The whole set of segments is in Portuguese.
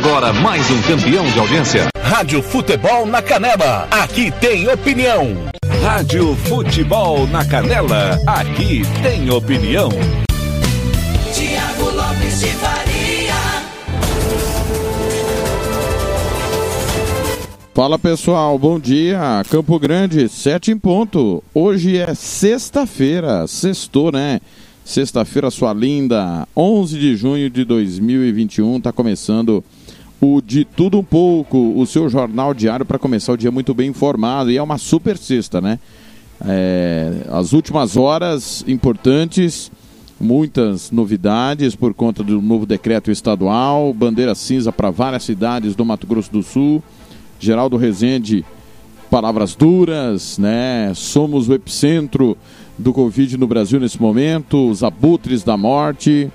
Agora mais um campeão de audiência. Rádio Futebol na Canela. Aqui tem opinião. Rádio Futebol na Canela. Aqui tem opinião. Tiago Lopes de Faria. Fala pessoal, bom dia. Campo Grande, sete em ponto. Hoje é sexta-feira, sextou, né? Sexta-feira, sua linda, 11 de junho de 2021, tá começando o De Tudo Um Pouco, o seu jornal diário para começar o dia muito bem informado. E é uma super sexta, né? É, as últimas horas importantes, muitas novidades por conta do novo decreto estadual, bandeira cinza para várias cidades do Mato Grosso do Sul. Geraldo Rezende, palavras duras, né? Somos o epicentro do Covid no Brasil nesse momento, os abutres da morte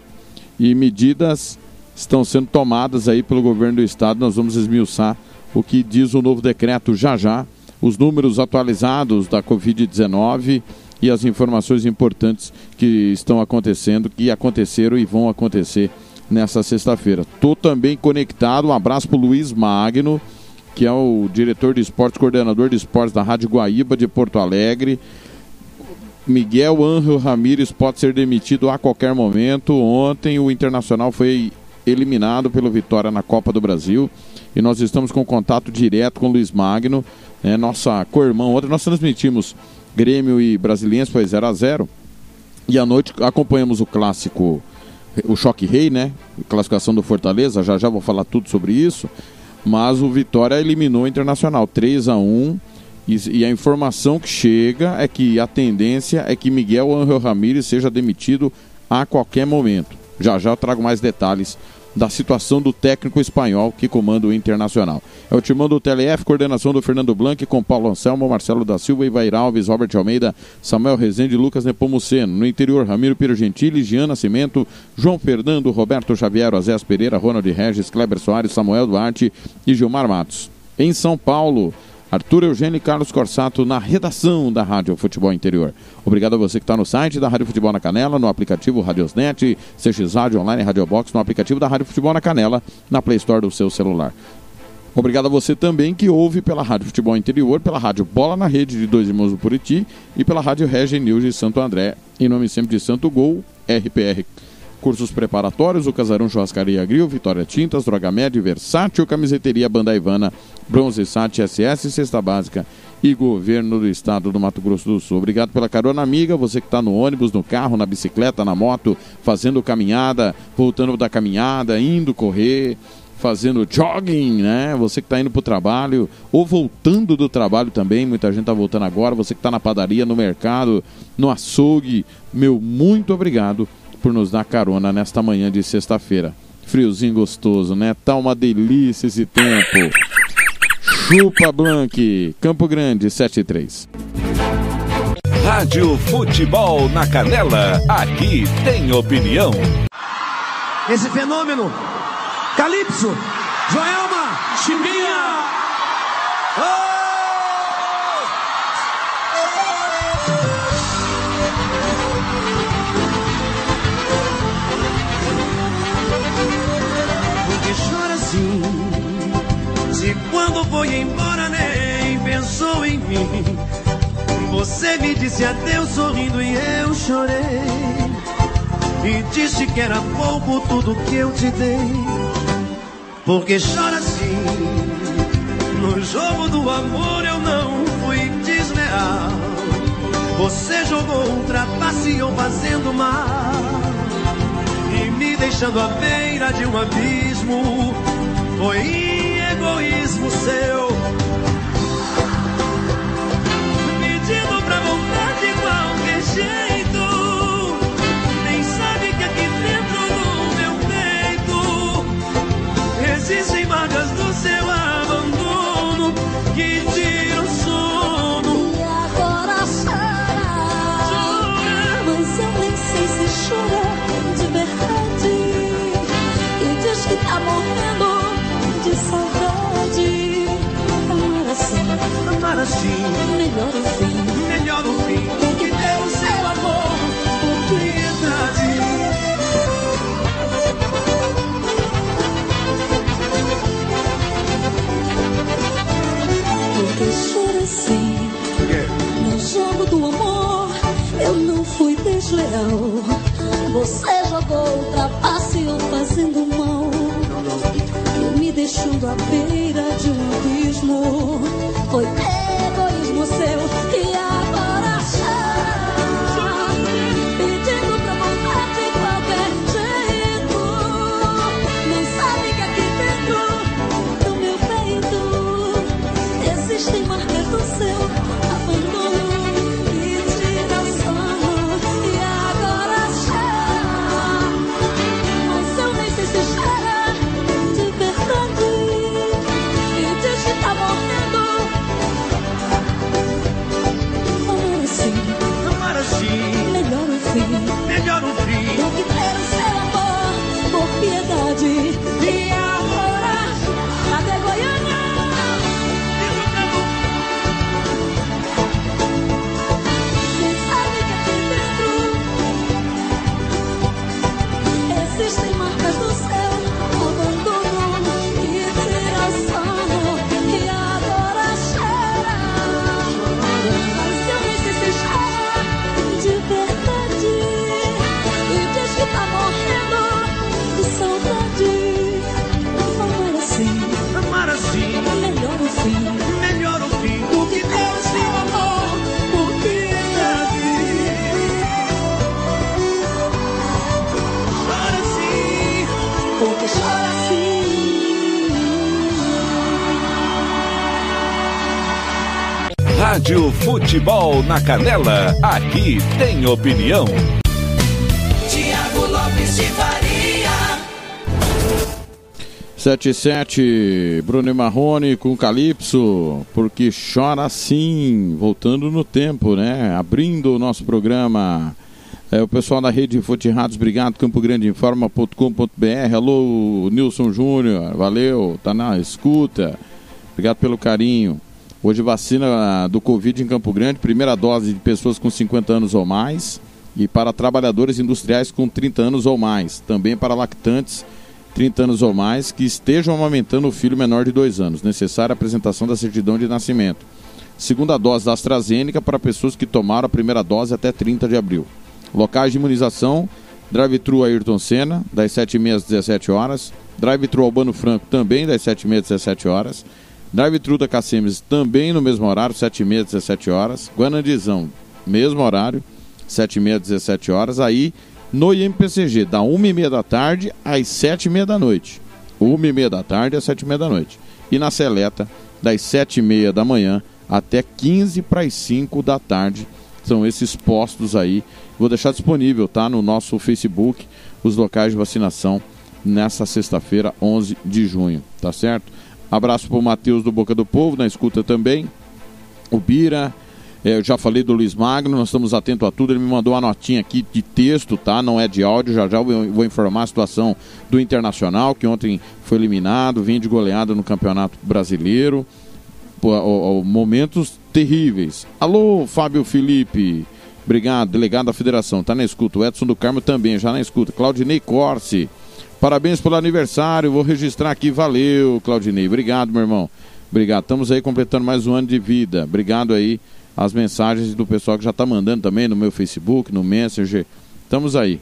e medidas estão sendo tomadas aí pelo governo do estado. Nós vamos esmiuçar o que diz o novo decreto já já, os números atualizados da Covid-19 e as informações importantes que estão acontecendo, que aconteceram e vão acontecer nessa sexta-feira. Estou também conectado, um abraço para Luiz Magno, que é o diretor de esportes, coordenador de esportes da Rádio Guaíba de Porto Alegre. Miguel Ángel Ramírez pode ser demitido a qualquer momento. Ontem o Internacional foi eliminado pelo Vitória na Copa do Brasil e nós estamos com contato direto com o Luiz Magno, né, nossa co-irmã. Ontem nós transmitimos Grêmio e Brasiliense, foi 0 a 0 e à noite acompanhamos o clássico, o Choque Rei, né? Classificação do Fortaleza, já já vou falar tudo sobre isso. Mas o Vitória eliminou o Internacional 3 a 1 e, e, a informação que chega é que a tendência é que Miguel Angel Ramírez seja demitido a qualquer momento. Já já eu trago mais detalhes da situação do técnico espanhol que comanda o Internacional. É o timão do TLF, coordenação do Fernando Blanc, com Paulo Anselmo, Marcelo da Silva, Ivair Alves, Robert Almeida, Samuel Rezende e Lucas Nepomuceno. No interior, Ramiro Piro Gentili, Gian Nascimento, João Fernando, Roberto Xavier, Azés Pereira, Ronald Regis, Kleber Soares, Samuel Duarte e Gilmar Matos. Em São Paulo, Arthur Eugênio e Carlos Corsato na redação da Rádio Futebol Interior. Obrigado a você que está no site da Rádio Futebol na Canela, no aplicativo Radiosnet, CX Rádio Online, Rádio Box, no aplicativo da Rádio Futebol na Canela, na Play Store do seu celular. Obrigado a você também que ouve pela Rádio Futebol Interior, pela Rádio Bola na Rede de Dois Irmãos do Buriti e pela Rádio Regi News de Santo André, em nome sempre de Santo Gol, RPR Cursos preparatórios, o Casarão Churrascaria Grill, Vitória Tintas, Droga Média, Versátil, Camiseteria Banda Ivana, Bronze Sat, SS, Cesta Básica e Governo do Estado do Mato Grosso do Sul. Obrigado pela carona, amiga. Você que está no ônibus, no carro, na bicicleta, na moto, fazendo caminhada, voltando da caminhada, indo correr, fazendo jogging, né? Você que está indo para o trabalho ou voltando do trabalho também. Muita gente está voltando agora. Você que está na padaria, no mercado, no açougue, meu muito obrigado por nos dar carona nesta manhã de sexta-feira. Friozinho gostoso, né? Tá uma delícia esse tempo. Chupa Blank, Campo Grande, 73. Rádio Futebol na Canela, aqui tem opinião. Esse fenômeno, Calypso, Joelma, Chimbinha. Foi embora nem pensou em mim. Você me disse adeus sorrindo e eu chorei. E disse que era pouco tudo que eu te dei. Porque chora assim No jogo do amor eu não fui desleal. Você jogou um trapaceou fazendo mal. E me deixando à beira de um abismo. Foi egoísmo seu. Pedindo pra voltar de qualquer jeito. Nem sabe que aqui dentro do meu peito existem marcas do seu abandono que assim. Melhor é é o fim, melhor o fim do que ter o seu amor assim. por piedade. Porque chora assim no jogo do amor. Eu não fui desleal. Você jogou o fazendo mal. Me deixando à beira de um abismo. Foi Rádio Futebol na Canela. Aqui tem opinião. Tiago Lopes de Faria. 77, Bruno e Marrone com Calypso, porque chora sim, voltando no tempo, né? Abrindo o nosso programa. É, o pessoal da rede Fute Rádios, obrigado, Campo Grande Informa.com.br. Alô, Nilson Júnior, valeu, tá na escuta. Obrigado pelo carinho. Hoje vacina do Covid em Campo Grande, primeira dose de pessoas com 50 anos ou mais e para trabalhadores industriais com 30 anos ou mais, também para lactantes 30 anos ou mais que estejam amamentando o filho menor de 2 anos. Necessária a apresentação da certidão de nascimento. Segunda dose da AstraZeneca para pessoas que tomaram a primeira dose até 30 de abril. Locais de imunização: Drive-Thru Ayrton Senna, das 7h30 às 17 horas. Drive-Thru Albano Franco, também das 7h30 às 17 horas. Drive-Thru da Cacemes, também no mesmo horário, 7h30 às 17 horas. Guanandizão, mesmo horário, 7h30 às 17 horas. Aí, no IMPCG, da 1h30 da tarde às 7h30 da noite. 1h30 da tarde às 7h30 da noite. E na Seleta, das 7h30 da manhã até 15 para as 5 da tarde. São esses postos aí. Vou deixar disponível, tá? No nosso Facebook, os locais de vacinação nessa sexta-feira, 11 de junho, tá certo? Abraço pro Matheus do Boca do Povo, na escuta também. O Bira, é, eu já falei do Luiz Magno, nós estamos atentos a tudo. Ele me mandou uma notinha aqui de texto, tá? Não é de áudio. Já já eu vou, informar a situação do Internacional, que ontem foi eliminado, vinha de goleada no Campeonato Brasileiro. Pô, ó, ó, momentos terríveis. Alô, Fábio Felipe. Obrigado, delegado da federação. Tá na escuta. O Edson do Carmo também, já na escuta. Claudinei Corse. Parabéns pelo aniversário. Vou registrar aqui. Valeu, Claudinei. Obrigado, meu irmão. Obrigado. Estamos aí completando mais um ano de vida. Obrigado aí as mensagens do pessoal que já está mandando também no meu Facebook, no Messenger. Estamos aí.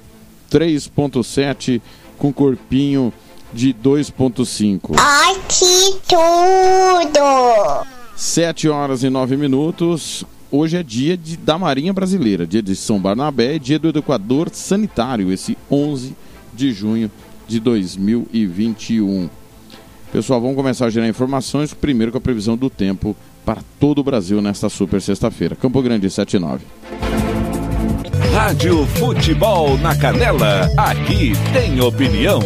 3.7 com corpinho de 2.5. Ai, que tudo! 7 horas e 9 minutos. Hoje é dia de, da Marinha Brasileira, dia de São Barnabé, dia do Educador Sanitário, esse 11 de junho de 2021. Pessoal, vamos começar a gerar informações, primeiro com a previsão do tempo para todo o Brasil nesta super sexta-feira. Campo Grande 79. Rádio Futebol na Canela. Aqui tem opinião.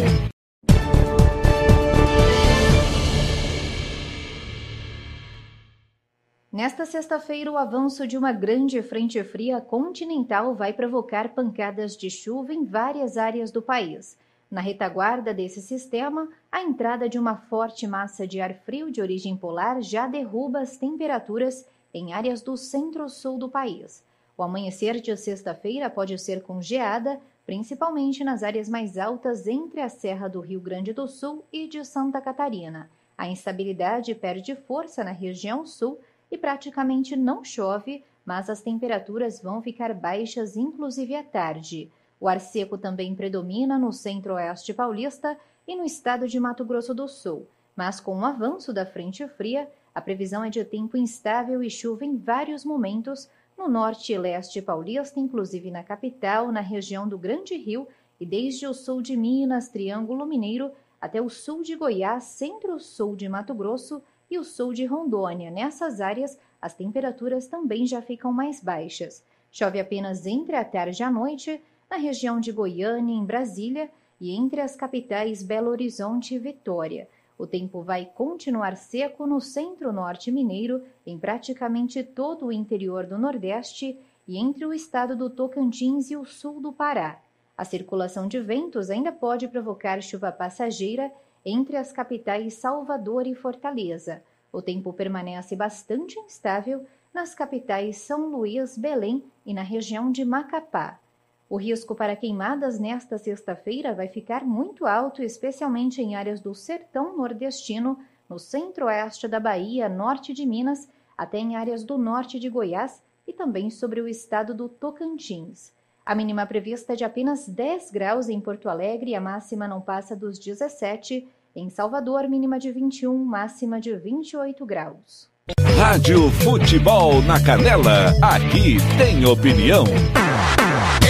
Nesta sexta-feira, o avanço de uma grande frente fria continental vai provocar pancadas de chuva em várias áreas do país. Na retaguarda desse sistema, a entrada de uma forte massa de ar frio de origem polar já derruba as temperaturas em áreas do centro-sul do país. O amanhecer de sexta-feira pode ser com geada, principalmente nas áreas mais altas entre a Serra do Rio Grande do Sul e de Santa Catarina. A instabilidade perde força na região sul e praticamente não chove mas as temperaturas vão ficar baixas inclusive à tarde. O ar seco também predomina no centro-oeste paulista e no estado de Mato Grosso do Sul, mas com o avanço da frente fria, a previsão é de tempo instável e chuva em vários momentos no norte e leste paulista, inclusive na capital, na região do Grande Rio e desde o sul de Minas, Triângulo Mineiro, até o sul de Goiás, centro-sul de Mato Grosso e o sul de Rondônia. Nessas áreas, as temperaturas também já ficam mais baixas. Chove apenas entre a tarde e a noite, na região de Goiânia, em Brasília, e entre as capitais Belo Horizonte e Vitória. O tempo vai continuar seco no centro-norte mineiro, em praticamente todo o interior do Nordeste e entre o estado do Tocantins e o sul do Pará. A circulação de ventos ainda pode provocar chuva passageira entre as capitais Salvador e Fortaleza. O tempo permanece bastante instável nas capitais São Luís, Belém e na região de Macapá. O risco para queimadas nesta sexta-feira vai ficar muito alto, especialmente em áreas do sertão nordestino, no centro-oeste da Bahia, norte de Minas, até em áreas do norte de Goiás e também sobre o estado do Tocantins. A mínima prevista é de apenas 10 graus em Porto Alegre a máxima não passa dos 17. Em Salvador, mínima de 21, máxima de 28 graus. Rádio Futebol na Canela, aqui tem opinião.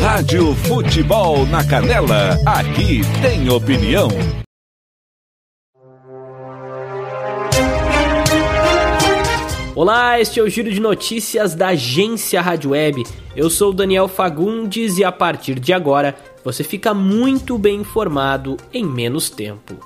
Rádio Futebol na Canela, aqui tem opinião. Olá, este é o Giro de Notícias da Agência Rádio Web. Eu sou Daniel Fagundes e a partir de agora você fica muito bem informado em menos tempo.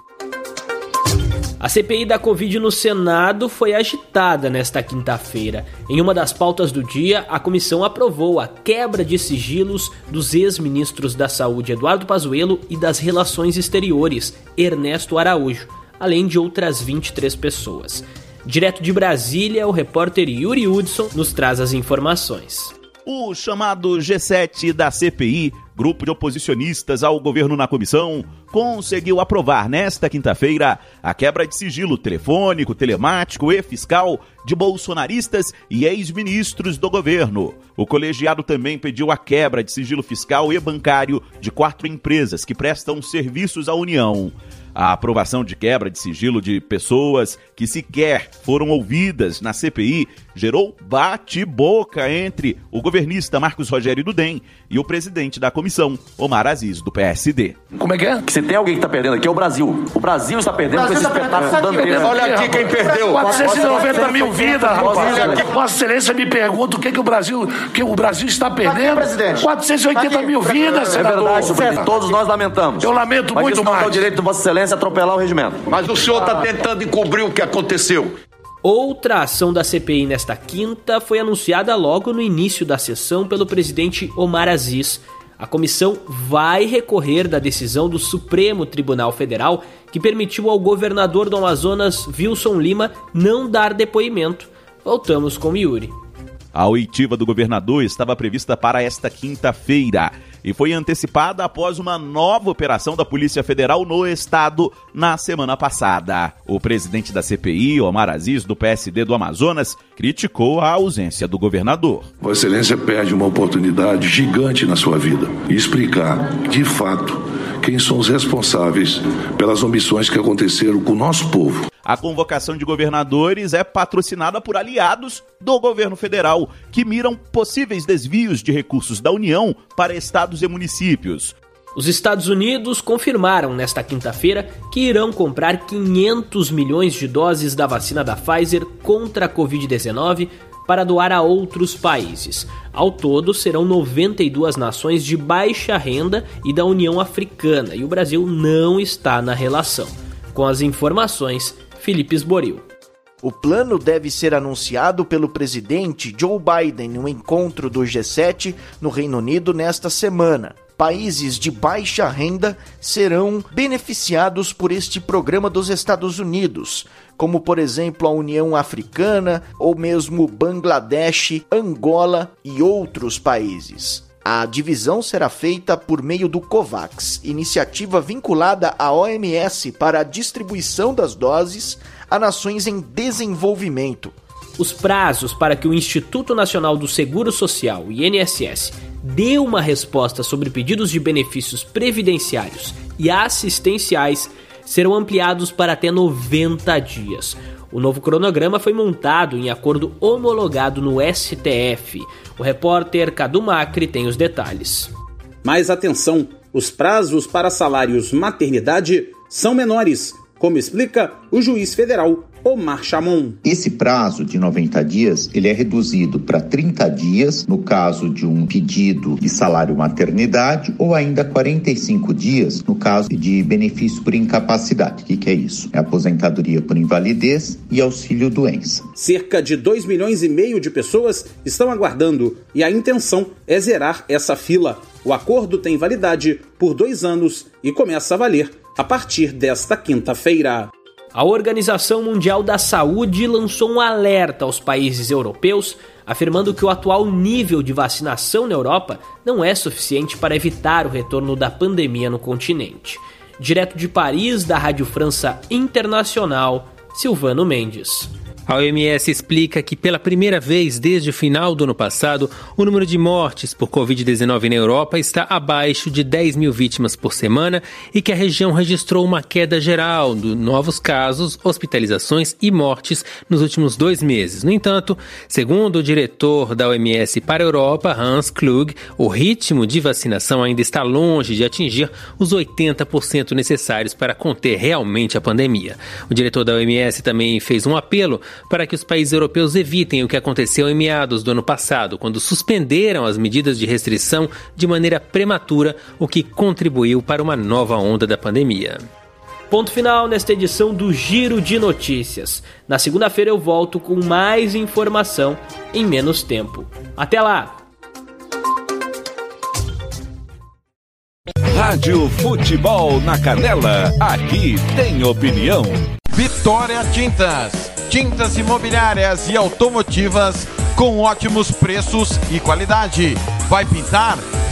A CPI da Covid no Senado foi agitada nesta quinta-feira. Em uma das pautas do dia, a comissão aprovou a quebra de sigilos dos ex-ministros da Saúde Eduardo Pazuello e das Relações Exteriores Ernesto Araújo, além de outras 23 pessoas. Direto de Brasília, o repórter Yuri Hudson nos traz as informações. O chamado G7 da CPI, grupo de oposicionistas ao governo na comissão, conseguiu aprovar nesta quinta-feira a quebra de sigilo telefônico, telemático e fiscal de bolsonaristas e ex-ministros do governo. O colegiado também pediu a quebra de sigilo fiscal e bancário de quatro empresas que prestam serviços à União. A aprovação de quebra de sigilo de pessoas que sequer foram ouvidas na CPI gerou bate-boca entre o governista Marcos Rogério do DEM e o presidente da comissão, Omar Aziz, do PSD. Como é que é? Que se tem alguém que está perdendo aqui é o Brasil. O Brasil está perdendo Brasil com esse tá espetáculo dantesco. Olha aqui quem perdeu. 490 mil vidas, rapaz. Vossa Excelência me pergunta o que, que o Brasil que o Brasil está perdendo. 480 mil vidas, senador. É verdade, todos nós lamentamos. Eu lamento Mas muito isso não mais. é o direito de Vossa Excelência atropelar o regimento. Mas o senhor está tentando encobrir o que aconteceu. Outra ação da CPI nesta quinta foi anunciada logo no início da sessão pelo presidente Omar Aziz. A comissão vai recorrer da decisão do Supremo Tribunal Federal que permitiu ao governador do Amazonas, Wilson Lima, não dar depoimento. Voltamos com Yuri. A oitiva do governador estava prevista para esta quinta-feira e foi antecipada após uma nova operação da Polícia Federal no estado na semana passada. O presidente da CPI, Omar Aziz, do PSD do Amazonas, criticou a ausência do governador. Vossa Excelência perde uma oportunidade gigante na sua vida e explicar, de fato, quem são os responsáveis pelas omissões que aconteceram com o nosso povo. A convocação de governadores é patrocinada por aliados do governo federal, que miram possíveis desvios de recursos da União para estados e municípios. Os Estados Unidos confirmaram nesta quinta-feira que irão comprar 500 milhões de doses da vacina da Pfizer contra a Covid-19 para doar a outros países. Ao todo, serão 92 nações de baixa renda e da União Africana, e o Brasil não está na relação. Com as informações, Felipe Esboril. O plano deve ser anunciado pelo presidente Joe Biden no encontro do G7 no Reino Unido nesta semana. Países de baixa renda serão beneficiados por este programa dos Estados Unidos, como por exemplo a União Africana ou mesmo Bangladesh, Angola e outros países. A divisão será feita por meio do COVAX, iniciativa vinculada à OMS para a distribuição das doses a nações em desenvolvimento. Os prazos para que o Instituto Nacional do Seguro Social, INSS, dê uma resposta sobre pedidos de benefícios previdenciários e assistenciais serão ampliados para até 90 dias. O novo cronograma foi montado em acordo homologado no STF. O repórter Cadu Macri tem os detalhes. Mais atenção, os prazos para salários maternidade são menores, como explica o juiz federal Omar Chamon. Esse prazo de 90 dias, ele é reduzido para 30 dias no caso de um pedido de salário maternidade ou ainda 45 dias no caso de benefício por incapacidade. O que, que é isso? É aposentadoria por invalidez e auxílio doença. Cerca de 2 milhões e meio de pessoas estão aguardando e a intenção é zerar essa fila. O acordo tem validade por dois anos e começa a valer a partir desta quinta-feira. A Organização Mundial da Saúde lançou um alerta aos países europeus, afirmando que o atual nível de vacinação na Europa não é suficiente para evitar o retorno da pandemia no continente. Direto de Paris, da Rádio França Internacional, Silvano Mendes. A OMS explica que pela primeira vez desde o final do ano passado, o número de mortes por Covid-19 na Europa está abaixo de 10 mil vítimas por semana e que a região registrou uma queda geral de novos casos, hospitalizações e mortes nos últimos dois meses. No entanto, segundo o diretor da OMS para a Europa, Hans Klug, o ritmo de vacinação ainda está longe de atingir os 80% necessários para conter realmente a pandemia. O diretor da OMS também fez um apelo para que os países europeus evitem o que aconteceu em meados do ano passado, quando suspenderam as medidas de restrição de maneira prematura, o que contribuiu para uma nova onda da pandemia. Ponto final nesta edição do Giro de Notícias. Na segunda-feira eu volto com mais informação em menos tempo. Até lá! Rádio Futebol na Canela, aqui tem opinião. Vitória Tintas tintas imobiliárias e automotivas com ótimos preços e qualidade. Vai pintar?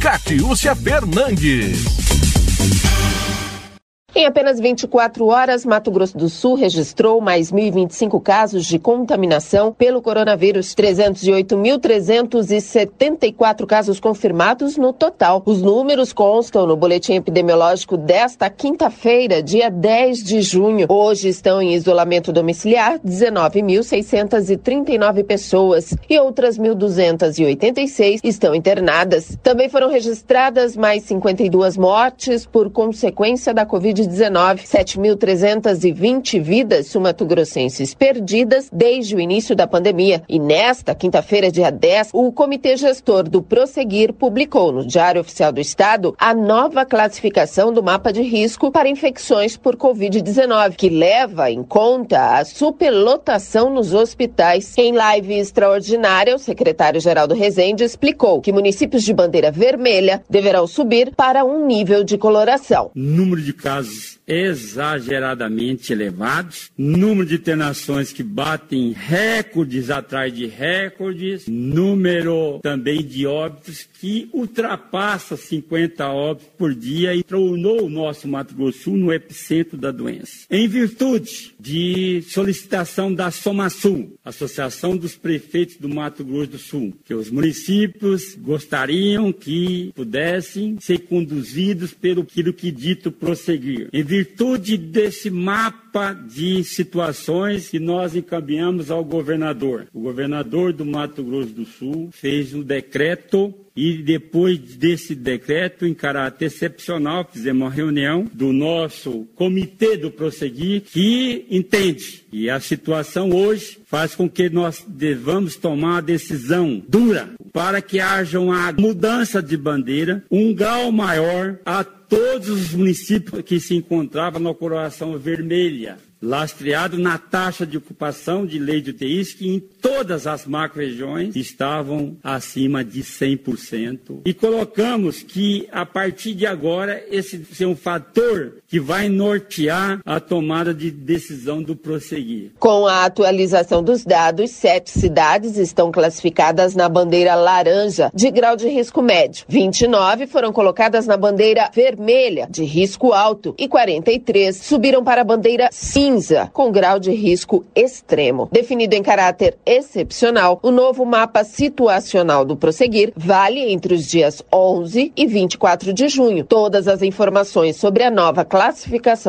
Catiúcia Fernandes. Em apenas 24 horas, Mato Grosso do Sul registrou mais 1.025 casos de contaminação pelo coronavírus, 308.374 casos confirmados no total. Os números constam no boletim epidemiológico desta quinta-feira, dia 10 de junho. Hoje estão em isolamento domiciliar 19.639 pessoas e outras 1.286 estão internadas. Também foram registradas mais 52 mortes por consequência da Covid-19. 2019, 7.320 vidas sumatogrossenses perdidas desde o início da pandemia. E nesta quinta-feira, dia 10, o Comitê Gestor do Prosseguir publicou no Diário Oficial do Estado a nova classificação do mapa de risco para infecções por Covid-19, que leva em conta a superlotação nos hospitais. Em live extraordinária, o secretário-geral do Resende explicou que municípios de bandeira vermelha deverão subir para um nível de coloração. Número de casos because exageradamente elevados, número de internações que batem recordes atrás de recordes, número também de óbitos que ultrapassa 50 óbitos por dia e tornou o nosso Mato Grosso Sul no epicentro da doença. Em virtude de solicitação da SOMASUL, Associação dos Prefeitos do Mato Grosso do Sul, que os municípios gostariam que pudessem ser conduzidos pelo que dito prosseguir. Em virtude desse mapa de situações que nós encaminhamos ao governador. O governador do Mato Grosso do Sul fez um decreto e depois desse decreto, em caráter excepcional, fizemos uma reunião do nosso comitê do prosseguir, que entende. E a situação hoje faz com que nós devamos tomar uma decisão dura para que haja uma mudança de bandeira, um grau maior todos os municípios que se encontravam na coroação vermelha lastreado na taxa de ocupação de lei de UTIs, que em todas as macro-regiões estavam acima de 100%. E colocamos que, a partir de agora, esse ser um fator que vai nortear a tomada de decisão do prosseguir. Com a atualização dos dados, sete cidades estão classificadas na bandeira laranja, de grau de risco médio. 29 foram colocadas na bandeira vermelha, de risco alto, e 43 subiram para a bandeira cinza, com grau de risco extremo. Definido em caráter excepcional, o novo mapa situacional do prosseguir vale entre os dias 11 e 24 de junho. Todas as informações sobre a nova classificação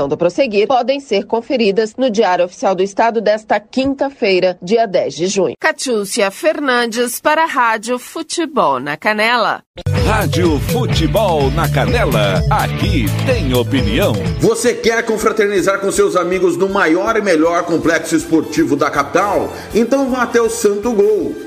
do prosseguir podem ser conferidas no Diário Oficial do Estado desta quinta-feira, dia 10 de junho. Catiúcia Fernandes para a Rádio Futebol na Canela. Rádio Futebol na Canela, aqui tem opinião. Você quer confraternizar com seus amigos no maior e melhor complexo esportivo da capital? Então vá até o Santo Gol.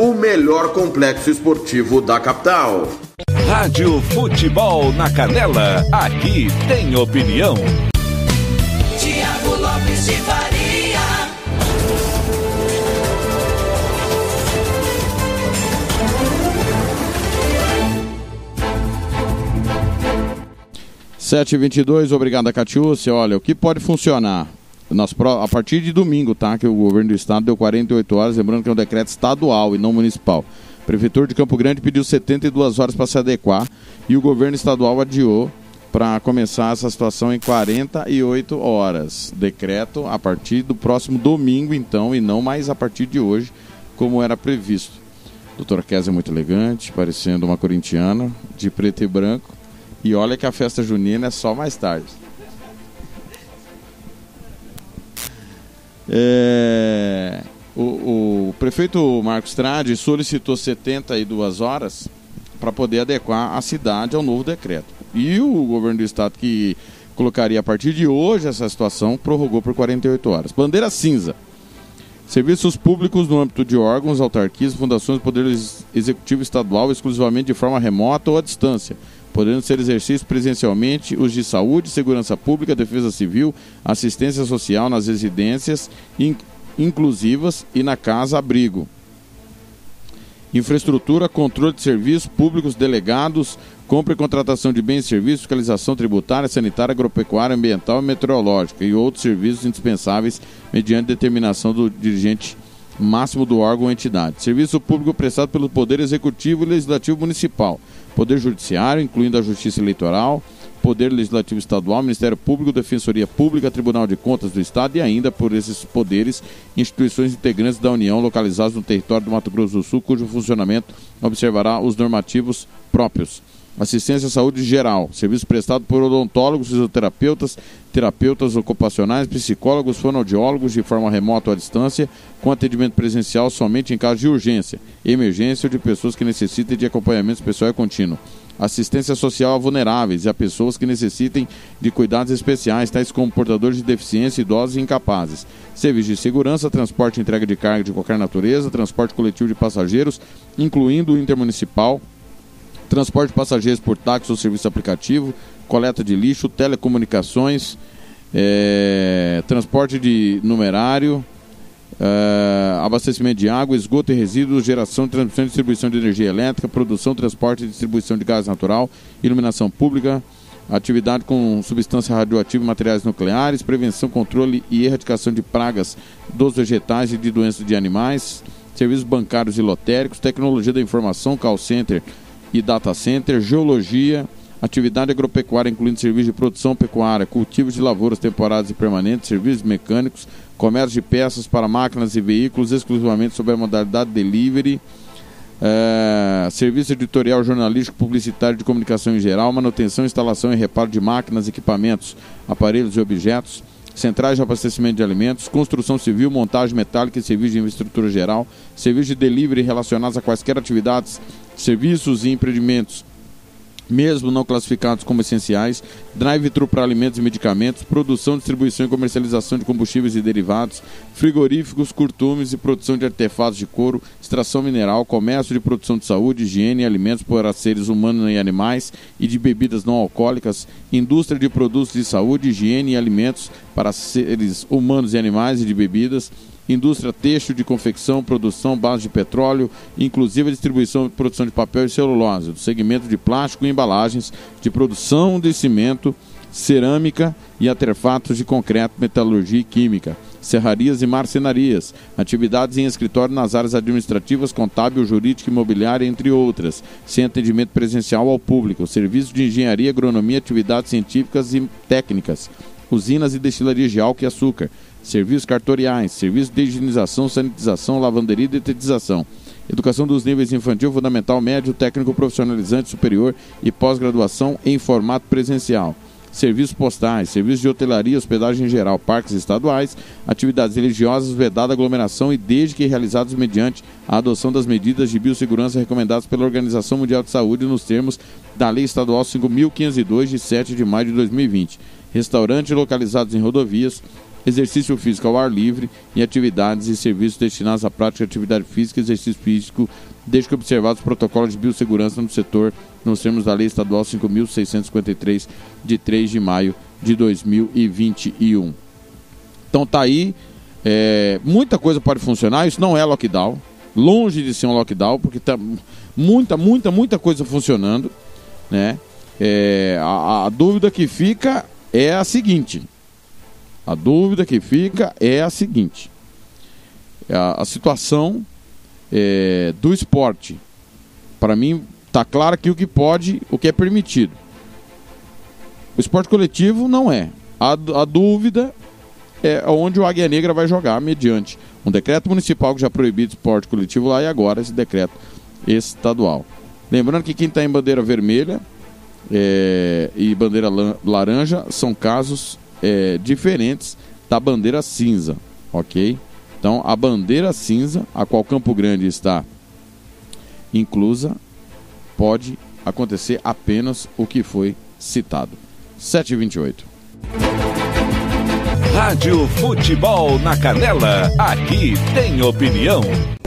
o melhor complexo esportivo da capital. Rádio Futebol na Canela, aqui tem opinião. Tiago Lopes de Faria. Sete e vinte e dois, obrigado, Catiúcia. Olha, o que pode funcionar? Nas A partir de domingo, tá? Que o governo do estado deu 48 horas, lembrando que é um decreto estadual e não municipal. Prefeitura de Campo Grande pediu 72 horas para se adequar e o governo estadual adiou para começar essa situação em 48 horas. Decreto a partir do próximo domingo, então, e não mais a partir de hoje, como era previsto. Doutora Kézia é muito elegante, parecendo uma corintiana, de preto e branco. E olha que a festa junina é só mais tarde. É, o, o prefeito Marcos Trade solicitou 72 horas para poder adequar a cidade ao novo decreto. E o governo do estado, que colocaria a partir de hoje essa situação, prorrogou por 48 horas. Bandeira cinza. Serviços públicos no âmbito de órgãos, autarquias, fundações Poder Ex- Executivo Estadual, exclusivamente de forma remota ou à distância, podendo ser exercidos presencialmente os de saúde, segurança pública, defesa civil, assistência social nas residências in- inclusivas e na casa-abrigo. Infraestrutura, controle de serviços públicos delegados, compra e contratação de bens e serviços, fiscalização tributária, sanitária, agropecuária, ambiental e meteorológica e outros serviços indispensáveis mediante determinação do dirigente máximo do órgão ou entidade. Serviço público prestado pelo Poder Executivo e Legislativo Municipal, Poder Judiciário, incluindo a Justiça Eleitoral, Poder Legislativo Estadual, Ministério Público, Defensoria Pública, Tribunal de Contas do Estado e ainda por esses poderes, instituições integrantes da União localizadas no território do Mato Grosso do Sul, cujo funcionamento observará os normativos próprios. Assistência à saúde geral, serviço prestado por odontólogos, fisioterapeutas, terapeutas ocupacionais, psicólogos, fonoaudiólogos de forma remota ou à distância, com atendimento presencial somente em caso de urgência, emergência ou de pessoas que necessitem de acompanhamento especial e contínuo. Assistência social a vulneráveis e a pessoas que necessitem de cuidados especiais, tais como portadores de deficiência, idosos e incapazes. Serviço de segurança, transporte e entrega de carga de qualquer natureza, transporte coletivo de passageiros, incluindo o intermunicipal, transporte de passageiros por táxi ou serviço aplicativo, coleta de lixo, telecomunicações, eh, transporte de numerário, eh, abastecimento de água, esgoto e resíduos, geração, transmissão e distribuição de energia elétrica, produção, transporte e distribuição de gás natural, iluminação pública, atividade com substância radioativa e materiais nucleares, prevenção, controle e erradicação de pragas dos vegetais e de doenças de animais, serviços bancários e lotéricos, tecnologia da informação, call center e data center, geologia, atividade agropecuária, incluindo serviços de produção pecuária, cultivos de lavouras temporárias e permanentes, serviços mecânicos, comércio de peças para máquinas e veículos, exclusivamente sob a modalidade delivery, é, serviço editorial, jornalístico, publicitário de comunicação em geral, manutenção, instalação e reparo de máquinas, equipamentos, aparelhos e objetos, centrais de abastecimento de alimentos, construção civil, montagem metálica e serviço de infraestrutura geral, serviços de delivery relacionados a quaisquer atividades, serviços e empreendimentos mesmo não classificados como essenciais, drive-thru para alimentos e medicamentos, produção, distribuição e comercialização de combustíveis e derivados, frigoríficos, curtumes e produção de artefatos de couro, extração mineral, comércio de produção de saúde, higiene e alimentos para seres humanos e animais e de bebidas não alcoólicas, indústria de produtos de saúde, higiene e alimentos para seres humanos e animais e de bebidas, indústria têxtil de confecção, produção, base de petróleo, inclusive a distribuição e produção de papel e celulose, do segmento de plástico e embalagens, de produção de cimento, cerâmica e artefatos de concreto, metalurgia e química, serrarias e marcenarias, atividades em escritório nas áreas administrativas, contábil, jurídica e imobiliária, entre outras, sem atendimento presencial ao público, serviços de engenharia, agronomia, atividades científicas e técnicas, usinas e destilarias de álcool e açúcar, serviços cartoriais, serviços de higienização, sanitização, lavanderia e detetização. Educação dos níveis infantil, fundamental, médio, técnico, profissionalizante, superior e pós-graduação em formato presencial. Serviços postais, serviços de hotelaria, hospedagem em geral, parques estaduais, atividades religiosas, vedada aglomeração e desde que realizados mediante a adoção das medidas de biossegurança recomendadas pela Organização Mundial de Saúde nos termos da Lei Estadual 5.502 de 7 de maio de 2020. Restaurantes localizados em rodovias, exercício físico ao ar livre e atividades e serviços destinados à prática de atividade física e exercício físico, desde que observados os protocolos de biossegurança no setor, nos termos da Lei Estadual 5.653, de 3 de maio de 2021. Então tá aí, é, muita coisa pode funcionar, isso não é lockdown, longe de ser um lockdown, porque tá muita, muita, muita coisa funcionando, né? É, a, a dúvida que fica é a seguinte: a dúvida que fica é a seguinte: a, a situação é, do esporte. Para mim, está claro aqui o que pode, o que é permitido. O esporte coletivo não é. A, a dúvida é onde o Águia Negra vai jogar mediante um decreto municipal que já proibiu esporte coletivo lá e agora esse decreto estadual. Lembrando que quem está em bandeira vermelha é, e bandeira laranja são casos é, diferentes da bandeira cinza, ok? Então, a bandeira cinza, a qual Campo Grande está inclusa, pode acontecer apenas o que foi citado. 7h28. Rádio Futebol na Canela, aqui tem opinião.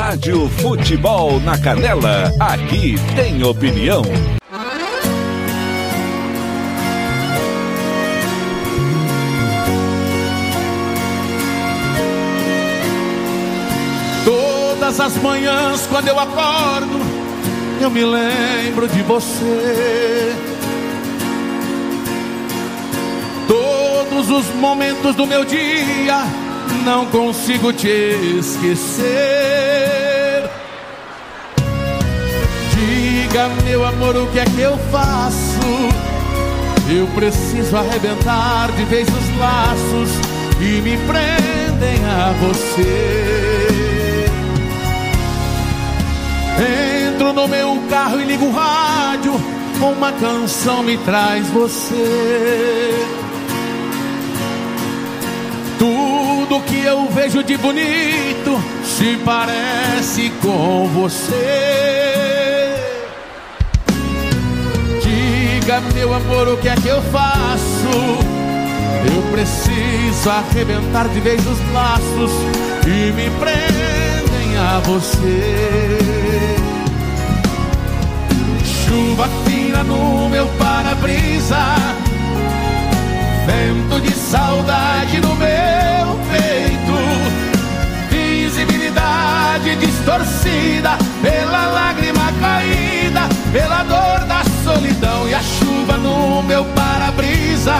Rádio Futebol na Canela, aqui tem opinião. Todas as manhãs, quando eu acordo, eu me lembro de você. Todos os momentos do meu dia, não consigo te esquecer. Diga, meu amor, o que é que eu faço? Eu preciso arrebentar de vez os laços que me prendem a você. Entro no meu carro e ligo o rádio, uma canção me traz você. Tudo que eu vejo de bonito se parece com você. Diga, meu amor, o que é que eu faço? Eu preciso arrebentar de vez os laços que me prendem a você. Chuva fina no meu para-brisa, vento de saudade no meu peito, visibilidade distorcida pela lágrima caída, pela dor da solidão e a chuva no meu para-brisa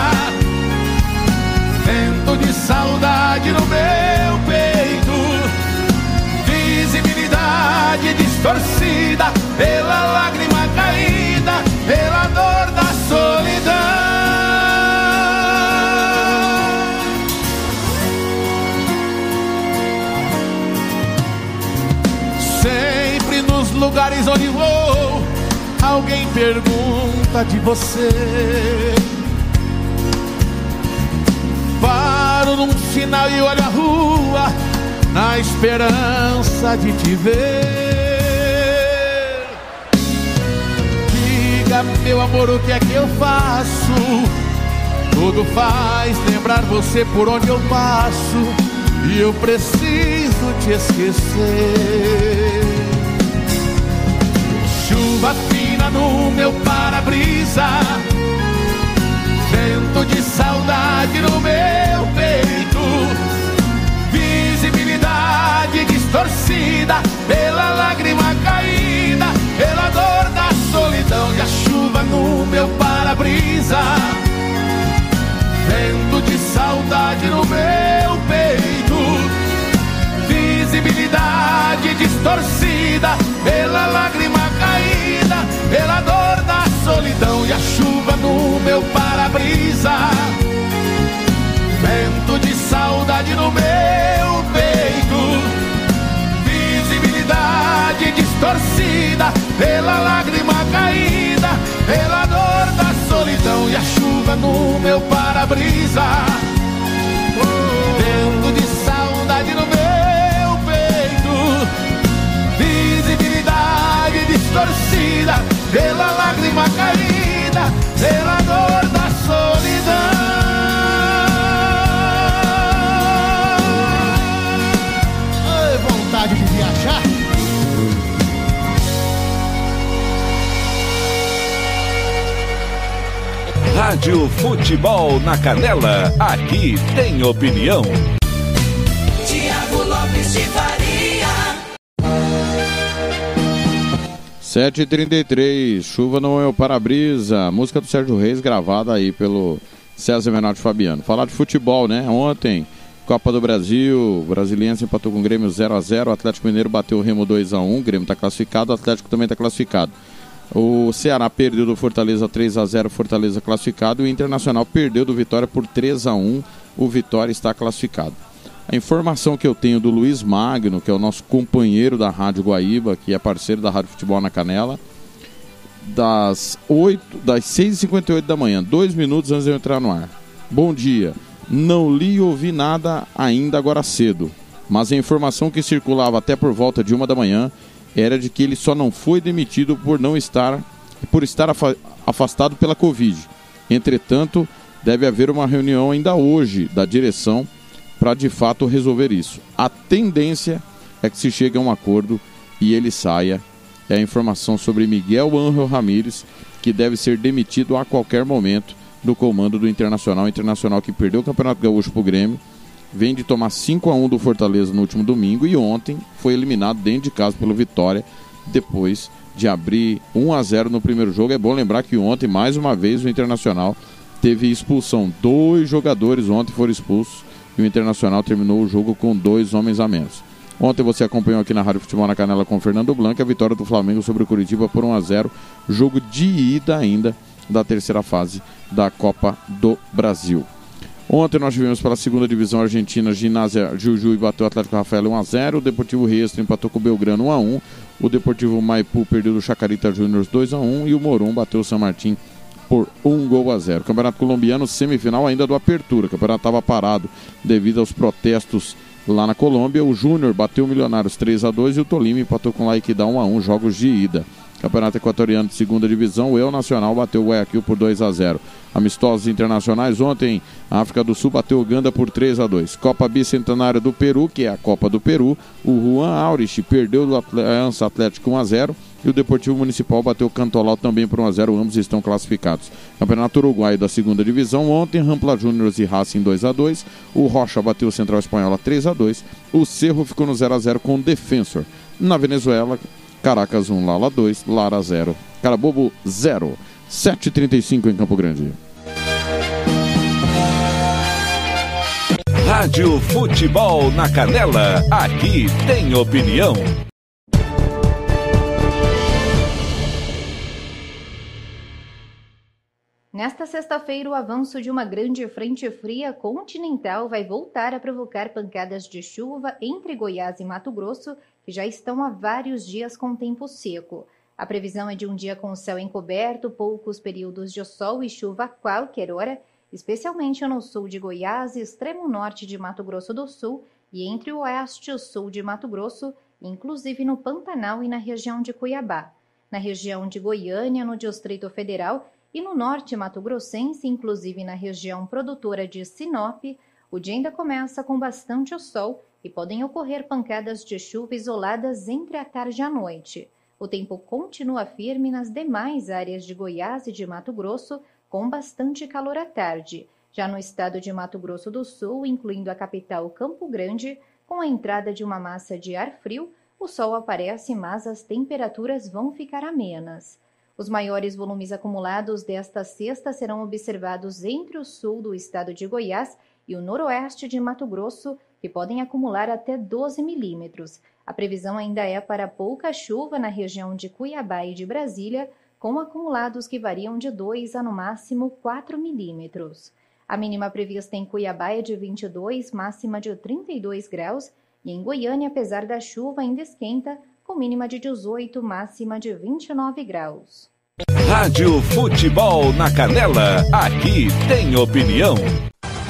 vento de saudade no meu peito, visibilidade distorcida pela lágrima caída, pela dor da solidão. Sempre nos lugares onde vou, alguém pergunta de você. Paro num sinal e olho a rua na esperança de te ver. Diga, meu amor, o que é que eu faço? Tudo faz lembrar você por onde eu passo e eu preciso te esquecer. Chuva fina no meu para-brisa. Vento de saudade no meu peito, visibilidade distorcida pela lágrima caída, pela dor da solidão e a chuva no meu para-brisa. Vento de saudade no meu peito, visibilidade distorcida pela lágrima caída, pela dor da solidão e a chuva no meu para-brisa. Vento de saudade no meu peito, visibilidade distorcida pela lágrima caída, pela dor da solidão e a chuva no meu para-brisa. Vento de saudade no meu distorcida pela lágrima caída, pela dor da solidão. Ai, vontade de viajar. Rádio Futebol na Canela, aqui tem opinião. 7h33, chuva no meu para-brisa, música do Sérgio Reis gravada aí pelo César Menotti Fabiano. Falar de futebol, né? Ontem, Copa do Brasil, o Brasiliense empatou com o Grêmio 0x0, o Atlético Mineiro bateu o Remo 2x1, o Grêmio está classificado, o Atlético também está classificado. O Ceará perdeu do Fortaleza 3 a 0 Fortaleza classificado. E o Internacional perdeu do Vitória por 3 a 1 O Vitória está classificado. A informação que eu tenho do Luiz Magno, que é o nosso companheiro da Rádio Guaíba, que é parceiro da Rádio Futebol na Canela, das, 8, das 6h58 da manhã, dois minutos antes de eu entrar no ar. Bom dia. Não li e ouvi nada ainda agora cedo, mas a informação que circulava até por volta de uma da manhã era de que ele só não foi demitido por não estar por estar afa- afastado pela Covid. Entretanto, deve haver uma reunião ainda hoje da direção para de fato resolver isso. A tendência é que se chegue a um acordo e ele saia. É a informação sobre Miguel Ángel Ramírez, que deve ser demitido a qualquer momento do comando do Internacional. Internacional que perdeu o Campeonato Gaúcho para o Grêmio, vem de tomar 5 a 1 do Fortaleza no último domingo e ontem foi eliminado dentro de casa pelo Vitória, depois de abrir 1 a 0 no primeiro jogo. É bom lembrar que ontem, mais uma vez, o Internacional teve expulsão. Dois jogadores ontem foram expulsos e o Internacional terminou o jogo com dois homens a menos. Ontem você acompanhou aqui na Rádio Futebol na Canela com o Fernando Blanco a vitória do Flamengo sobre o Curitiba por 1 a 0 jogo de ida ainda da terceira fase da Copa do Brasil. Ontem nós tivemos pela segunda divisão argentina, Ginásio Jujuy bateu o Atlético Rafael 1x0, o Deportivo Riestra empatou com o Belgrano 1x1, o Deportivo Maipu perdeu do Chacarita Júnior 2x1 e o Morum bateu o San Martín por 1 gol a 0. Campeonato colombiano, semifinal ainda do Apertura. O campeonato estava parado devido aos protestos lá na Colômbia. O Júnior bateu o Milionários 3 a 2 e o Tolima empatou com o Laikidá 1 a 1 jogos de ida. Campeonato Equatoriano de Segunda Divisão, o El Nacional bateu o Guayaquil por 2 a 0. Amistosos internacionais ontem, a África do Sul bateu Uganda por 3 a 2. Copa Bicentenária do Peru, que é a Copa do Peru, o Juan Aurich perdeu do Aliança Atlético 1 a 0 e o Deportivo Municipal bateu o Cantolau também por 1 a 0. Ambos estão classificados. Campeonato Uruguai da Segunda Divisão ontem, Rampla Júnior e Racing 2 a 2. O Rocha bateu o Central Espanhola 3 a 2. O Cerro ficou no 0 a 0 com o Defensor. Na Venezuela, Caracas 1, Lala 2, Lara 0. Carabobo 0. 7h35 em Campo Grande. Rádio Futebol na Canela, aqui tem opinião. Nesta sexta-feira, o avanço de uma grande frente fria continental vai voltar a provocar pancadas de chuva entre Goiás e Mato Grosso, que já estão há vários dias com tempo seco. A previsão é de um dia com céu encoberto, poucos períodos de sol e chuva a qualquer hora, especialmente no sul de Goiás, extremo norte de Mato Grosso do Sul e entre o oeste e o sul de Mato Grosso, inclusive no Pantanal e na região de Cuiabá. Na região de Goiânia, no Distrito Federal e no norte mato-grossense, inclusive na região produtora de Sinop, o dia ainda começa com bastante sol e podem ocorrer pancadas de chuva isoladas entre a tarde e a noite. O tempo continua firme nas demais áreas de Goiás e de Mato Grosso, com bastante calor à tarde. Já no estado de Mato Grosso do Sul, incluindo a capital Campo Grande, com a entrada de uma massa de ar frio, o sol aparece, mas as temperaturas vão ficar amenas. Os maiores volumes acumulados desta sexta serão observados entre o sul do estado de Goiás e o noroeste de Mato Grosso, que podem acumular até 12 milímetros. A previsão ainda é para pouca chuva na região de Cuiabá e de Brasília, com acumulados que variam de 2 a no máximo 4 milímetros. A mínima prevista em Cuiabá é de 22, máxima de 32 graus, e em Goiânia, apesar da chuva, ainda esquenta, com mínima de 18, máxima de 29 graus. Rádio Futebol na Canela, aqui tem opinião.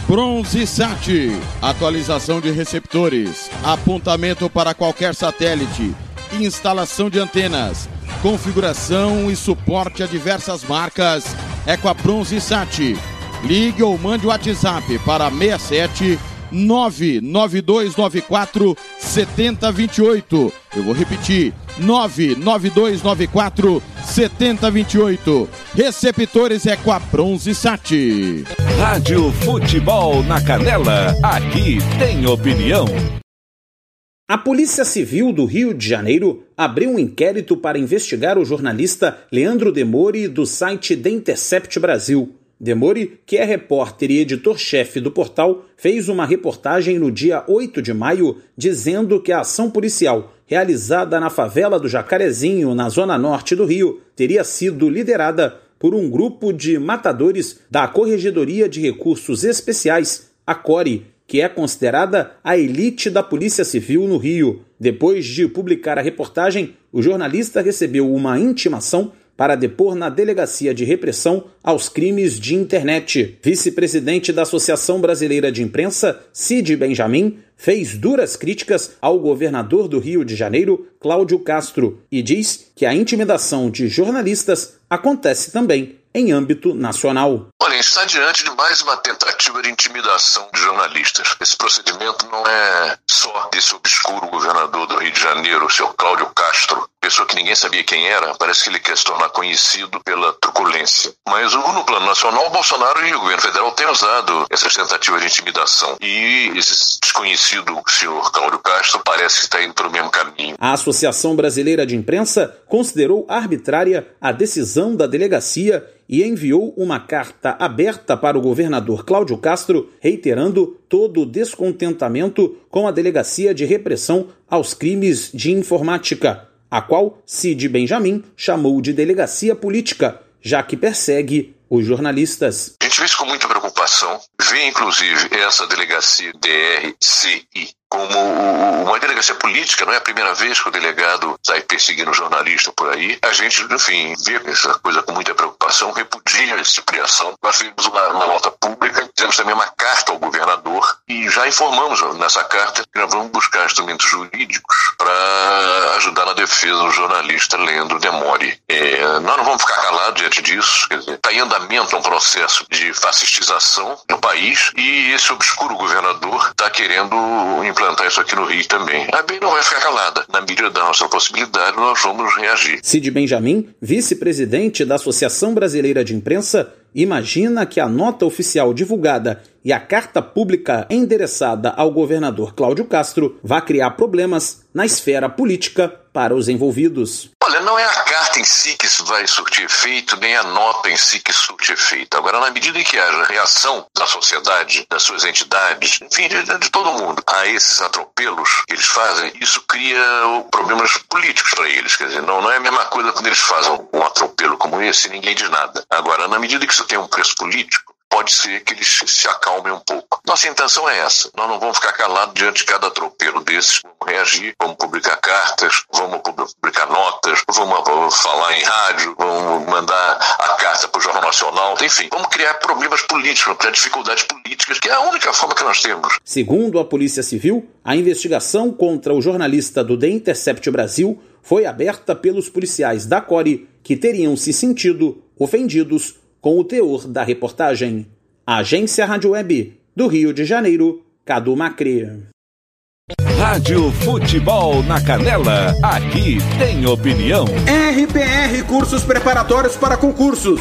Bronze Sat, atualização de receptores, apontamento para qualquer satélite, instalação de antenas, configuração e suporte a diversas marcas. É com a Bronze Sat. Ligue ou mande o WhatsApp para 67 99294 7028. Eu vou repetir: 99294 7028. Receptores é com a Bronze Sat. Rádio Futebol na Canela, aqui tem opinião. A Polícia Civil do Rio de Janeiro abriu um inquérito para investigar o jornalista Leandro Demori do site The Intercept Brasil. Demori, que é repórter e editor-chefe do portal, fez uma reportagem no dia 8 de maio dizendo que a ação policial realizada na favela do Jacarezinho, na zona norte do Rio, teria sido liderada por um grupo de matadores da Corregedoria de Recursos Especiais, a CORE, que é considerada a elite da Polícia Civil no Rio. Depois de publicar a reportagem, o jornalista recebeu uma intimação para depor na Delegacia de Repressão aos Crimes de Internet. Vice-presidente da Associação Brasileira de Imprensa, Cid Benjamin, fez duras críticas ao governador do Rio de Janeiro, Cláudio Castro, e diz que a intimidação de jornalistas acontece também em âmbito nacional. Olha, está diante de mais uma tentativa de intimidação de jornalistas. Esse procedimento não é só desse obscuro governador do Rio de Janeiro, o seu Cláudio Castro, pessoa que ninguém sabia quem era, parece que ele quer se tornar conhecido pela truculência. Mas no plano nacional, o Bolsonaro e o governo federal têm usado essas tentativas de intimidação. E esse desconhecido senhor Cláudio Castro parece que está indo pelo mesmo caminho. A Associação Brasileira de Imprensa considerou arbitrária a decisão da delegacia e enviou uma carta aberta para o governador Cláudio Castro, reiterando todo o descontentamento com a Delegacia de Repressão aos Crimes de Informática, a qual Cid Benjamin chamou de delegacia política, já que persegue os jornalistas. A gente vê isso com muita preocupação, vê inclusive essa delegacia DRCI como uma delegacia política, não é a primeira vez que o delegado sai perseguindo jornalista por aí. A gente, enfim, vê essa coisa com muita preocupação, repudia esse tipo de ação. Nós fizemos uma, uma nota pública, fizemos também uma carta ao governador e já informamos nessa carta que nós vamos buscar instrumentos jurídicos para ajudar na defesa do jornalista Leandro Demore. É, nós não vamos ficar calados diante disso. Está em andamento um processo de fascistização no país e esse obscuro governador está querendo implantar isso aqui no Rio também. A BEM não vai ficar calada. Na medida da nossa possibilidade, nós vamos reagir. Cid Benjamin, vice-presidente da Associação Brasileira de Imprensa, imagina que a nota oficial divulgada e a carta pública endereçada ao governador Cláudio Castro vá criar problemas na esfera política para os envolvidos. Olha, não é a carta em si que vai surtir efeito, nem a nota em si que surte efeito. Agora, na medida em que haja reação da sociedade, das suas entidades, enfim, de, de todo mundo, a esses atropelos que eles fazem, isso cria problemas políticos para eles. Quer dizer, não, não é a mesma coisa quando eles fazem um atropelo como esse e ninguém diz nada. Agora, na medida que isso tem um preço político, pode ser que eles se acalmem um pouco. Nossa intenção é essa. Nós não vamos ficar calados diante de cada atropelo desses. Vamos reagir, vamos publicar cartas, vamos publicar notas, vamos, vamos falar em rádio, vamos mandar a carta para o Jornal Nacional. Enfim, vamos criar problemas políticos, vamos criar dificuldades políticas, que é a única forma que nós temos. Segundo a Polícia Civil, a investigação contra o jornalista do The Intercept Brasil foi aberta pelos policiais da Core que teriam se sentido ofendidos com o teor da reportagem. Agência Rádio Web do Rio de Janeiro, Cadu Macri. Rádio Futebol na Canela, aqui tem opinião. RPR Cursos Preparatórios para Concursos.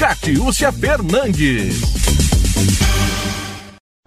Catiúcia Fernandes.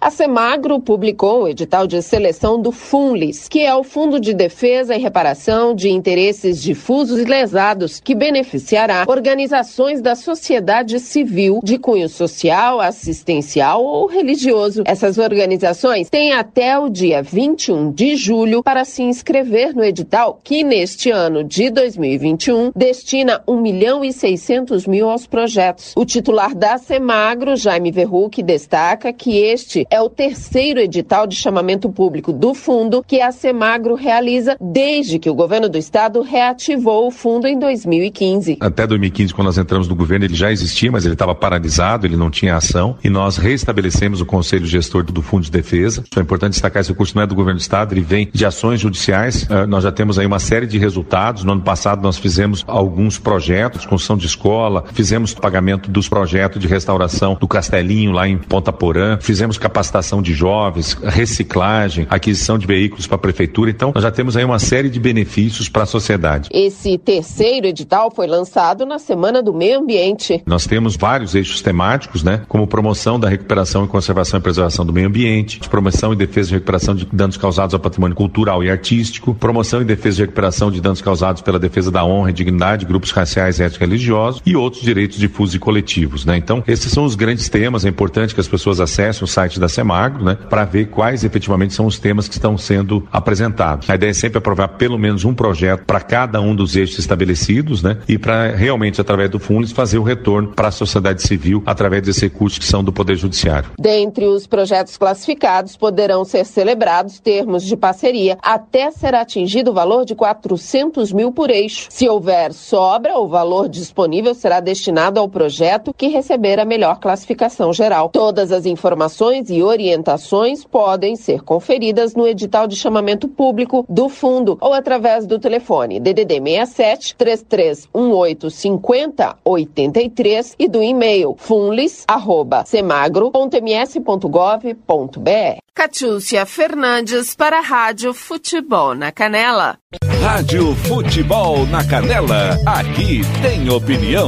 A Semagro publicou o edital de seleção do FUNLIS, que é o Fundo de Defesa e Reparação de Interesses Difusos e Lesados, que beneficiará organizações da sociedade civil de cunho social, assistencial ou religioso. Essas organizações têm até o dia 21 de julho para se inscrever no edital, que neste ano de 2021 destina 1 milhão e 600 mil aos projetos. O titular da Semagro, Jaime Verruc, destaca que este é o terceiro edital de chamamento público do fundo que a Semagro realiza desde que o governo do estado reativou o fundo em 2015. Até 2015, quando nós entramos no governo, ele já existia, mas ele estava paralisado, ele não tinha ação, e nós restabelecemos o conselho gestor do Fundo de Defesa. É importante destacar esse recurso não é do governo do estado, ele vem de ações judiciais. Uh, nós já temos aí uma série de resultados. No ano passado nós fizemos alguns projetos, construção de escola, fizemos pagamento dos projetos de restauração do Castelinho lá em Ponta Porã, fizemos capacitação de jovens, reciclagem, aquisição de veículos para a prefeitura. Então, nós já temos aí uma série de benefícios para a sociedade. Esse terceiro edital foi lançado na Semana do Meio Ambiente. Nós temos vários eixos temáticos, né? Como promoção da recuperação e conservação e preservação do meio ambiente, promoção e defesa e recuperação de danos causados ao patrimônio cultural e artístico, promoção e defesa e recuperação de danos causados pela defesa da honra e dignidade, grupos raciais, étnicos e religiosos e outros direitos difusos e coletivos, né? Então, esses são os grandes temas. É importante que as pessoas acessem o site da Semagro, né? Para ver quais efetivamente são os temas que estão sendo apresentados. A ideia é sempre aprovar pelo menos um projeto para cada um dos eixos estabelecidos, né? E para realmente, através do Fundes, fazer o retorno para a sociedade civil através desses recursos que são do Poder Judiciário. Dentre os projetos classificados, poderão ser celebrados termos de parceria até ser atingido o valor de 400 mil por eixo. Se houver sobra, o valor disponível será destinado ao projeto que receber a melhor classificação geral. Todas as informações e orientações podem ser conferidas no edital de chamamento público do fundo ou através do telefone DDD 67 3318 50 83 e do e-mail funlis@semagro.ms.gov.br. Catiúcia Fernandes para a Rádio Futebol na Canela. Rádio Futebol na Canela, aqui tem opinião.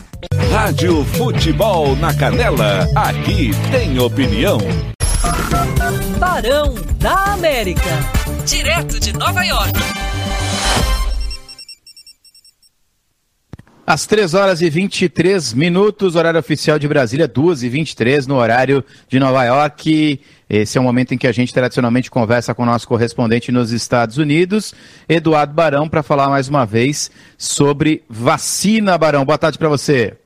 Rádio Futebol na Canela, aqui tem opinião. Barão da América. Direto de Nova York. Às 3 horas e 23 minutos, horário oficial de Brasília, 2 e 23 no horário de Nova York. Esse é o momento em que a gente tradicionalmente conversa com o nosso correspondente nos Estados Unidos, Eduardo Barão, para falar mais uma vez sobre vacina, Barão. Boa tarde para você.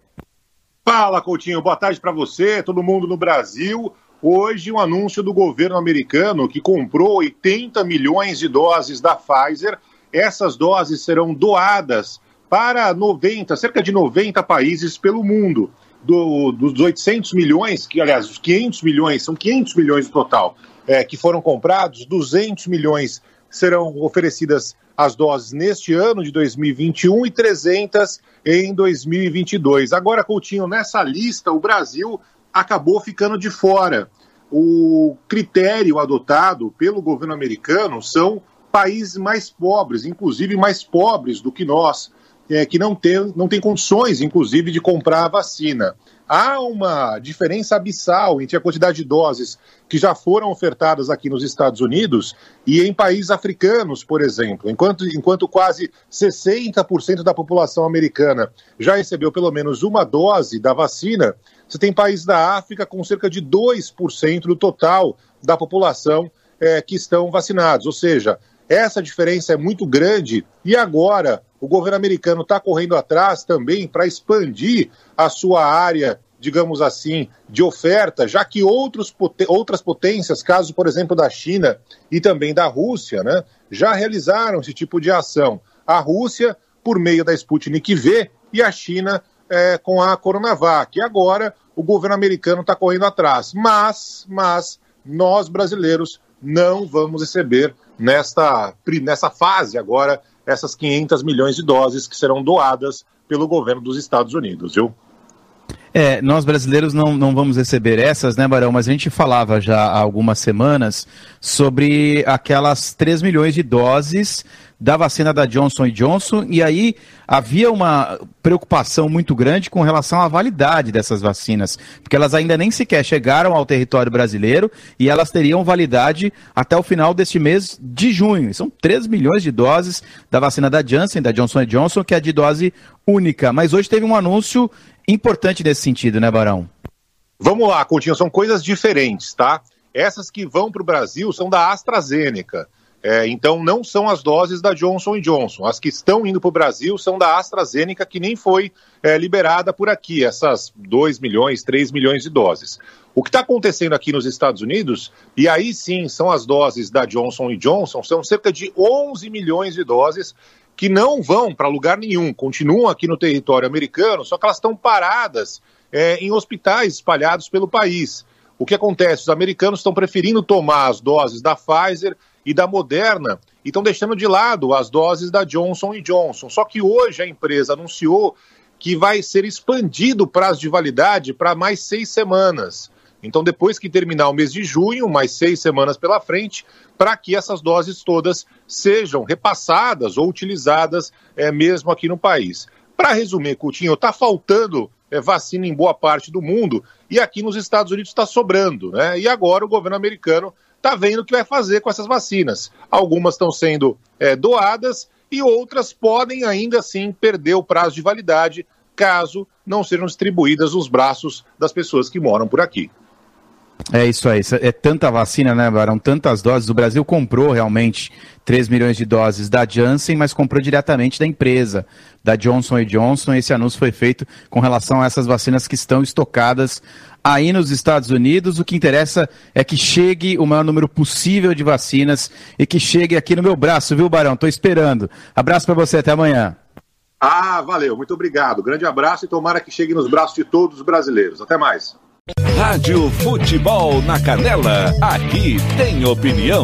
Fala, Coutinho. Boa tarde para você, todo mundo no Brasil. Hoje, um anúncio do governo americano que comprou 80 milhões de doses da Pfizer. Essas doses serão doadas para 90, cerca de 90 países pelo mundo. Do, dos 800 milhões, que aliás, os 500 milhões, são 500 milhões no total, é, que foram comprados, 200 milhões serão oferecidas as doses neste ano de 2021 e 300 em 2022. Agora, Coutinho, nessa lista, o Brasil acabou ficando de fora. O critério adotado pelo governo americano são países mais pobres, inclusive mais pobres do que nós é, que não tem, não tem condições, inclusive, de comprar a vacina. Há uma diferença abissal entre a quantidade de doses que já foram ofertadas aqui nos Estados Unidos e em países africanos, por exemplo. Enquanto, enquanto quase 60% da população americana já recebeu pelo menos uma dose da vacina, você tem países da África com cerca de 2% do total da população é, que estão vacinados. Ou seja, essa diferença é muito grande e agora o governo americano está correndo atrás também para expandir a sua área, digamos assim, de oferta, já que outros, outras potências, caso, por exemplo, da China e também da Rússia, né, já realizaram esse tipo de ação. A Rússia, por meio da Sputnik V, e a China é, com a Coronavac. E agora o governo americano está correndo atrás. Mas, mas, nós brasileiros não vamos receber nesta, nessa fase agora essas 500 milhões de doses que serão doadas pelo governo dos Estados Unidos, viu? É, nós brasileiros não, não vamos receber essas, né, Barão? Mas a gente falava já há algumas semanas sobre aquelas 3 milhões de doses da vacina da Johnson Johnson, e aí havia uma preocupação muito grande com relação à validade dessas vacinas, porque elas ainda nem sequer chegaram ao território brasileiro e elas teriam validade até o final deste mês de junho. São 3 milhões de doses da vacina da Janssen, da Johnson Johnson, que é de dose única. Mas hoje teve um anúncio importante nesse sentido, né, Barão? Vamos lá, Coutinho, são coisas diferentes, tá? Essas que vão para o Brasil são da AstraZeneca. É, então, não são as doses da Johnson Johnson. As que estão indo para o Brasil são da AstraZeneca, que nem foi é, liberada por aqui, essas 2 milhões, 3 milhões de doses. O que está acontecendo aqui nos Estados Unidos, e aí sim são as doses da Johnson Johnson, são cerca de 11 milhões de doses que não vão para lugar nenhum, continuam aqui no território americano, só que elas estão paradas é, em hospitais espalhados pelo país. O que acontece? Os americanos estão preferindo tomar as doses da Pfizer e da Moderna e estão deixando de lado as doses da Johnson Johnson. Só que hoje a empresa anunciou que vai ser expandido o prazo de validade para mais seis semanas. Então, depois que terminar o mês de junho, mais seis semanas pela frente, para que essas doses todas sejam repassadas ou utilizadas é, mesmo aqui no país. Para resumir, Coutinho, está faltando é, vacina em boa parte do mundo e aqui nos Estados Unidos está sobrando. Né? E agora o governo americano está vendo o que vai fazer com essas vacinas. Algumas estão sendo é, doadas e outras podem ainda assim perder o prazo de validade caso não sejam distribuídas nos braços das pessoas que moram por aqui. É isso aí, é tanta vacina, né, Barão? Tantas doses. O Brasil comprou realmente 3 milhões de doses da Janssen, mas comprou diretamente da empresa, da Johnson Johnson. Esse anúncio foi feito com relação a essas vacinas que estão estocadas aí nos Estados Unidos. O que interessa é que chegue o maior número possível de vacinas e que chegue aqui no meu braço, viu, Barão? Estou esperando. Abraço para você, até amanhã. Ah, valeu, muito obrigado. Grande abraço e tomara que chegue nos braços de todos os brasileiros. Até mais. Rádio Futebol na Canela, aqui tem opinião.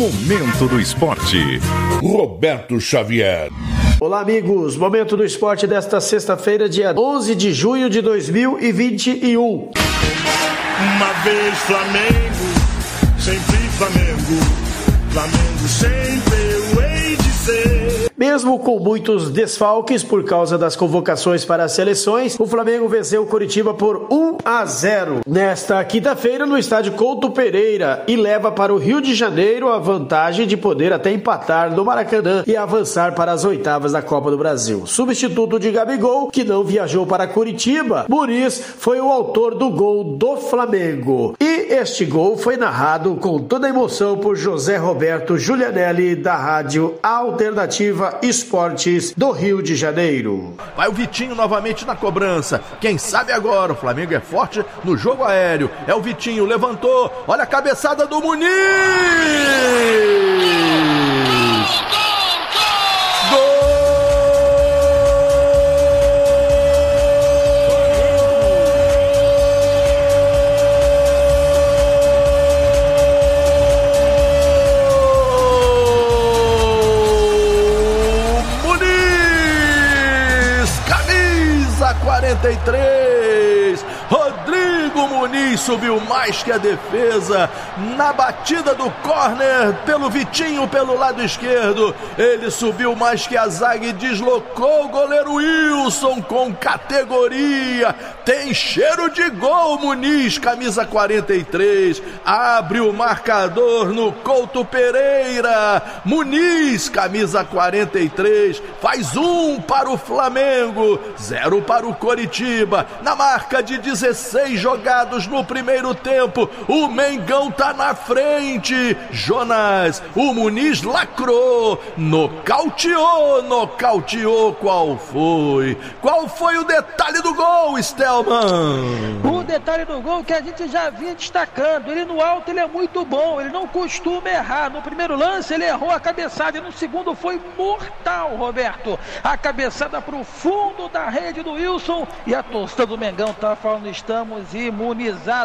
Momento do esporte. Roberto Xavier. Olá, amigos. Momento do esporte desta sexta-feira, dia 11 de junho de 2021. Uma vez Flamengo, sempre Flamengo. Flamengo sempre eu hei de ser. Mesmo com muitos desfalques por causa das convocações para as seleções, o Flamengo venceu o Curitiba por 1 a 0 nesta quinta-feira no estádio Couto Pereira e leva para o Rio de Janeiro a vantagem de poder até empatar no Maracanã e avançar para as oitavas da Copa do Brasil. Substituto de Gabigol, que não viajou para Curitiba, Muniz foi o autor do gol do Flamengo. E este gol foi narrado com toda a emoção por José Roberto Giulianelli da Rádio Alternativa Esportes do Rio de Janeiro. Vai o Vitinho novamente na cobrança. Quem sabe agora? O Flamengo é forte no jogo aéreo. É o Vitinho, levantou. Olha a cabeçada do Muniz! 43. Subiu mais que a defesa na batida do corner pelo Vitinho pelo lado esquerdo. Ele subiu mais que a zaga e deslocou o goleiro Wilson com categoria. Tem cheiro de gol, Muniz, camisa 43. Abre o marcador no Couto Pereira. Muniz, camisa 43. Faz um para o Flamengo, zero para o Coritiba. Na marca de 16 jogados no primeiro tempo, o Mengão tá na frente. Jonas, o Muniz lacrou, nocauteou, nocauteou. Qual foi? Qual foi o detalhe do gol, Stelman? O detalhe do gol que a gente já vinha destacando. Ele no alto ele é muito bom, ele não costuma errar. No primeiro lance ele errou a cabeçada e no segundo foi mortal, Roberto. A cabeçada para o fundo da rede do Wilson e a torcida do Mengão tá falando estamos imunizados.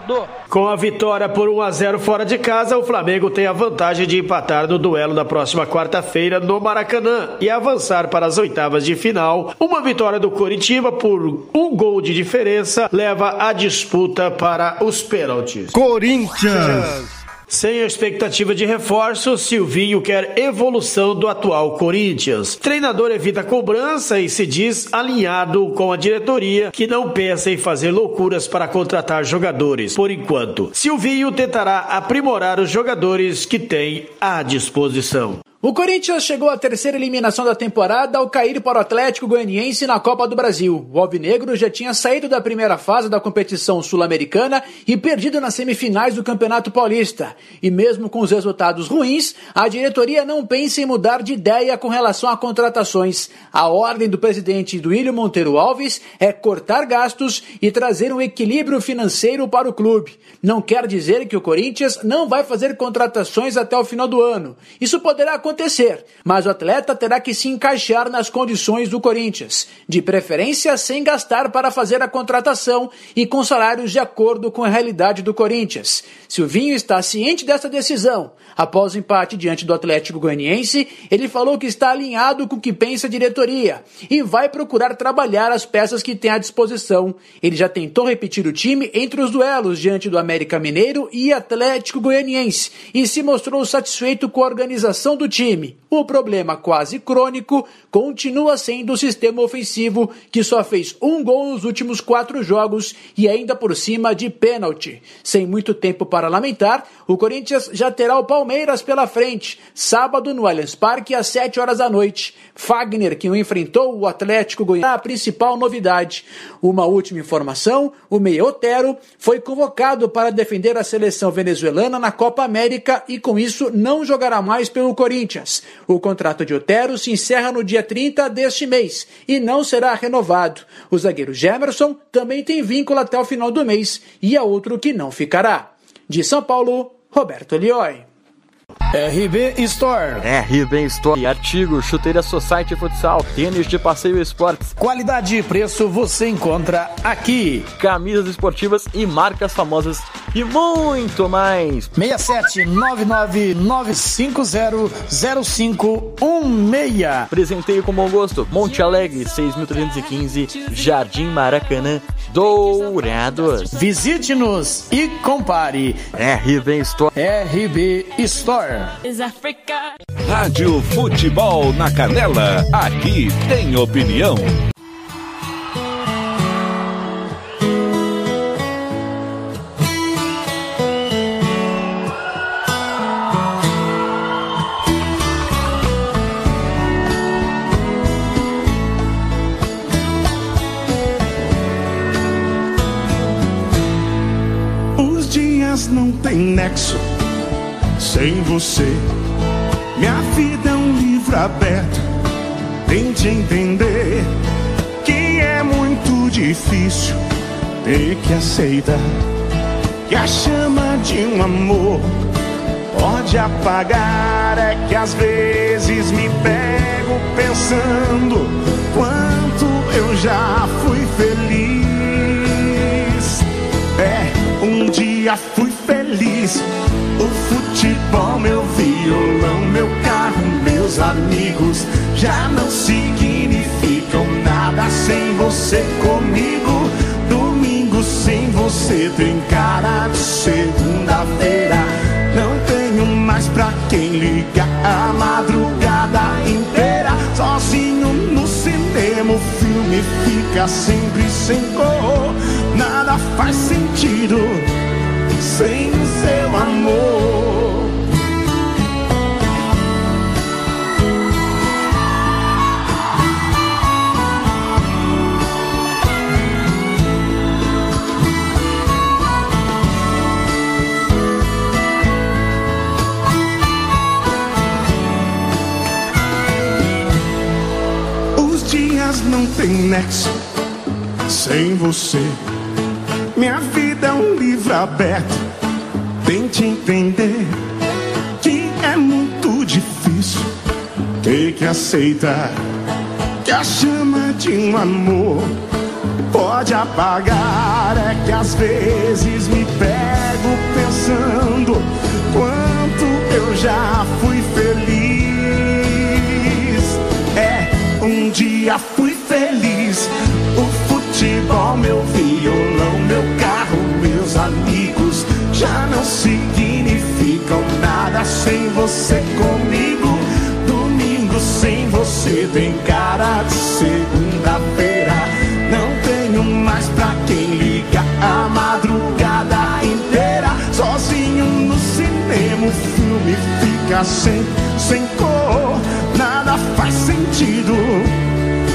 Com a vitória por 1 a 0 fora de casa, o Flamengo tem a vantagem de empatar no duelo da próxima quarta-feira no Maracanã e avançar para as oitavas de final. Uma vitória do Coritiba por um gol de diferença leva a disputa para os pênaltis. Corinthians. Sem expectativa de reforço, Silvinho quer evolução do atual Corinthians. Treinador evita cobrança e se diz alinhado com a diretoria, que não pensa em fazer loucuras para contratar jogadores, por enquanto. Silvinho tentará aprimorar os jogadores que tem à disposição. O Corinthians chegou à terceira eliminação da temporada ao cair para o Atlético Goianiense na Copa do Brasil. O Alvinegro já tinha saído da primeira fase da competição sul-americana e perdido nas semifinais do Campeonato Paulista. E mesmo com os resultados ruins, a diretoria não pensa em mudar de ideia com relação a contratações. A ordem do presidente Duílio Monteiro Alves é cortar gastos e trazer um equilíbrio financeiro para o clube. Não quer dizer que o Corinthians não vai fazer contratações até o final do ano. Isso poderá acontecer acontecer, mas o atleta terá que se encaixar nas condições do Corinthians, de preferência sem gastar para fazer a contratação e com salários de acordo com a realidade do Corinthians. Silvinho está ciente dessa decisão. Após o empate diante do Atlético Goianiense, ele falou que está alinhado com o que pensa a diretoria e vai procurar trabalhar as peças que tem à disposição. Ele já tentou repetir o time entre os duelos diante do América Mineiro e Atlético Goianiense e se mostrou satisfeito com a organização do time. O problema quase crônico continua sendo o sistema ofensivo, que só fez um gol nos últimos quatro jogos e ainda por cima de pênalti. Sem muito tempo para lamentar, o Corinthians já terá o Palmeiras pela frente, sábado no Allianz Parque às 7 horas da noite. Fagner, que o enfrentou o Atlético Goianiense, a principal novidade. Uma última informação: o Otero foi convocado para defender a seleção venezuelana na Copa América e com isso não jogará mais pelo Corinthians. O contrato de Otero se encerra no dia 30 deste mês e não será renovado. O zagueiro Gemerson também tem vínculo até o final do mês e é outro que não ficará. De São Paulo, Roberto Lioi. RB Store. RB Store. Artigos, chuteira Society Futsal, tênis de passeio e esportes. Qualidade e preço você encontra aqui. Camisas esportivas e marcas famosas e muito mais. 67 999500516. Presenteio com bom gosto. Monte Alegre, 6.315, Jardim Maracanã, Dourados. Visite-nos e compare. RB Store. RB Store. Rádio Futebol na Canela, aqui tem opinião. Os dias não têm nexo sem você. Minha vida é um livro aberto. Tente entender que é muito difícil ter que aceitar que a chama de um amor pode apagar. É que às vezes me pego pensando quanto eu já fui dia fui feliz. O futebol, meu violão, meu carro, meus amigos já não significam nada sem você comigo. Domingo sem você tem cara de segunda-feira. Não tenho mais pra quem ligar a madrugada inteira. Sozinho no cinema, o filme fica sempre sem cor. Nada faz sentido sem seu amor. Os dias não têm nexo sem você. Minha vida é um livro aberto. Tente entender que é muito difícil ter que aceitar que a chama de um amor pode apagar. É que às vezes me pego pensando quanto eu já fui feliz. Meu violão, meu carro, meus amigos já não significam nada sem você comigo. Domingo sem você tem cara de segunda-feira. Não tenho mais pra quem liga a madrugada inteira. Sozinho no cinema, o filme fica sem, sem cor. Nada faz sentido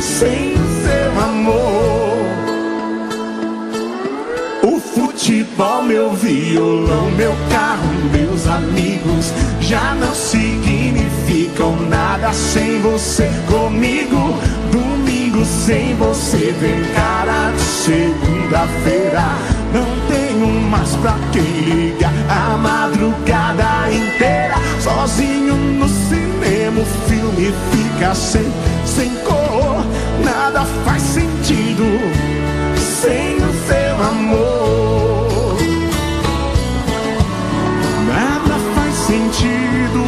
sem seu amor. Futebol, meu violão, meu carro, meus amigos já não significam nada sem você comigo. Domingo sem você tem cara de segunda-feira. Não tenho mais pra quem ligar a madrugada inteira. Sozinho no cinema, o filme fica sem, sem cor. Nada faz sentido sem o seu amor. Sentido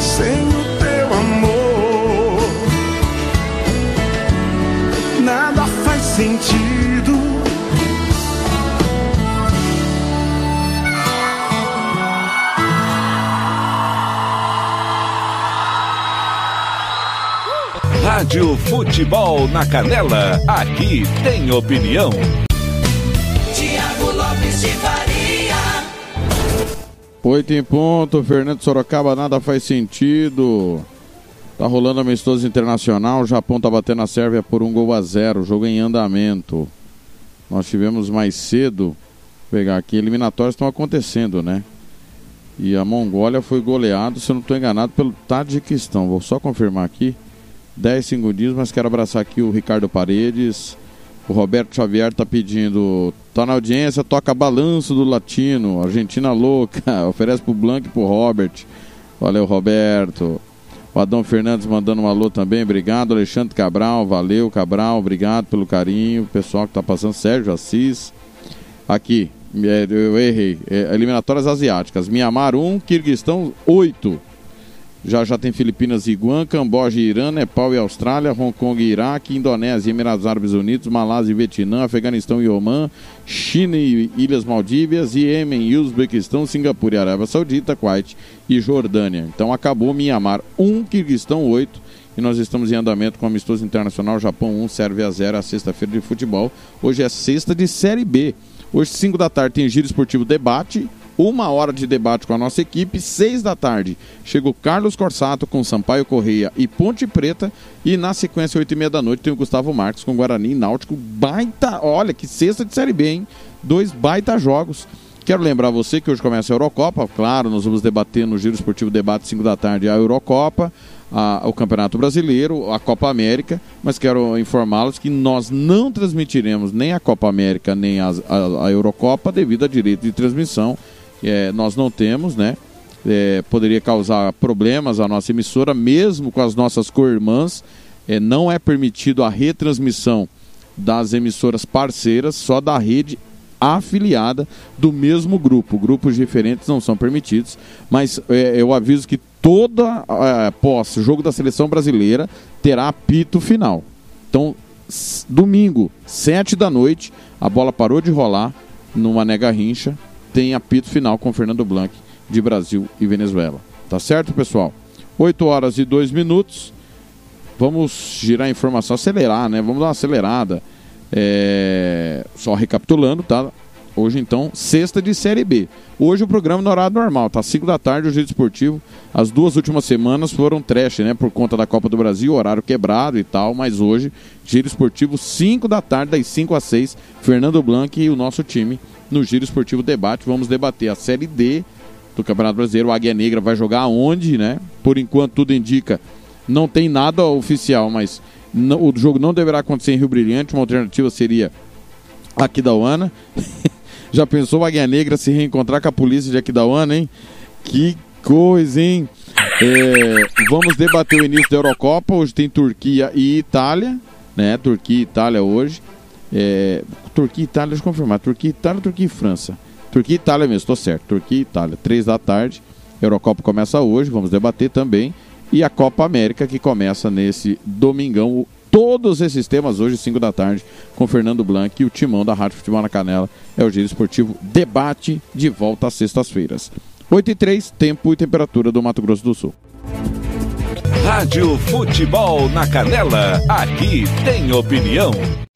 sem o teu amor. Nada faz sentido. Rádio Futebol na Canela, aqui tem opinião. Oito em ponto, Fernando Sorocaba, nada faz sentido. Tá rolando amistoso internacional, o Japão tá batendo a Sérvia por um gol a zero, jogo em andamento. Nós tivemos mais cedo, pegar aqui, eliminatórias estão acontecendo, né? E a Mongólia foi goleado, se eu não estou enganado, pelo Tadjikistão. Vou só confirmar aqui. 10 segundinhos, mas quero abraçar aqui o Ricardo Paredes. O Roberto Xavier tá pedindo. Tá na audiência, toca balanço do latino. Argentina louca. Oferece pro Blanco e pro Robert. Valeu, Roberto. O Adão Fernandes mandando um alô também, obrigado. Alexandre Cabral, valeu, Cabral, obrigado pelo carinho. O pessoal que tá passando, Sérgio Assis. Aqui, é, eu errei. É, eliminatórias asiáticas. Mianmar 1, Kirguistão 8. Já já tem Filipinas e Guam, Camboja e Irã, Nepal e Austrália, Hong Kong e Iraque, Indonésia Emirados Árabes Unidos, Malásia e Vietnã, Afeganistão e Omã, China e Ilhas Maldívias, Iêmen e Uzbequistão, Singapura e Arábia Saudita, Kuwait e Jordânia. Então acabou Mianmar 1, Kirguistão 8 e nós estamos em andamento com amistoso internacional Japão 1, Sérvia 0, a sexta-feira de futebol. Hoje é sexta de Série B. Hoje, 5 da tarde, tem Giro Esportivo Debate, uma hora de debate com a nossa equipe. Seis da tarde chega o Carlos Corsato com Sampaio Correia e Ponte Preta. E na sequência, oito e meia da noite, tem o Gustavo Marques com Guarani Náutico. Baita, olha que sexta de Série B, hein? Dois baita jogos. Quero lembrar você que hoje começa a Eurocopa. Claro, nós vamos debater no Giro Esportivo Debate 5 da tarde a Eurocopa. A, o Campeonato Brasileiro, a Copa América, mas quero informá-los que nós não transmitiremos nem a Copa América nem a, a, a Eurocopa devido a direito de transmissão é, nós não temos, né? É, poderia causar problemas à nossa emissora, mesmo com as nossas co-irmãs. É, não é permitido a retransmissão das emissoras parceiras, só da rede afiliada do mesmo grupo. Grupos diferentes não são permitidos, mas é, eu aviso que toda é, pós-jogo da seleção brasileira terá apito final. Então, domingo, sete da noite, a bola parou de rolar no Mané Garrincha, tem apito final com Fernando Blanc de Brasil e Venezuela. Tá certo, pessoal? 8 horas e 2 minutos. Vamos girar a informação, acelerar, né? Vamos dar uma acelerada. É... Só recapitulando, tá? Hoje, então, sexta de Série B. Hoje o programa no horário normal, tá? 5 da tarde, o Giro Esportivo. As duas últimas semanas foram trash, né? Por conta da Copa do Brasil, horário quebrado e tal. Mas hoje, Giro Esportivo, 5 da tarde, das 5 às 6. Fernando Blanc e o nosso time no Giro Esportivo Debate. Vamos debater a Série D do Campeonato Brasileiro. O Águia Negra vai jogar onde, né? Por enquanto, tudo indica. Não tem nada oficial, mas não, o jogo não deverá acontecer em Rio Brilhante. Uma alternativa seria Aquidauana. Já pensou Águia Negra se reencontrar com a polícia de Aquidauana, hein? Que coisa, hein? É, vamos debater o início da Eurocopa. Hoje tem Turquia e Itália, né? Turquia e Itália hoje. É, Turquia e Itália, deixa eu confirmar. Turquia, Itália, Turquia e França. Turquia e Itália mesmo, estou certo. Turquia e Itália, três da tarde. Eurocopa começa hoje, vamos debater também. E a Copa América que começa nesse domingão. Todos esses temas hoje, 5 da tarde, com Fernando Blanc e o timão da Rádio Futebol na Canela. É o Giro Esportivo Debate de volta às sextas-feiras. 8 e 3, tempo e temperatura do Mato Grosso do Sul. Rádio Futebol na Canela, aqui tem opinião.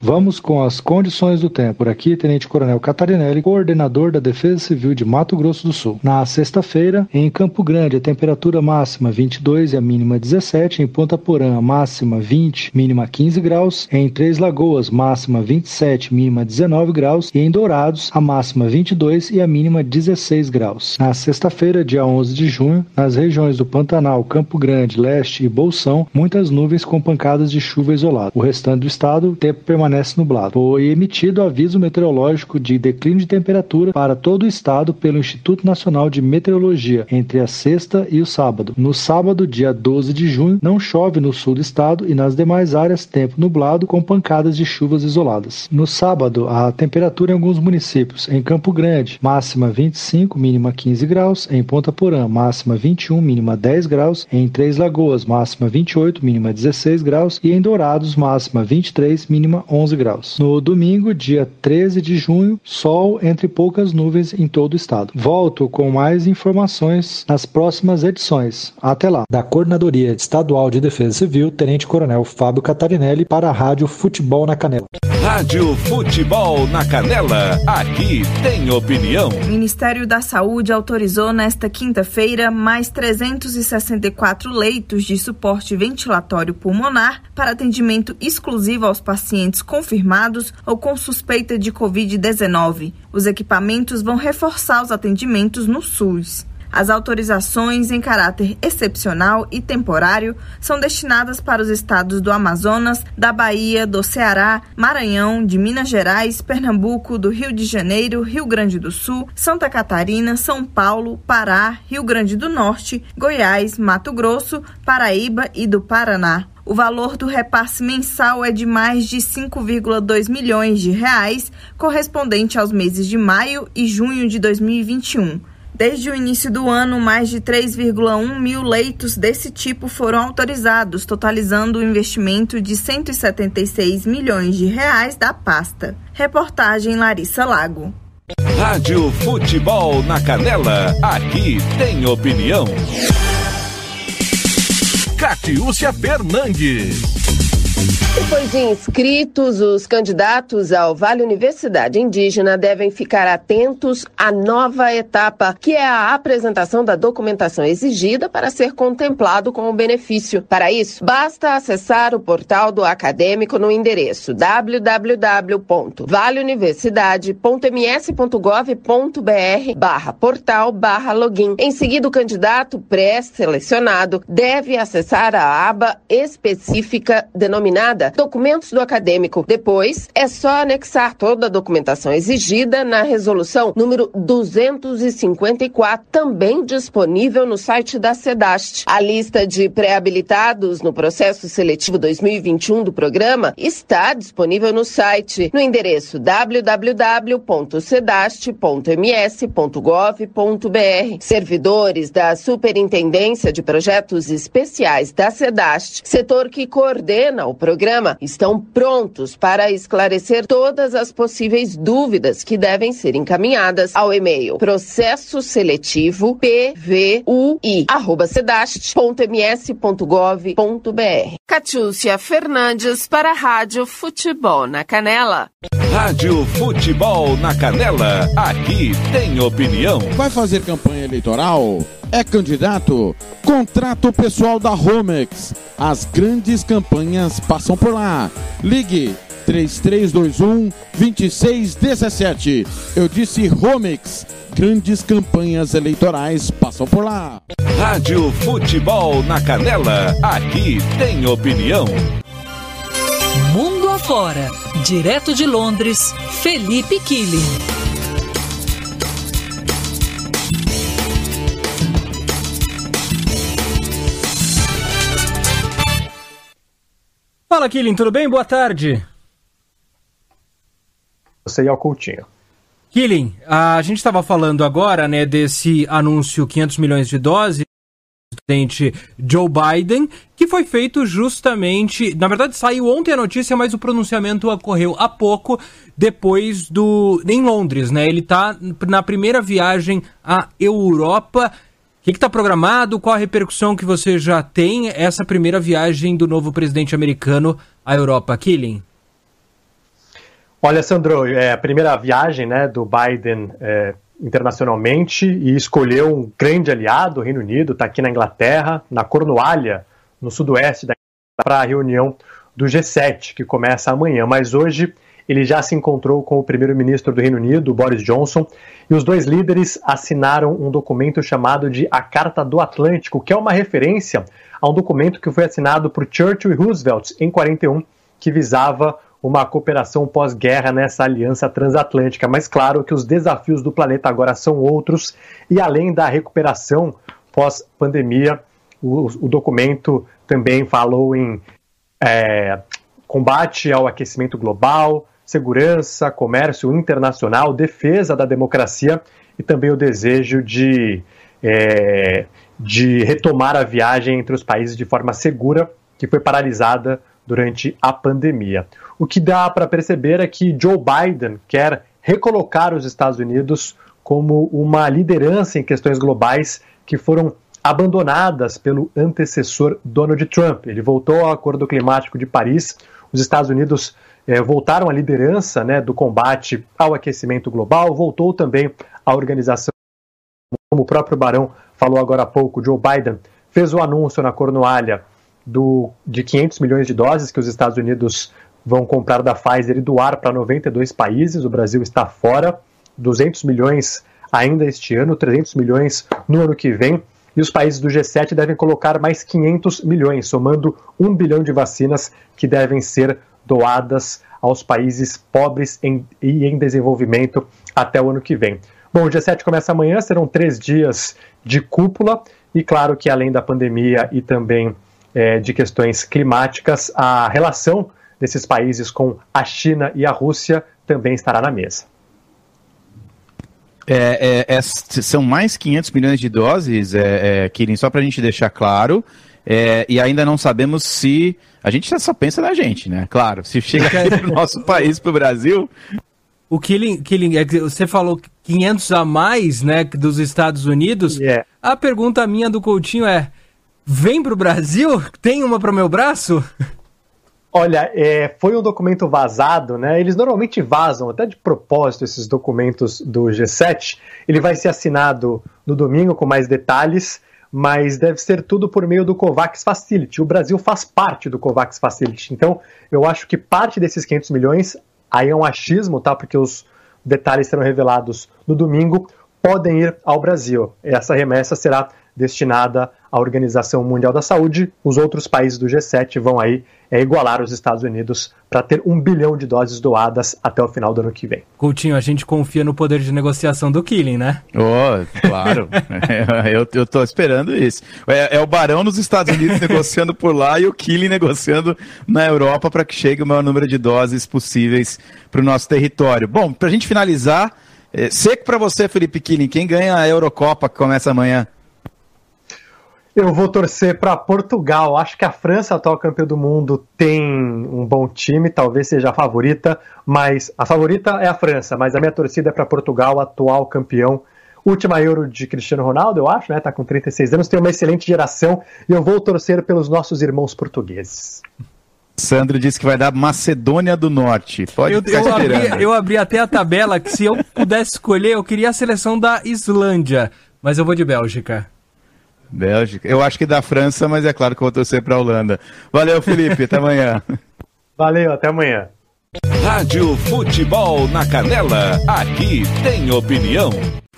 Vamos com as condições do tempo. Por aqui, Tenente Coronel Catarinelli, coordenador da Defesa Civil de Mato Grosso do Sul. Na sexta-feira, em Campo Grande, a temperatura máxima 22 e a mínima 17. Em Ponta Porã, máxima 20, mínima 15 graus. Em Três Lagoas, máxima 27, mínima 19 graus. E em Dourados, a máxima 22 e a mínima 16 graus. Na sexta-feira, dia 11 de junho, nas regiões do Pantanal, Campo Grande, Leste e Bolsão, muitas nuvens com pancadas de chuva isolada. O restante do estado, tempo permanece permanece nublado. Foi emitido aviso meteorológico de declínio de temperatura para todo o estado pelo Instituto Nacional de Meteorologia entre a sexta e o sábado. No sábado, dia 12 de junho, não chove no sul do estado e nas demais áreas tempo nublado com pancadas de chuvas isoladas. No sábado, a temperatura em alguns municípios, em Campo Grande, máxima 25, mínima 15 graus, em Ponta Porã, máxima 21, mínima 10 graus, em Três Lagoas, máxima 28, mínima 16 graus e em Dourados, máxima 23, mínima 11 graus. No domingo, dia 13 de junho, sol entre poucas nuvens em todo o estado. Volto com mais informações nas próximas edições. Até lá. Da Coordenadoria Estadual de Defesa Civil, Tenente Coronel Fábio Catarinelli para a Rádio Futebol na Canela. Rádio Futebol na Canela, aqui tem opinião. O Ministério da Saúde autorizou nesta quinta-feira mais 364 leitos de suporte ventilatório pulmonar para atendimento exclusivo aos pacientes confirmados ou com suspeita de Covid-19. Os equipamentos vão reforçar os atendimentos no SUS. As autorizações em caráter excepcional e temporário são destinadas para os estados do Amazonas, da Bahia, do Ceará, Maranhão, de Minas Gerais, Pernambuco, do Rio de Janeiro, Rio Grande do Sul, Santa Catarina, São Paulo, Pará, Rio Grande do Norte, Goiás, Mato Grosso, Paraíba e do Paraná. O valor do repasse mensal é de mais de 5,2 milhões de reais, correspondente aos meses de maio e junho de 2021. Desde o início do ano, mais de 3,1 mil leitos desse tipo foram autorizados, totalizando o um investimento de 176 milhões de reais da pasta. Reportagem Larissa Lago. Rádio Futebol na Canela, aqui tem opinião. Catiúcia Fernandes. Depois de inscritos, os candidatos ao Vale Universidade Indígena devem ficar atentos à nova etapa, que é a apresentação da documentação exigida para ser contemplado com o benefício. Para isso, basta acessar o portal do acadêmico no endereço www.valeuniversidade.ms.gov.br barra portal barra login. Em seguida, o candidato pré-selecionado deve acessar a aba específica denominada Documentos do Acadêmico. Depois, é só anexar toda a documentação exigida na resolução número 254, também disponível no site da SEDAST. A lista de pré-habilitados no processo seletivo 2021 do programa está disponível no site, no endereço www.sedast.ms.gov.br. Servidores da Superintendência de Projetos Especiais da SEDAST, setor que coordena o programa, estão prontos para esclarecer todas as possíveis dúvidas que devem ser encaminhadas ao e-mail processo seletivo pvui arroba sedast.ms.gov.br. Catiúcia Fernandes para a Rádio Futebol na Canela. Rádio Futebol na Canela, aqui tem opinião. Vai fazer campanha eleitoral? É candidato? Contrato pessoal da Romex. As grandes campanhas passam por lá. Ligue 3321 2617. Eu disse Romex. Grandes campanhas eleitorais passam por lá. Rádio Futebol na Canela, aqui tem opinião. Mundo afora, direto de Londres, Felipe Killing. Fala, Killing, tudo bem? Boa tarde. Você e ao Coutinho. Killing, a gente estava falando agora, né, desse anúncio 500 milhões de doses do presidente Joe Biden, que foi feito justamente, na verdade saiu ontem a notícia, mas o pronunciamento ocorreu há pouco depois do em Londres, né? Ele está na primeira viagem à Europa. Que está programado? Qual a repercussão que você já tem essa primeira viagem do novo presidente americano à Europa, Killing? Olha, Sandro, é a primeira viagem né, do Biden é, internacionalmente e escolheu um grande aliado, o Reino Unido, está aqui na Inglaterra, na Cornualha, no sudoeste da para a reunião do G7, que começa amanhã. Mas hoje ele já se encontrou com o primeiro-ministro do Reino Unido, Boris Johnson, e os dois líderes assinaram um documento chamado de A Carta do Atlântico, que é uma referência a um documento que foi assinado por Churchill e Roosevelt em 41, que visava uma cooperação pós-guerra nessa aliança transatlântica. Mas claro que os desafios do planeta agora são outros, e além da recuperação pós-pandemia, o, o, documento também falou em é, combate ao aquecimento global, segurança, comércio internacional, defesa da democracia e também o desejo de, é, de retomar a viagem entre os países de forma segura, que foi paralisada durante a pandemia. O que dá para perceber é que Joe Biden quer recolocar os Estados Unidos como uma liderança em questões globais que foram abandonadas pelo antecessor Donald Trump. Ele voltou ao Acordo Climático de Paris, os Estados Unidos eh, voltaram à liderança né, do combate ao aquecimento global, voltou também à organização, como o próprio Barão falou agora há pouco, Joe Biden fez o anúncio na Cornualha do, de 500 milhões de doses que os Estados Unidos vão comprar da Pfizer e doar para 92 países, o Brasil está fora, 200 milhões ainda este ano, 300 milhões no ano que vem. E os países do G7 devem colocar mais 500 milhões, somando 1 bilhão de vacinas que devem ser doadas aos países pobres em, e em desenvolvimento até o ano que vem. Bom, o G7 começa amanhã, serão três dias de cúpula, e claro que além da pandemia e também é, de questões climáticas, a relação desses países com a China e a Rússia também estará na mesa. É, é, é, são mais 500 milhões de doses, é, é, Kirin, só para a gente deixar claro. É, e ainda não sabemos se. A gente só pensa na gente, né? Claro, se chega aqui pro nosso país, pro Brasil. O Killing, Killing é que você falou 500 a mais, né, dos Estados Unidos. Yeah. A pergunta minha do Coutinho é: vem pro Brasil? Tem uma pro meu braço? Olha, é, foi um documento vazado, né? Eles normalmente vazam, até de propósito, esses documentos do G7. Ele vai ser assinado no domingo com mais detalhes, mas deve ser tudo por meio do COVAX Facility. O Brasil faz parte do COVAX Facility. Então, eu acho que parte desses 500 milhões, aí é um achismo, tá? Porque os detalhes serão revelados no domingo, podem ir ao Brasil. Essa remessa será destinada à Organização Mundial da Saúde. Os outros países do G7 vão aí é, igualar os Estados Unidos para ter um bilhão de doses doadas até o final do ano que vem. Coutinho, a gente confia no poder de negociação do Killing, né? Oh, claro. eu, eu tô esperando isso. É, é, o Barão nos Estados Unidos negociando por lá e o Killing negociando na Europa para que chegue o maior número de doses possíveis para o nosso território. Bom, para a gente finalizar, é, seco para você, Felipe Killing, quem ganha a Eurocopa que começa amanhã? Eu vou torcer para Portugal. Acho que a França, atual campeã do mundo, tem um bom time, talvez seja a favorita, mas a favorita é a França, mas a minha torcida é para Portugal, atual campeão. Última Euro de Cristiano Ronaldo, eu acho, né? Tá com 36 anos, tem uma excelente geração e eu vou torcer pelos nossos irmãos portugueses. Sandro disse que vai dar Macedônia do Norte. Pode eu, eu, abri, eu abri até a tabela que se eu pudesse escolher, eu queria a seleção da Islândia, mas eu vou de Bélgica. Bélgica. Eu acho que da França, mas é claro que eu vou torcer para a Holanda. Valeu, Felipe. até amanhã. Valeu, até amanhã. Rádio Futebol na Canela. Aqui tem opinião.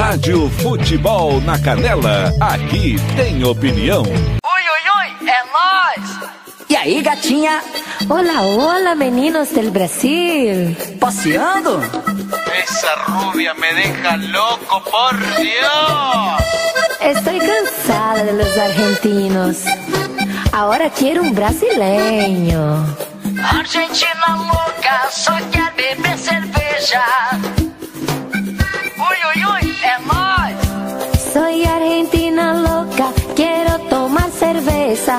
Rádio Futebol na Canela. Aqui tem opinião. Oi, oi, oi, é nós. E aí, gatinha? Hola, hola, meninos del Brasil. Passeando? Esa rubia me deja loco, por Dios. Estoy cansada de los argentinos. Ahora quiero un brasileño. Argentina louca, só quer beber cerveja. Cerveza.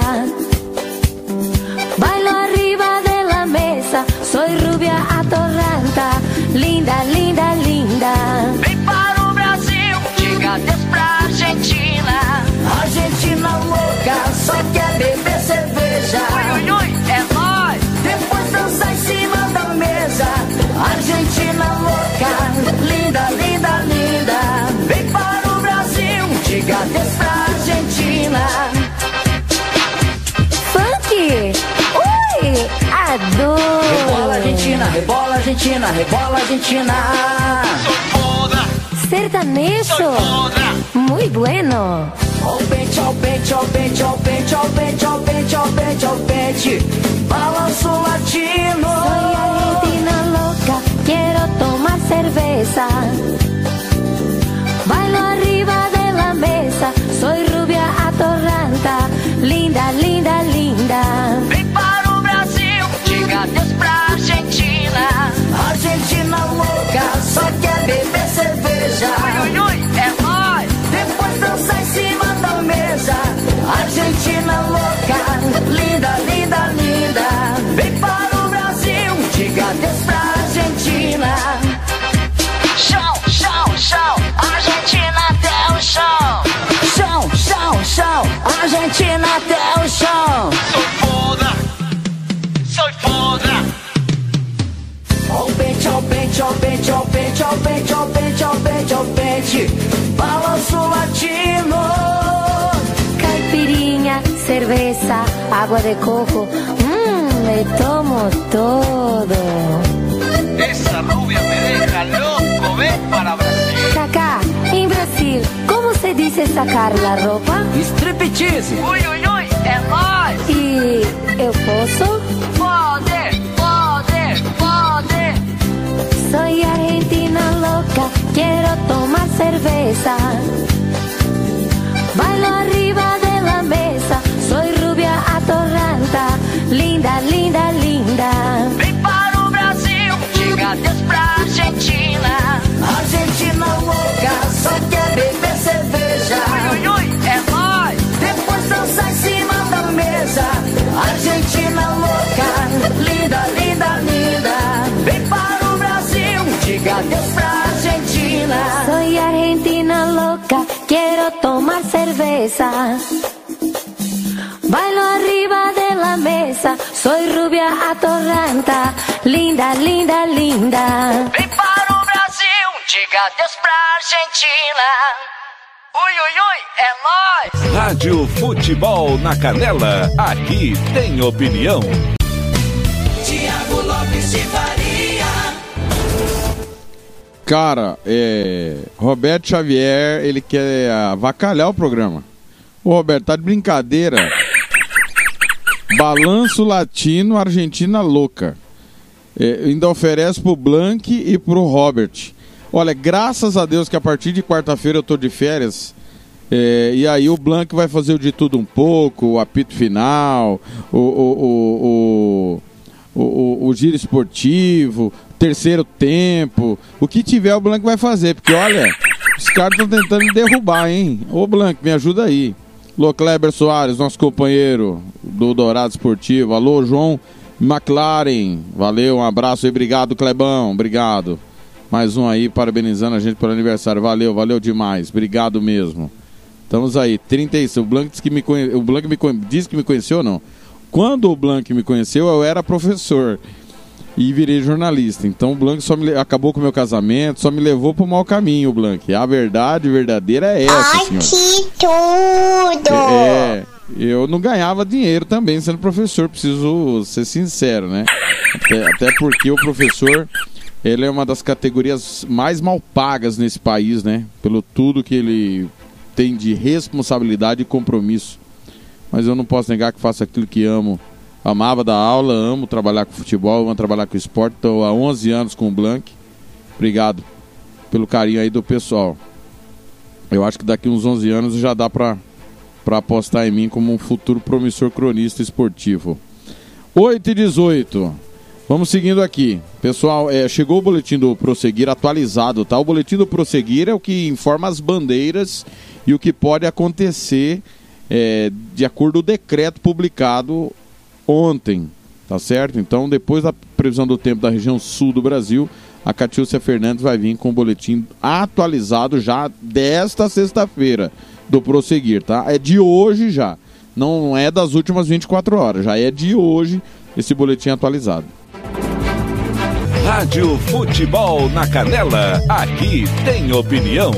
Bailo arriba de la mesa, soy rubia atorranta, linda, linda, linda. Vem para o Brasil, diga adeus pra Argentina. Argentina louca, só quer beber cerveja. Ui, ui, ui, é nóis. Depois dançar em cima da mesa. Argentina louca, linda, linda. Rebola Argentina, rebola Argentina, rebola Argentina. Sertanejo! Muy bueno! Ó o pente, ó o pente, ó o pente, ó o pente, ó o pente, ó o pente, ó o pente, ó o pente. Balanço latino. Soy argentina loca, quiero tomar cerveza. Bailo arriba de la mesa, soy rubia atorranta, linda, linda, linda. Argentina louca, só quer beber cerveja. Ui, ui, ui, é nóis. Depois dançar em cima da mesa. Argentina louca, linda, linda, linda. Vem para o Brasil, diga adeus pra Argentina. Chão, chão, chão, Argentina até o chão. Chão, chão, chão, Argentina até o chão. Pente, ó o pente, ó o pente, ó o pente, ó o pente, ó o pente, ó o pente. Balanço latino. Caipirinha, cerveza, água de coco, mmm, me tomo todo. Esa rubia me deja loco, ven para Brasil. Cacá, em Brasil, como se diz sacar la roupa? Striptease. Ui, ui, ui, é nóis. E eu posso? Soy argentina loca, quiero tomar cerveza. Bailo arriba de la mesa, soy rubia atorranta, linda, linda, linda. Cerveza. Bailo arriba de la mesa, soy rubia atorranta, linda, linda, linda. Vem para o Brasil, diga adeus pra Argentina. Ui, ui, ui, é nóis. Rádio Futebol na Canela, aqui tem opinião. Tiago Lopes de Faria. Cara, é. Roberto Xavier, ele quer avacalhar o programa. Ô, Roberto, tá de brincadeira. Balanço Latino Argentina Louca. É, ainda oferece pro Blank e pro Robert. Olha, graças a Deus que a partir de quarta-feira eu tô de férias. É, e aí o Blank vai fazer o de tudo um pouco, o apito final, o, o, o, o, o, giro esportivo, terceiro tempo. O que tiver o Blank vai fazer, porque olha, os caras estão tentando me derrubar, hein? Ô Blank, me ajuda aí. Alô, Kleber Soares, nosso companheiro do Dourado Esportivo. Alô, João McLaren. Valeu, um abraço e obrigado, Clebão. Obrigado. Mais um aí, parabenizando a gente pelo aniversário. Valeu, valeu demais. Obrigado mesmo. Estamos aí, 36. O Blanc, disse que me, conhe... o Blanc me disse que me conheceu não? Quando o Blanc me conheceu, eu era professor e virei jornalista. Então o Blanc só me acabou com o meu casamento, só me levou pro mau caminho, o Blanc. A verdade verdadeira é essa, Ai, senhor. que tudo! É, eu não ganhava dinheiro também sendo professor, preciso ser sincero, né? Até, até porque o professor, ele é uma das categorias mais mal pagas nesse país, né? Pelo tudo que ele tem de responsabilidade e compromisso. Mas eu não posso negar que faço aquilo que amo. Amava dar aula, amo trabalhar com futebol, amo trabalhar com esporte. Estou há 11 anos com o Blank. Obrigado pelo carinho aí do pessoal. Eu acho que daqui uns 11 anos já dá para para apostar em mim como um futuro promissor cronista esportivo. 8 e 18. Vamos seguindo aqui. Pessoal, é, chegou o boletim do Prosseguir atualizado, tá? O boletim do Prosseguir é o que informa as bandeiras e o que pode acontecer é, de acordo com o decreto publicado ontem, tá certo? Então, depois da previsão do tempo da região sul do Brasil, a Catiúcia Fernandes vai vir com o boletim atualizado já desta sexta-feira do Prosseguir, tá? É de hoje já. Não é das últimas 24 horas, já é de hoje esse boletim atualizado. Rádio Futebol na Canela, aqui tem opinião.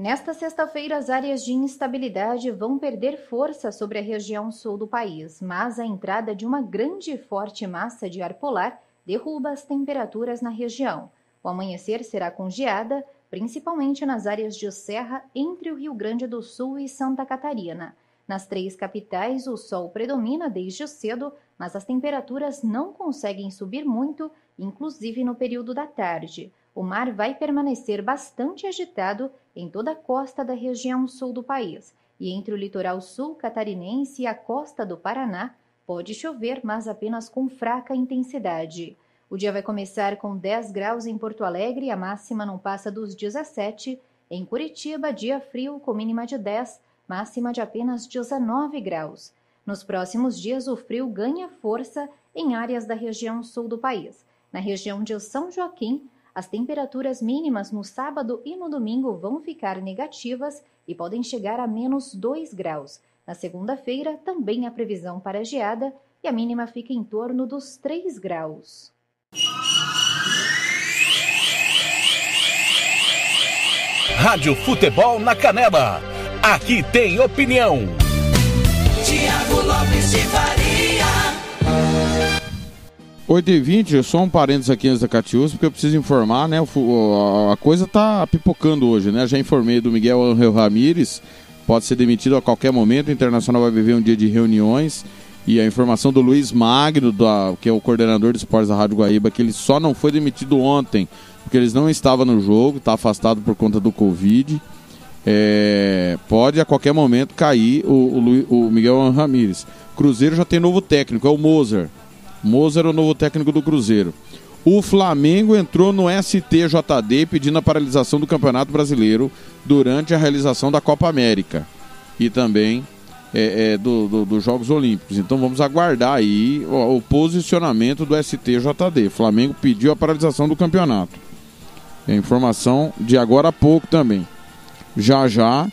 Nesta sexta-feira, as áreas de instabilidade vão perder força sobre a região sul do país, mas a entrada de uma grande e forte massa de ar polar derruba as temperaturas na região. O amanhecer será com geada, principalmente nas áreas de serra entre o Rio Grande do Sul e Santa Catarina. Nas três capitais, o sol predomina desde cedo, mas as temperaturas não conseguem subir muito, inclusive no período da tarde. O mar vai permanecer bastante agitado em toda a costa da região sul do país, e entre o litoral sul catarinense e a costa do Paraná pode chover, mas apenas com fraca intensidade. O dia vai começar com 10 graus em Porto Alegre, a máxima não passa dos 17. Em Curitiba, dia frio com mínima de 10, máxima de apenas 19 graus. Nos próximos dias, o frio ganha força em áreas da região sul do país. Na região de São Joaquim, as temperaturas mínimas no sábado e no domingo vão ficar negativas e podem chegar a menos 2 graus. Na segunda-feira, também há previsão para geada e a mínima fica em torno dos 3 graus. Rádio Futebol na Canela, aqui tem opinião. Tiago Lopes de Faria. 8h20, só um parênteses aqui antes da Catiús, porque eu preciso informar, né? A coisa tá pipocando hoje, né? Já informei do Miguel Angel Ramírez, pode ser demitido a qualquer momento. O Internacional vai viver um dia de reuniões. E a informação do Luiz Magno, da, que é o coordenador de esportes da Rádio Guaíba, que ele só não foi demitido ontem, porque eles não estavam no jogo, está afastado por conta do Covid. É, pode a qualquer momento cair o, o, o Miguel Ramírez. Cruzeiro já tem novo técnico, é o Moser. Moser é o novo técnico do Cruzeiro. O Flamengo entrou no STJD pedindo a paralisação do Campeonato Brasileiro durante a realização da Copa América. E também é, é, do, do, dos Jogos Olímpicos. Então vamos aguardar aí o, o, posicionamento do STJD. Flamengo pediu a paralisação do campeonato. É informação de agora a pouco também. Já já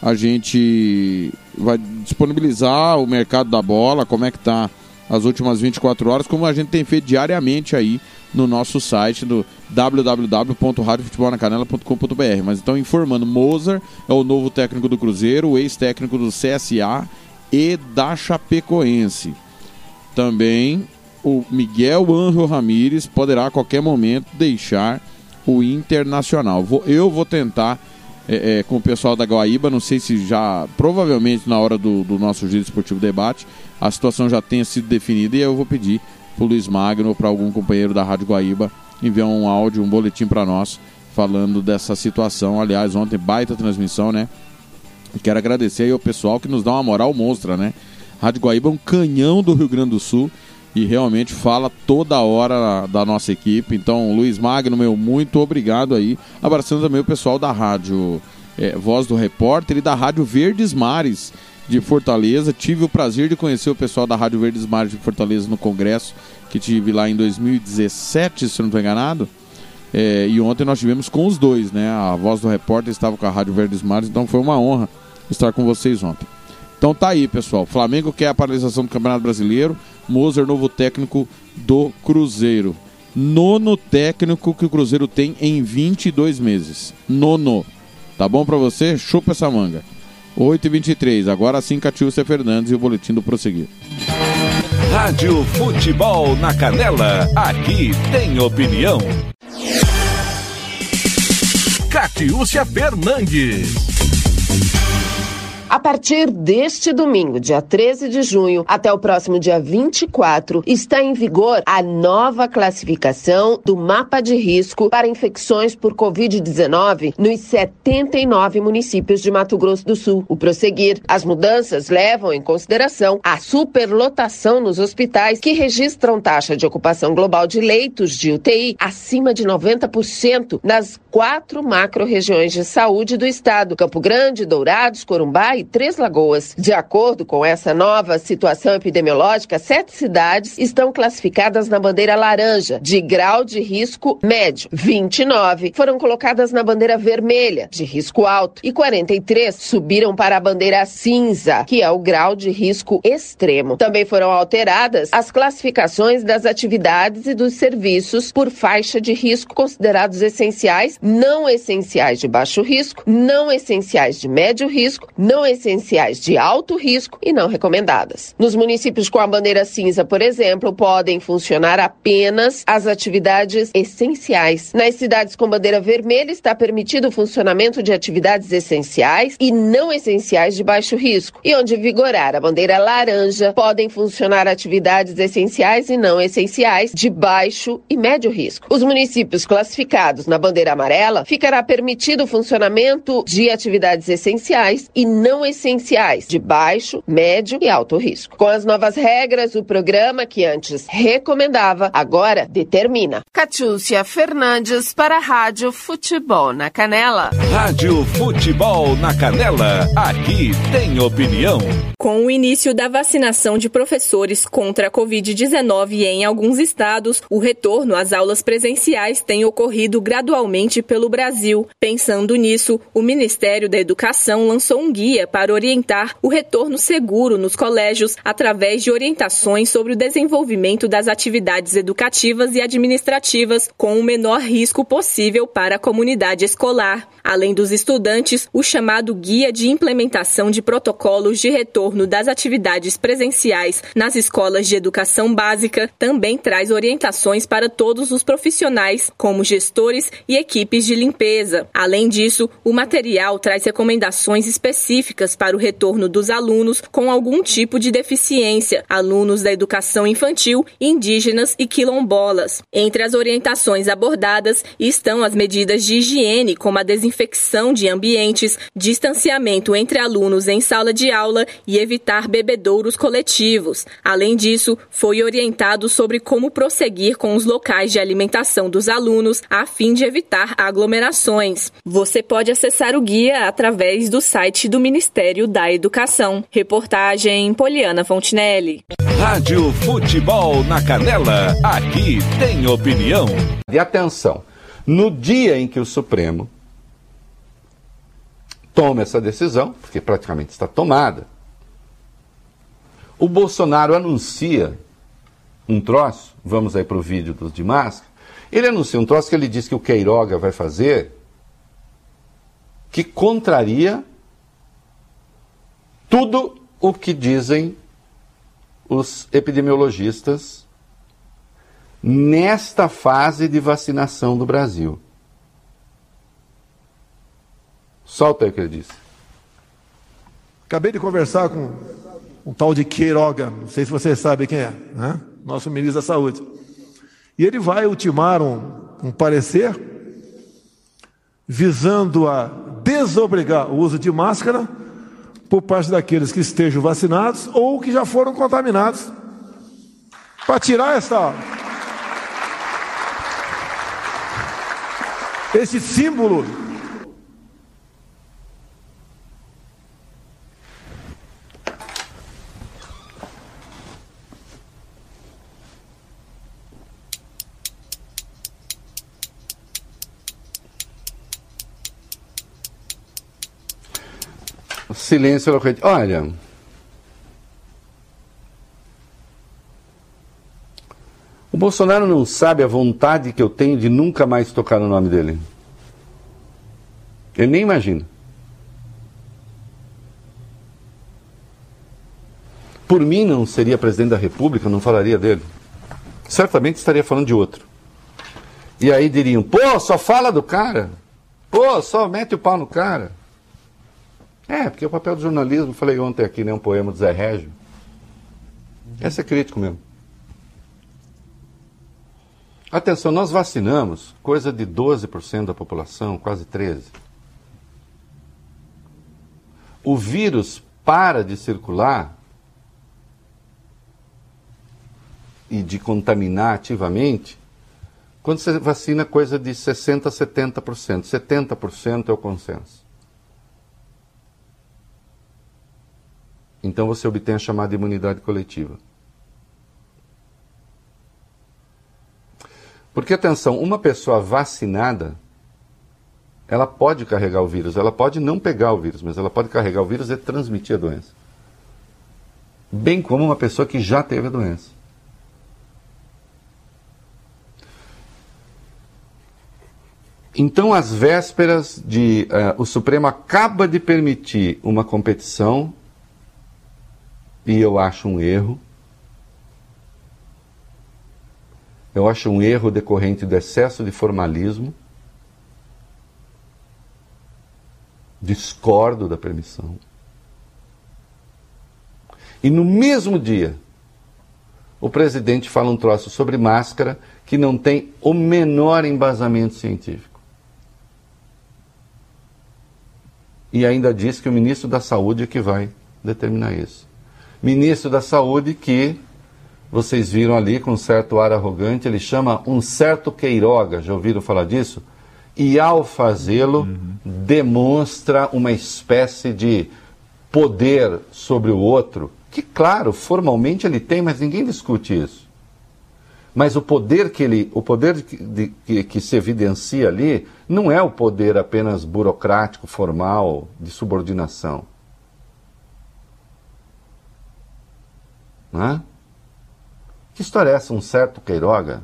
a gente vai disponibilizar o mercado da bola, como é que tá as últimas 24 horas, como a gente tem feito diariamente aí no nosso site do www.radiofutebolnacanela.com.br. Mas então informando, Mozart é o novo técnico do Cruzeiro, o ex-técnico do CSA e da Chapecoense. Também o Miguel Anjo Ramírez poderá a qualquer momento deixar o Internacional. eu vou tentar é, é, com o pessoal da Guaíba, não sei se já, provavelmente na hora do, do nosso Giro Esportivo Debate, a situação já tenha sido definida e eu vou pedir para o Luiz Magno ou para algum companheiro da Rádio Guaíba enviar um áudio, um boletim para nós falando dessa situação. Aliás, ontem baita transmissão, né? Quero agradecer aí ao pessoal que nos dá uma moral monstra, né? Rádio Guaíba é um canhão do Rio Grande do Sul e realmente fala toda hora da nossa equipe. Então, Luiz Magno, meu, muito obrigado aí. Abraçando também o pessoal da rádio é, Voz do Repórter e da Rádio Verdes Mares de Fortaleza. Tive o prazer de conhecer o pessoal da Rádio Verdes Mares de Fortaleza no congresso que tive lá em 2017, se não estou enganado. É, e ontem nós tivemos com os dois, né? A voz do repórter estava com a Rádio Verdes Mares, então foi uma honra estar com vocês ontem. Então tá aí, pessoal. Flamengo quer a paralisação do Campeonato Brasileiro. Moser, novo técnico do Cruzeiro. Nono técnico que o Cruzeiro tem em 22 meses. Nono. Tá bom para você? Chupa essa manga. 8h23. Agora sim, Catiúcia Fernandes e o boletim do prosseguir. Rádio Futebol na Canela. Aqui tem opinião. Catiúcia Fernandes. A partir deste domingo, dia 13 de junho, até o próximo dia 24, está em vigor a nova classificação do mapa de risco para infecções por Covid-19 nos 79 municípios de Mato Grosso do Sul. O prosseguir, as mudanças levam em consideração a superlotação nos hospitais que registram taxa de ocupação global de leitos de UTI acima de 90% nas quatro macro-regiões de saúde do estado: Campo Grande, Dourados, Corumbá e e Três Lagoas. De acordo com essa nova situação epidemiológica, sete cidades estão classificadas na bandeira laranja, de grau de risco médio. 29 foram colocadas na bandeira vermelha, de risco alto, e 43 subiram para a bandeira cinza, que é o grau de risco extremo. Também foram alteradas as classificações das atividades e dos serviços por faixa de risco considerados essenciais, não essenciais de baixo risco, não essenciais de médio risco, não essenciais de alto risco e não recomendadas. Nos municípios com a bandeira cinza, por exemplo, podem funcionar apenas as atividades essenciais. Nas cidades com bandeira vermelha está permitido o funcionamento de atividades essenciais e não essenciais de baixo risco. E onde vigorar a bandeira laranja, podem funcionar atividades essenciais e não essenciais de baixo e médio risco. Os municípios classificados na bandeira amarela ficará permitido o funcionamento de atividades essenciais e não essenciais de baixo, médio e alto risco. Com as novas regras, o programa que antes recomendava, agora determina. Catiúcia Fernandes para a Rádio Futebol na Canela. Rádio Futebol na Canela, aqui tem opinião. Com o início da vacinação de professores contra a Covid-19 em alguns estados, o retorno às aulas presenciais tem ocorrido gradualmente pelo Brasil. Pensando nisso, o Ministério da Educação lançou um guia para orientar o retorno seguro nos colégios através de orientações sobre o desenvolvimento das atividades educativas e administrativas com o menor risco possível para a comunidade escolar. Além dos estudantes, o chamado Guia de Implementação de Protocolos de Retorno das Atividades Presenciais nas Escolas de Educação Básica também traz orientações para todos os profissionais, como gestores e equipes de limpeza. Além disso, o material traz recomendações específicas para o retorno dos alunos com algum tipo de deficiência, alunos da educação infantil, indígenas e quilombolas. Entre as orientações abordadas estão as medidas de higiene, como a desinfecção de ambientes, distanciamento entre alunos em sala de aula e evitar bebedouros coletivos. Além disso, foi orientado sobre como prosseguir com os locais de alimentação dos alunos a fim de evitar aglomerações. Você pode acessar o guia através do site do Ministério da Educação. Reportagem Poliana Fontinelli. Rádio Futebol na Canela, aqui tem opinião. E atenção, no dia em que o Supremo toma essa decisão, porque praticamente está tomada, o Bolsonaro anuncia um troço, vamos aí para o vídeo dos de máscara, ele anuncia um troço que ele diz que o Queiroga vai fazer, que contraria tudo o que dizem os epidemiologistas nesta fase de vacinação do Brasil. Solta aí o que ele disse. Acabei de conversar com um tal de Queiroga, não sei se vocês sabem quem é, né? nosso ministro da Saúde. E ele vai ultimar um, um parecer visando a desobrigar o uso de máscara por parte daqueles que estejam vacinados ou que já foram contaminados. Para tirar essa esse símbolo silêncio eloquente. Olha. O Bolsonaro não sabe a vontade que eu tenho de nunca mais tocar no nome dele. Ele nem imagina. Por mim, não seria presidente da República, não falaria dele. Certamente estaria falando de outro. E aí diriam: pô, só fala do cara. Pô, só mete o pau no cara. É, porque o papel do jornalismo, falei ontem aqui, né, um poema do Zé Régio. Esse é crítico mesmo. Atenção, nós vacinamos coisa de 12% da população, quase 13%. O vírus para de circular e de contaminar ativamente quando você vacina coisa de 60% a 70%. 70% é o consenso. Então você obtém a chamada imunidade coletiva. Porque, atenção, uma pessoa vacinada, ela pode carregar o vírus, ela pode não pegar o vírus, mas ela pode carregar o vírus e transmitir a doença. Bem como uma pessoa que já teve a doença. Então, às vésperas de. Uh, o Supremo acaba de permitir uma competição, e eu acho um erro. Eu acho um erro decorrente do excesso de formalismo. Discordo da permissão. E no mesmo dia, o presidente fala um troço sobre máscara que não tem o menor embasamento científico. E ainda diz que o ministro da Saúde é que vai determinar isso. Ministro da Saúde que vocês viram ali com um certo ar arrogante, ele chama um certo Queiroga, já ouviram falar disso? E ao fazê-lo, uhum. demonstra uma espécie de poder sobre o outro, que, claro, formalmente ele tem, mas ninguém discute isso. Mas o poder que ele, o poder de, de, que, que se evidencia ali não é o poder apenas burocrático, formal, de subordinação. Não é? Que história é essa? Um certo Queiroga?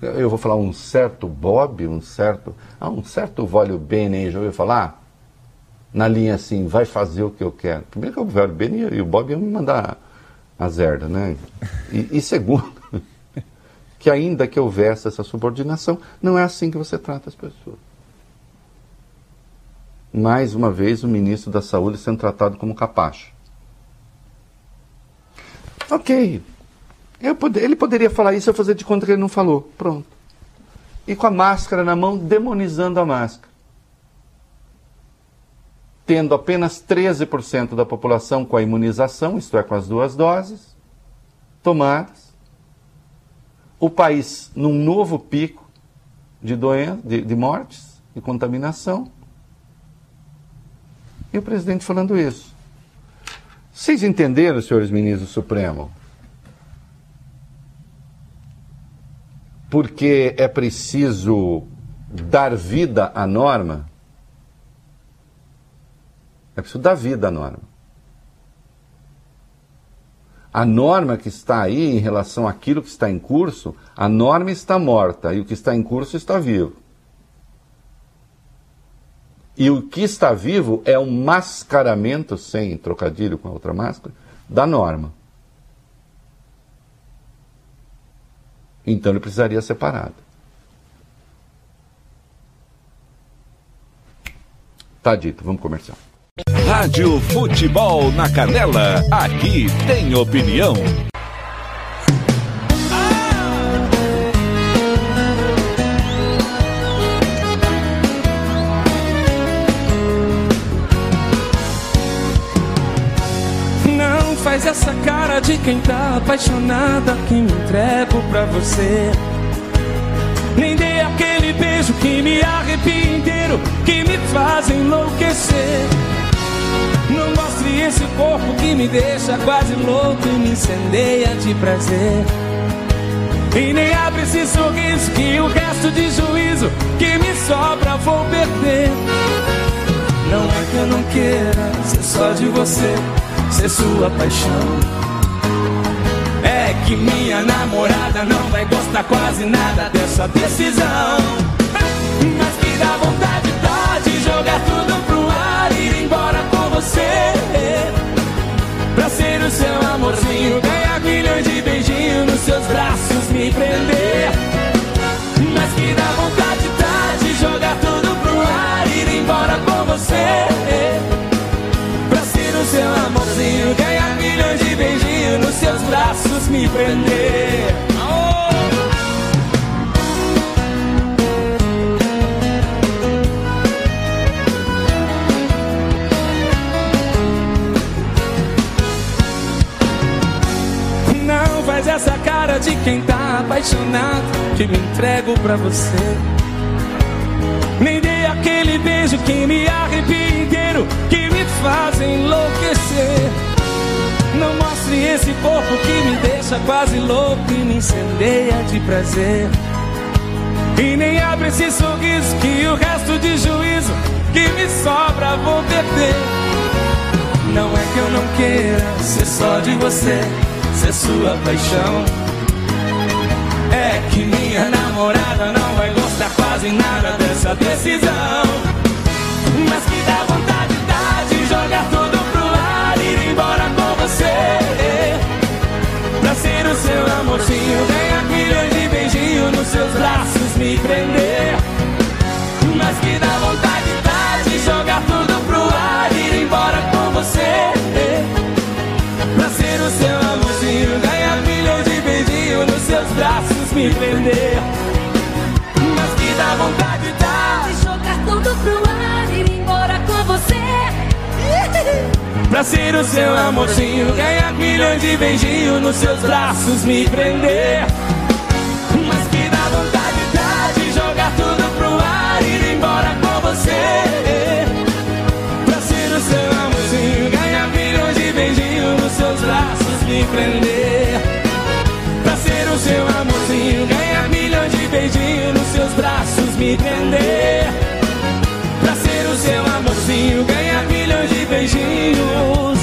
Eu vou falar um certo Bob, um certo. Ah, um certo Vólio Bene, já ouviu falar? Na linha assim, vai fazer o que eu quero. Primeiro que o Vólio Bene e o Bob iam me mandar a zerda, né? E, e segundo, que ainda que houvesse essa subordinação, não é assim que você trata as pessoas. Mais uma vez, o ministro da Saúde sendo tratado como capacho. Ok. Ele poderia falar isso e fazer de conta que ele não falou. Pronto. E com a máscara na mão, demonizando a máscara. Tendo apenas 13% da população com a imunização, isto é, com as duas doses, tomadas. O país num novo pico de, de, de mortes, de contaminação. O presidente falando isso. Vocês entenderam, senhores ministros do Supremo? Porque é preciso dar vida à norma. É preciso dar vida à norma. A norma que está aí em relação àquilo que está em curso, a norma está morta e o que está em curso está vivo. E o que está vivo é um mascaramento, sem trocadilho com a outra máscara, da norma. Então ele precisaria separado. Tá dito, vamos comercial. Rádio Futebol na Canela, aqui tem opinião. Essa cara de quem tá apaixonada que me entrego pra você. Nem dê aquele beijo que me arrepia inteiro, que me faz enlouquecer. Não mostre esse corpo que me deixa quase louco e me incendeia de prazer. E nem abre esse sorriso que o resto de juízo que me sobra vou perder. Não é que eu não queira ser só de você ser sua paixão. É que minha namorada não vai gostar quase nada dessa decisão. Mas que dá vontade tá de jogar tudo pro ar e ir embora com você. Pra ser o seu amorzinho, ganhar milhões de beijinhos nos seus braços, me prender. Braços me prender Não faz essa cara de quem tá apaixonado Que me entrego pra você Nem dei aquele beijo que me arrepia inteiro, que me faz enlouquecer. Não mostre esse corpo que me deixa quase louco e me incendeia de prazer. E nem abre esse sorriso que o resto de juízo que me sobra vou perder. Não é que eu não queira ser só de você, ser sua paixão. É que minha namorada não vai gostar quase nada dessa decisão. Amorzinho, ganhar milhões de beijinhos nos seus braços, me prender. Mas que dá vontade dá de jogar tudo pro ar ir embora com você. Pra ser o seu amorzinho, ganhar milhões de beijinhos nos seus braços, me prender. Pra ser o seu amorzinho, ganhar milhões de beijinhos nos seus braços, me prender. Mas que dá vontade dá de jogar tudo pro ar e ir embora com você. Pra ser o seu amorzinho, ganhar milhões de beijinhos nos seus braços, me prender. Pra ser o seu amorzinho, ganhar milhões de beijinhos nos seus braços, me prender. Pra ser o seu amorzinho, ganhar milhões beijinhos.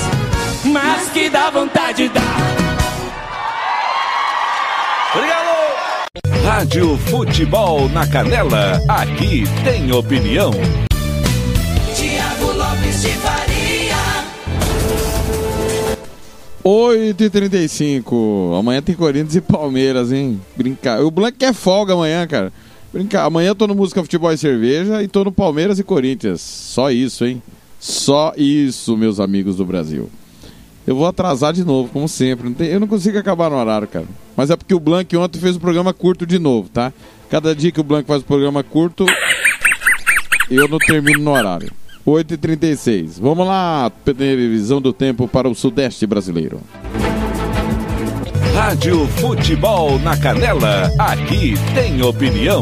Mas que dá vontade dá. Obrigado! Rádio Futebol na Canela, aqui tem opinião. Tiago Lopes de Faria. 8h35. Amanhã tem Corinthians e Palmeiras, hein? Brincar. O Blank quer folga amanhã, cara. Brincar. Amanhã eu tô no Música Futebol e Cerveja e tô no Palmeiras e Corinthians. Só isso, hein? Só isso, meus amigos do Brasil. Eu vou atrasar de novo, como sempre. Eu não consigo acabar no horário, cara. Mas é porque o Blank ontem fez o programa curto de novo, tá? Cada dia que o Blank faz o programa curto, eu não termino no horário. 8h36. Vamos lá, previsão do tempo para o Sudeste brasileiro. Rádio Futebol na Canela, aqui tem opinião.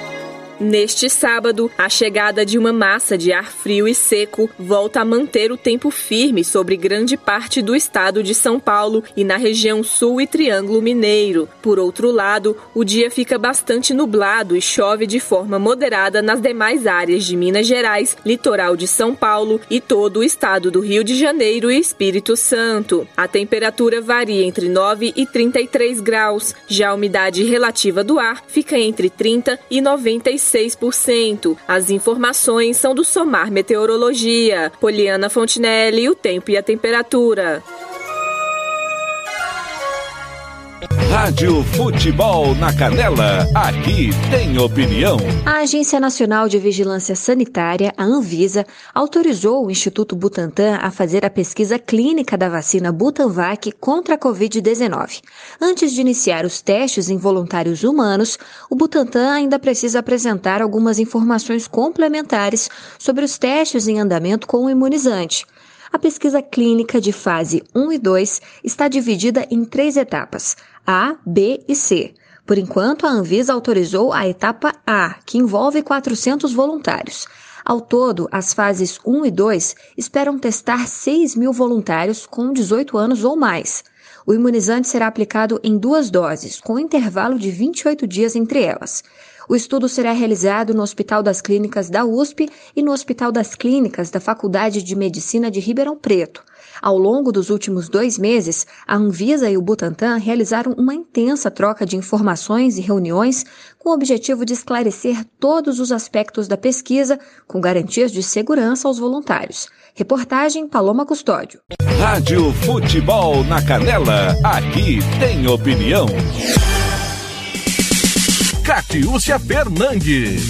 Neste sábado, a chegada de uma massa de ar frio e seco volta a manter o tempo firme sobre grande parte do estado de São Paulo e na região sul e Triângulo Mineiro. Por outro lado, o dia fica bastante nublado e chove de forma moderada nas demais áreas de Minas Gerais, litoral de São Paulo e todo o estado do Rio de Janeiro e Espírito Santo. A temperatura varia entre 9 e 33 graus. Já a umidade relativa do ar fica entre 30 e 96%. As informações são do Somar Meteorologia. Poliana Fontinelli, o tempo e a temperatura. Rádio Futebol na Canela, aqui tem opinião. A Agência Nacional de Vigilância Sanitária, a Anvisa, autorizou o Instituto Butantan a fazer a pesquisa clínica da vacina Butanvac contra a Covid-19. Antes de iniciar os testes em voluntários humanos, o Butantan ainda precisa apresentar algumas informações complementares sobre os testes em andamento com o imunizante. A pesquisa clínica de fase 1 e 2 está dividida em três etapas: A, B e C. Por enquanto, a Anvisa autorizou a etapa A, que envolve 400 voluntários. Ao todo, as fases 1 e 2 esperam testar 6 mil voluntários com 18 anos ou mais. O imunizante será aplicado em duas doses, com intervalo de 28 dias entre elas. O estudo será realizado no Hospital das Clínicas da USP e no Hospital das Clínicas da Faculdade de Medicina de Ribeirão Preto. Ao longo dos últimos dois meses, a Anvisa e o Butantan realizaram uma intensa troca de informações e reuniões com o objetivo de esclarecer todos os aspectos da pesquisa, com garantias de segurança aos voluntários. Reportagem Paloma Custódio. Rádio Futebol na Canela, aqui tem opinião. Catiúcia Fernandes.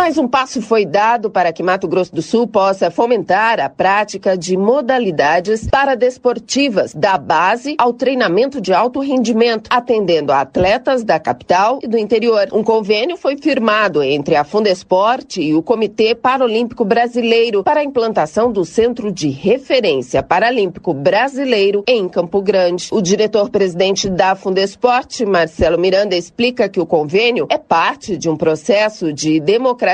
Mais um passo foi dado para que Mato Grosso do Sul possa fomentar a prática de modalidades paradesportivas, da base ao treinamento de alto rendimento, atendendo a atletas da capital e do interior. Um convênio foi firmado entre a Fundesporte e o Comitê Paralímpico Brasileiro para a implantação do Centro de Referência Paralímpico Brasileiro em Campo Grande. O diretor-presidente da Fundesporte, Marcelo Miranda, explica que o convênio é parte de um processo de democratização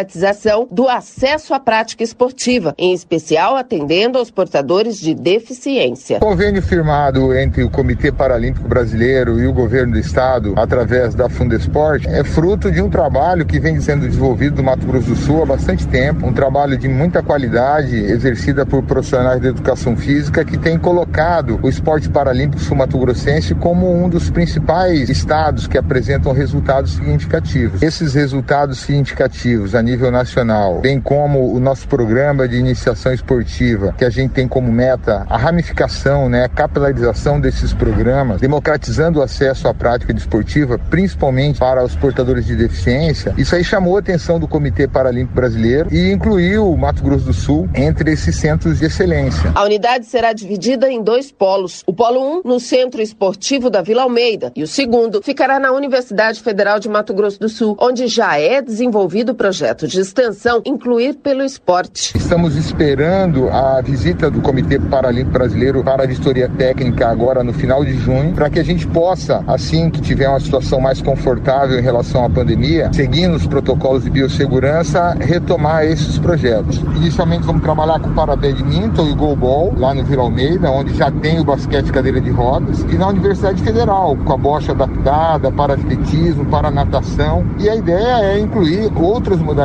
do acesso à prática esportiva, em especial atendendo aos portadores de deficiência. Convênio firmado entre o Comitê Paralímpico Brasileiro e o governo do estado, através da Fundesporte, é fruto de um trabalho que vem sendo desenvolvido no Mato Grosso do Sul há bastante tempo, um trabalho de muita qualidade, exercida por profissionais da educação física que tem colocado o esporte paralímpico sul-mato-grossense como um dos principais estados que apresentam resultados significativos. Esses resultados significativos a nível nacional, bem como o nosso programa de iniciação esportiva, que a gente tem como meta a ramificação, né, a capilarização desses programas, democratizando o acesso à prática desportiva, principalmente para os portadores de deficiência. Isso aí chamou a atenção do Comitê Paralímpico Brasileiro e incluiu o Mato Grosso do Sul entre esses centros de excelência. A unidade será dividida em dois polos. O polo 1 um, no Centro Esportivo da Vila Almeida e o segundo ficará na Universidade Federal de Mato Grosso do Sul, onde já é desenvolvido o projeto de extensão Incluir pelo Esporte. Estamos esperando a visita do Comitê Paralímpico Brasileiro para a vistoria técnica agora no final de junho, para que a gente possa, assim que tiver uma situação mais confortável em relação à pandemia, seguindo os protocolos de biossegurança, retomar esses projetos. Inicialmente vamos trabalhar com para badminton e goalball lá no Vila Almeida, onde já tem o basquete cadeira de rodas, e na Universidade Federal, com a bocha adaptada, para atletismo, para natação. E a ideia é incluir outras modalidades: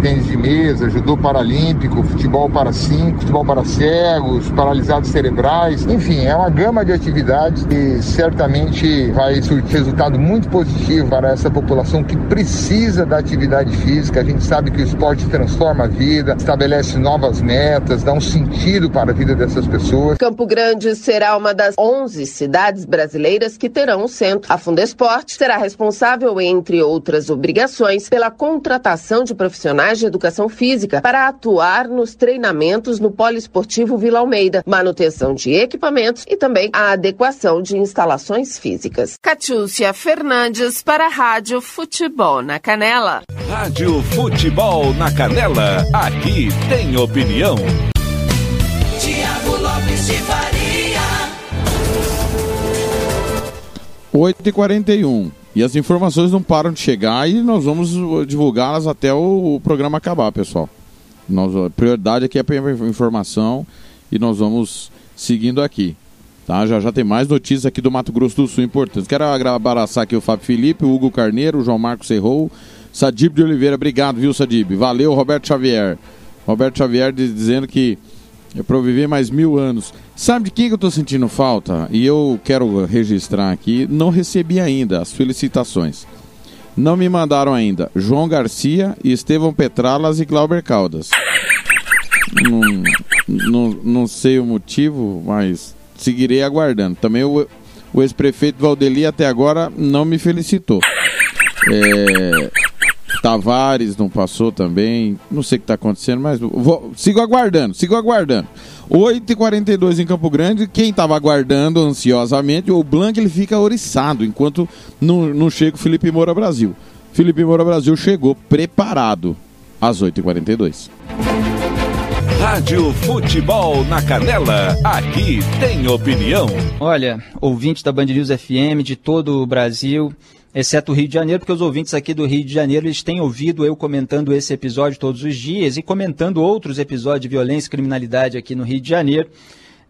tênis de mesa, judô paralímpico, futebol para cinco, futebol para cegos, paralisados cerebrais. Enfim, é uma gama de atividades que certamente vai surtir resultado muito positivo para essa população que precisa da atividade física. A gente sabe que o esporte transforma a vida, estabelece novas metas, dá um sentido para a vida dessas pessoas. Campo Grande será uma das 11 cidades brasileiras que terão o centro. A Fundesporte será responsável, entre outras obrigações, pela contratação de profissionais de educação física para atuar nos treinamentos no Poliesportivo Vila Almeida, manutenção de equipamentos e também a adequação de instalações físicas. Catiúcia Fernandes para a Rádio Futebol na Canela. Rádio Futebol na Canela, aqui tem opinião. Tiago Lopes de Faria. 8h41. E as informações não param de chegar e nós vamos divulgá-las até o, programa acabar, pessoal. Nós, a prioridade aqui é a informação e nós vamos seguindo aqui. Tá? Já já tem mais notícias aqui do Mato Grosso do Sul importantes. Quero abraçar aqui o Fábio Felipe, o Hugo Carneiro, o João Marcos Serrou, Sadib de Oliveira. Obrigado, viu, Sadib? Valeu, Roberto Xavier. Roberto Xavier dizendo que é para viver mais mil anos. Sabe de quem que eu estou sentindo falta? E eu quero registrar aqui, não recebi ainda as felicitações. Não me mandaram ainda João Garcia, Estevão Petralas e Glauber Caldas. Não, não, não sei o motivo, mas seguirei aguardando. Também o, o ex-prefeito Valdeli até agora não me felicitou. É, Tavares não passou também. Não sei o que está acontecendo, mas vou, sigo aguardando, sigo aguardando. 8h42 em Campo Grande. Quem estava aguardando ansiosamente, o Blanc ele fica oriçado enquanto não, não chega o Felipe Moura Brasil. Felipe Moura Brasil chegou preparado às 8h42. Rádio Futebol na Canela, aqui tem opinião. Olha, ouvinte da Band News FM de todo o Brasil, exceto o Rio de Janeiro, porque os ouvintes aqui do Rio de Janeiro eles têm ouvido eu comentando esse episódio todos os dias e comentando outros episódios de violência e criminalidade aqui no Rio de Janeiro.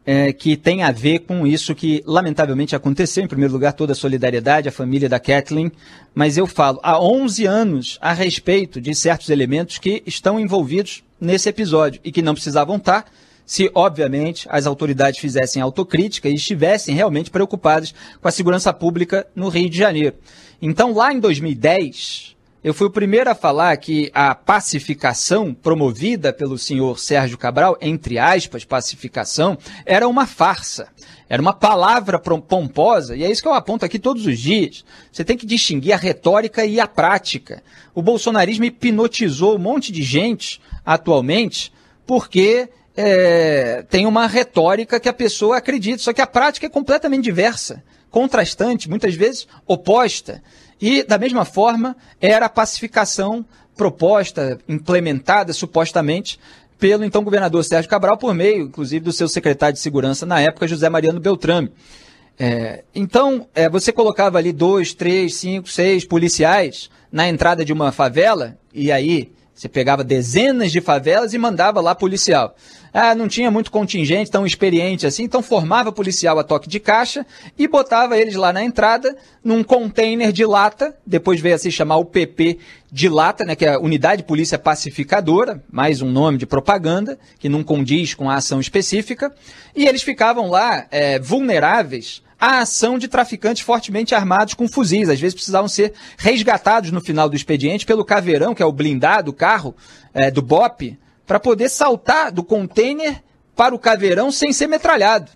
É, que tem a ver com isso que lamentavelmente aconteceu. Em primeiro lugar, toda a solidariedade à família da Kathleen, mas eu falo há 11 anos a respeito de certos elementos que estão envolvidos nesse episódio e que não precisavam estar se, obviamente, as autoridades fizessem autocrítica e estivessem realmente preocupadas com a segurança pública no Rio de Janeiro. Então, lá em 2010, eu fui o primeiro a falar que a pacificação promovida pelo senhor Sérgio Cabral, entre aspas, pacificação, era uma farsa. Era uma palavra pomposa, e é isso que eu aponto aqui todos os dias. Você tem que distinguir a retórica e a prática. O bolsonarismo hipnotizou um monte de gente atualmente porque é, tem uma retórica que a pessoa acredita, só que a prática é completamente diversa, contrastante, muitas vezes oposta. E, da mesma forma, era a pacificação proposta, implementada supostamente pelo então governador Sérgio Cabral, por meio, inclusive, do seu secretário de segurança na época, José Mariano Beltrame. É, então, é, você colocava ali dois, três, cinco, seis policiais na entrada de uma favela, e aí você pegava dezenas de favelas e mandava lá policial. Ah, não tinha muito contingente tão experiente assim, então formava policial a toque de caixa e botava eles lá na entrada, num container de lata, depois veio a se chamar o PP de lata, né, que é a Unidade Polícia Pacificadora, mais um nome de propaganda, que não condiz com a ação específica, e eles ficavam lá é, vulneráveis a ação de traficantes fortemente armados com fuzis. Às vezes precisavam ser resgatados no final do expediente pelo caveirão, que é o blindado, carro é, do BOP, para poder saltar do container para o caveirão sem ser metralhado.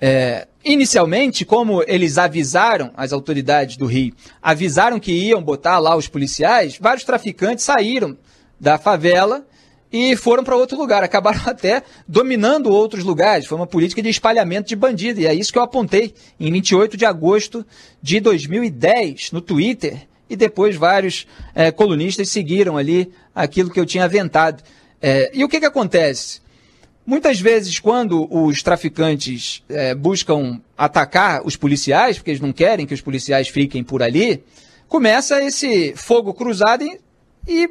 É, inicialmente, como eles avisaram, as autoridades do Rio, avisaram que iam botar lá os policiais, vários traficantes saíram da favela e foram para outro lugar. Acabaram até dominando outros lugares. Foi uma política de espalhamento de bandido. E é isso que eu apontei em 28 de agosto de 2010 no Twitter. E depois vários é, colunistas seguiram ali aquilo que eu tinha aventado. É, e o que, que acontece? Muitas vezes, quando os traficantes é, buscam atacar os policiais, porque eles não querem que os policiais fiquem por ali, começa esse fogo cruzado e, e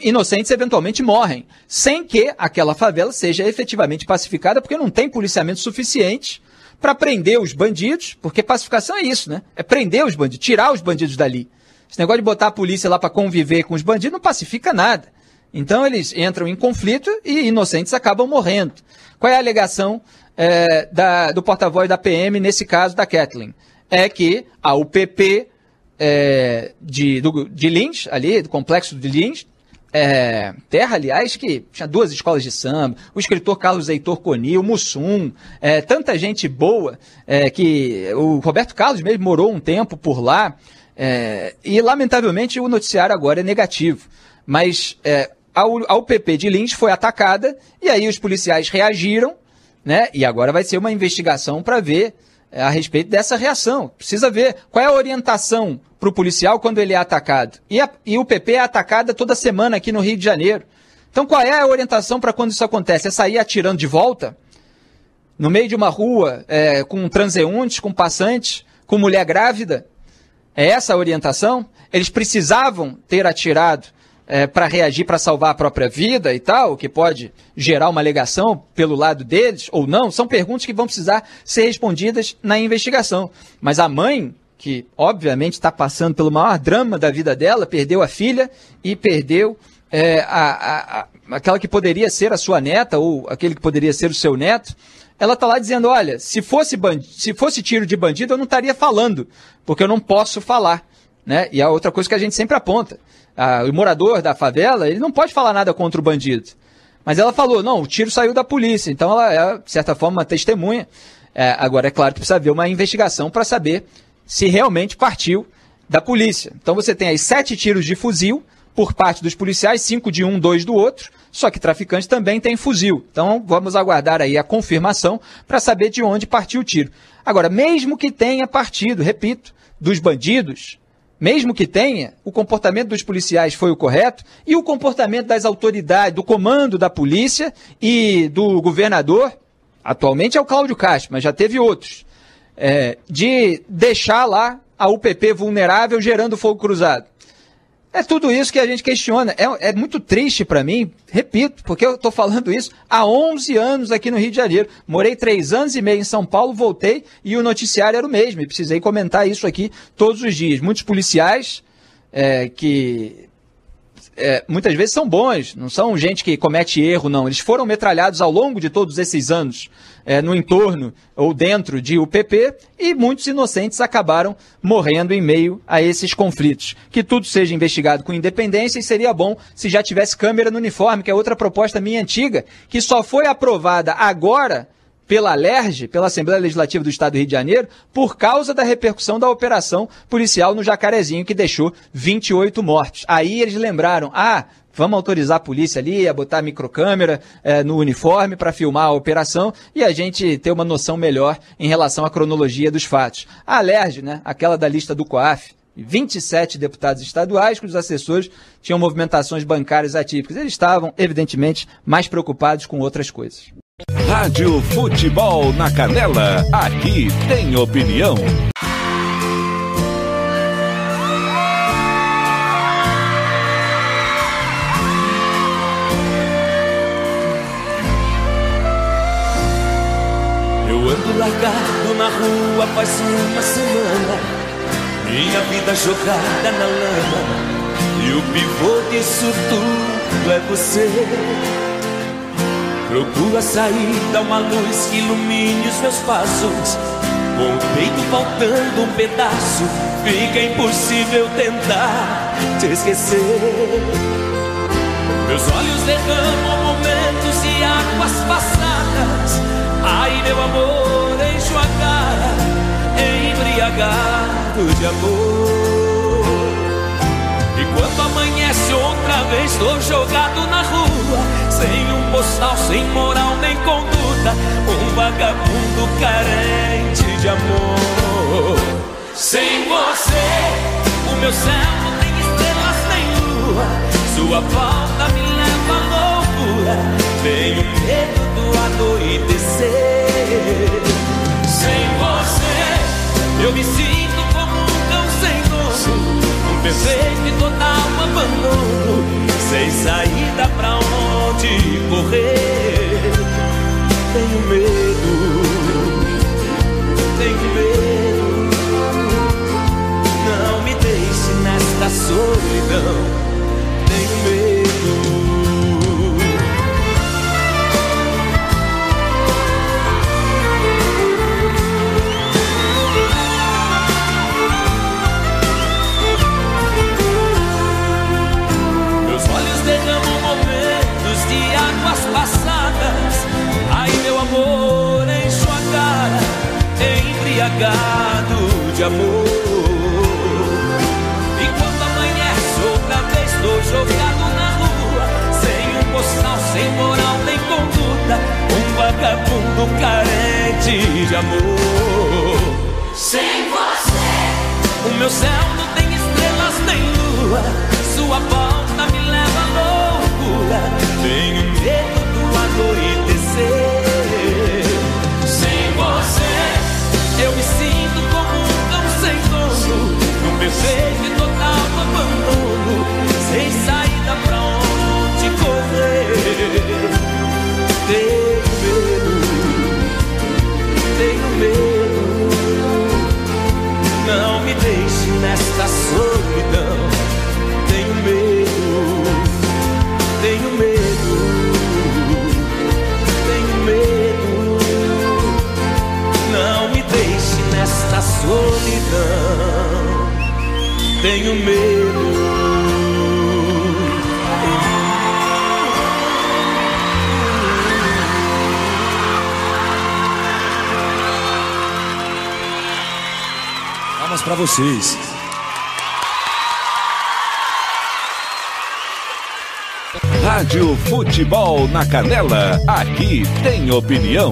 inocentes eventualmente morrem, sem que aquela favela seja efetivamente pacificada, porque não tem policiamento suficiente para prender os bandidos, porque pacificação é isso, né? É prender os bandidos, tirar os bandidos dali. Esse negócio de botar a polícia lá para conviver com os bandidos não pacifica nada. Então eles entram em conflito e inocentes acabam morrendo. Qual é a alegação é, da, do porta-voz da PM nesse caso da Kathleen? É que a UPP é, de, do, de Lins, ali, do complexo de Lins, é, terra, aliás, que tinha duas escolas de samba, o escritor Carlos Heitor Coni, o Mussum, é, tanta gente boa, é, que o Roberto Carlos mesmo morou um tempo por lá, é, e lamentavelmente o noticiário agora é negativo. Mas é, a, a UPP de Lins foi atacada, e aí os policiais reagiram, né, e agora vai ser uma investigação para ver é, a respeito dessa reação. Precisa ver qual é a orientação para o policial quando ele é atacado. E, a, e o PP é atacada toda semana aqui no Rio de Janeiro. Então qual é a orientação para quando isso acontece? É sair atirando de volta? No meio de uma rua, é, com transeuntes, com passantes, com mulher grávida? É essa a orientação? Eles precisavam ter atirado é, para reagir para salvar a própria vida e tal, que pode gerar uma alegação pelo lado deles ou não, são perguntas que vão precisar ser respondidas na investigação. Mas a mãe, que obviamente está passando pelo maior drama da vida dela, perdeu a filha e perdeu é, a, a, a, aquela que poderia ser a sua neta ou aquele que poderia ser o seu neto. Ela está lá dizendo: olha, se fosse, se fosse tiro de bandido, eu não estaria falando, porque eu não posso falar. Né? E a outra coisa que a gente sempre aponta o morador da favela, ele não pode falar nada contra o bandido. Mas ela falou, não, o tiro saiu da polícia. Então ela é, de certa forma, uma testemunha. É, agora, é claro que precisa haver uma investigação para saber se realmente partiu da polícia. Então você tem aí sete tiros de fuzil por parte dos policiais, cinco de um, dois do outro. Só que traficante também tem fuzil. Então vamos aguardar aí a confirmação para saber de onde partiu o tiro. Agora, mesmo que tenha partido, repito, dos bandidos, mesmo que tenha, o comportamento dos policiais foi o correto e o comportamento das autoridades, do comando da polícia e do governador, atualmente é o Cláudio Castro, mas já teve outros, é, de deixar lá a UPP vulnerável gerando fogo cruzado. É tudo isso que a gente questiona. É, é muito triste para mim, repito, porque eu estou falando isso há 11 anos aqui no Rio de Janeiro. Morei três anos e meio em São Paulo, voltei e o noticiário era o mesmo. E precisei comentar isso aqui todos os dias. Muitos policiais é, que é, muitas vezes são bons, não são gente que comete erro, não. Eles foram metralhados ao longo de todos esses anos é, no entorno ou dentro de UPP e muitos inocentes acabaram morrendo em meio a esses conflitos. Que tudo seja investigado com independência e seria bom se já tivesse câmera no uniforme, que é outra proposta minha antiga, que só foi aprovada agora pela Alerj, pela Assembleia Legislativa do Estado do Rio de Janeiro, por causa da repercussão da operação policial no Jacarezinho, que deixou 28 mortos. Aí eles lembraram, ah, vamos autorizar a polícia ali a botar a microcâmera é, no uniforme para filmar a operação e a gente ter uma noção melhor em relação à cronologia dos fatos. A Alerj, né, aquela da lista do COAF, 27 deputados estaduais cujos assessores tinham movimentações bancárias atípicas. Eles estavam, evidentemente, mais preocupados com outras coisas. Rádio Futebol na Canela, aqui tem opinião. Largado na rua faz uma semana Minha vida jogada na lama E o pivô disso tudo é você Procuro a saída, uma luz que ilumine os meus passos. Com o peito faltando um pedaço, fica impossível tentar te esquecer. Meus olhos derramam momentos e águas passadas. Ai, meu amor, encho a cara, embriagado de amor. E quando amanhece outra vez, estou jogado na rua sem um postal, sem moral nem conduta, um vagabundo carente de amor. Sem você, o meu céu não tem estrelas nem lua, sua falta me leva à loucura. Tenho medo do anoitecer. Sem você, eu me sinto como um cão sem dono, um perfeito e total abandono, sem saída pra onde correr. Tenho medo, tenho medo. Não me deixe nesta solidão. Embriagado de amor. E quando amanhece outra vez, estou jogado na rua, sem um postal, sem moral nem conduta, um vagabundo carente de amor. Sem você, o meu céu não tem estrelas nem lua, sua volta me leva à loucura. Tenho medo do anoitecer. Dono, num perfeito e total abandono, sem saída pra onde correr. Tenho medo, tenho medo. Não me deixe nesta solidão. Tenho medo, tenho medo, tenho medo. Não me deixe nesta solidão. Tenho medo. Palmas para vocês. Rádio Futebol na Canela, aqui tem opinião.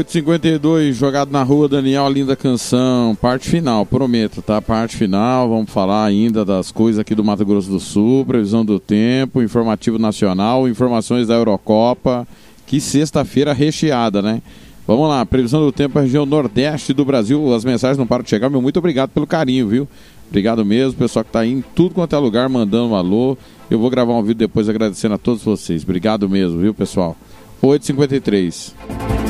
852, jogado na rua, Daniel, linda canção. Parte final, prometo, tá? Parte final, vamos falar ainda das coisas aqui do Mato Grosso do Sul, previsão do tempo, informativo nacional, informações da Eurocopa. Que sexta-feira recheada, né? Vamos lá, previsão do tempo região nordeste do Brasil. As mensagens não param de chegar, meu muito obrigado pelo carinho, viu? Obrigado mesmo, pessoal que está aí em tudo quanto é lugar mandando um alô. Eu vou gravar um vídeo depois agradecendo a todos vocês. Obrigado mesmo, viu, pessoal? 8h53.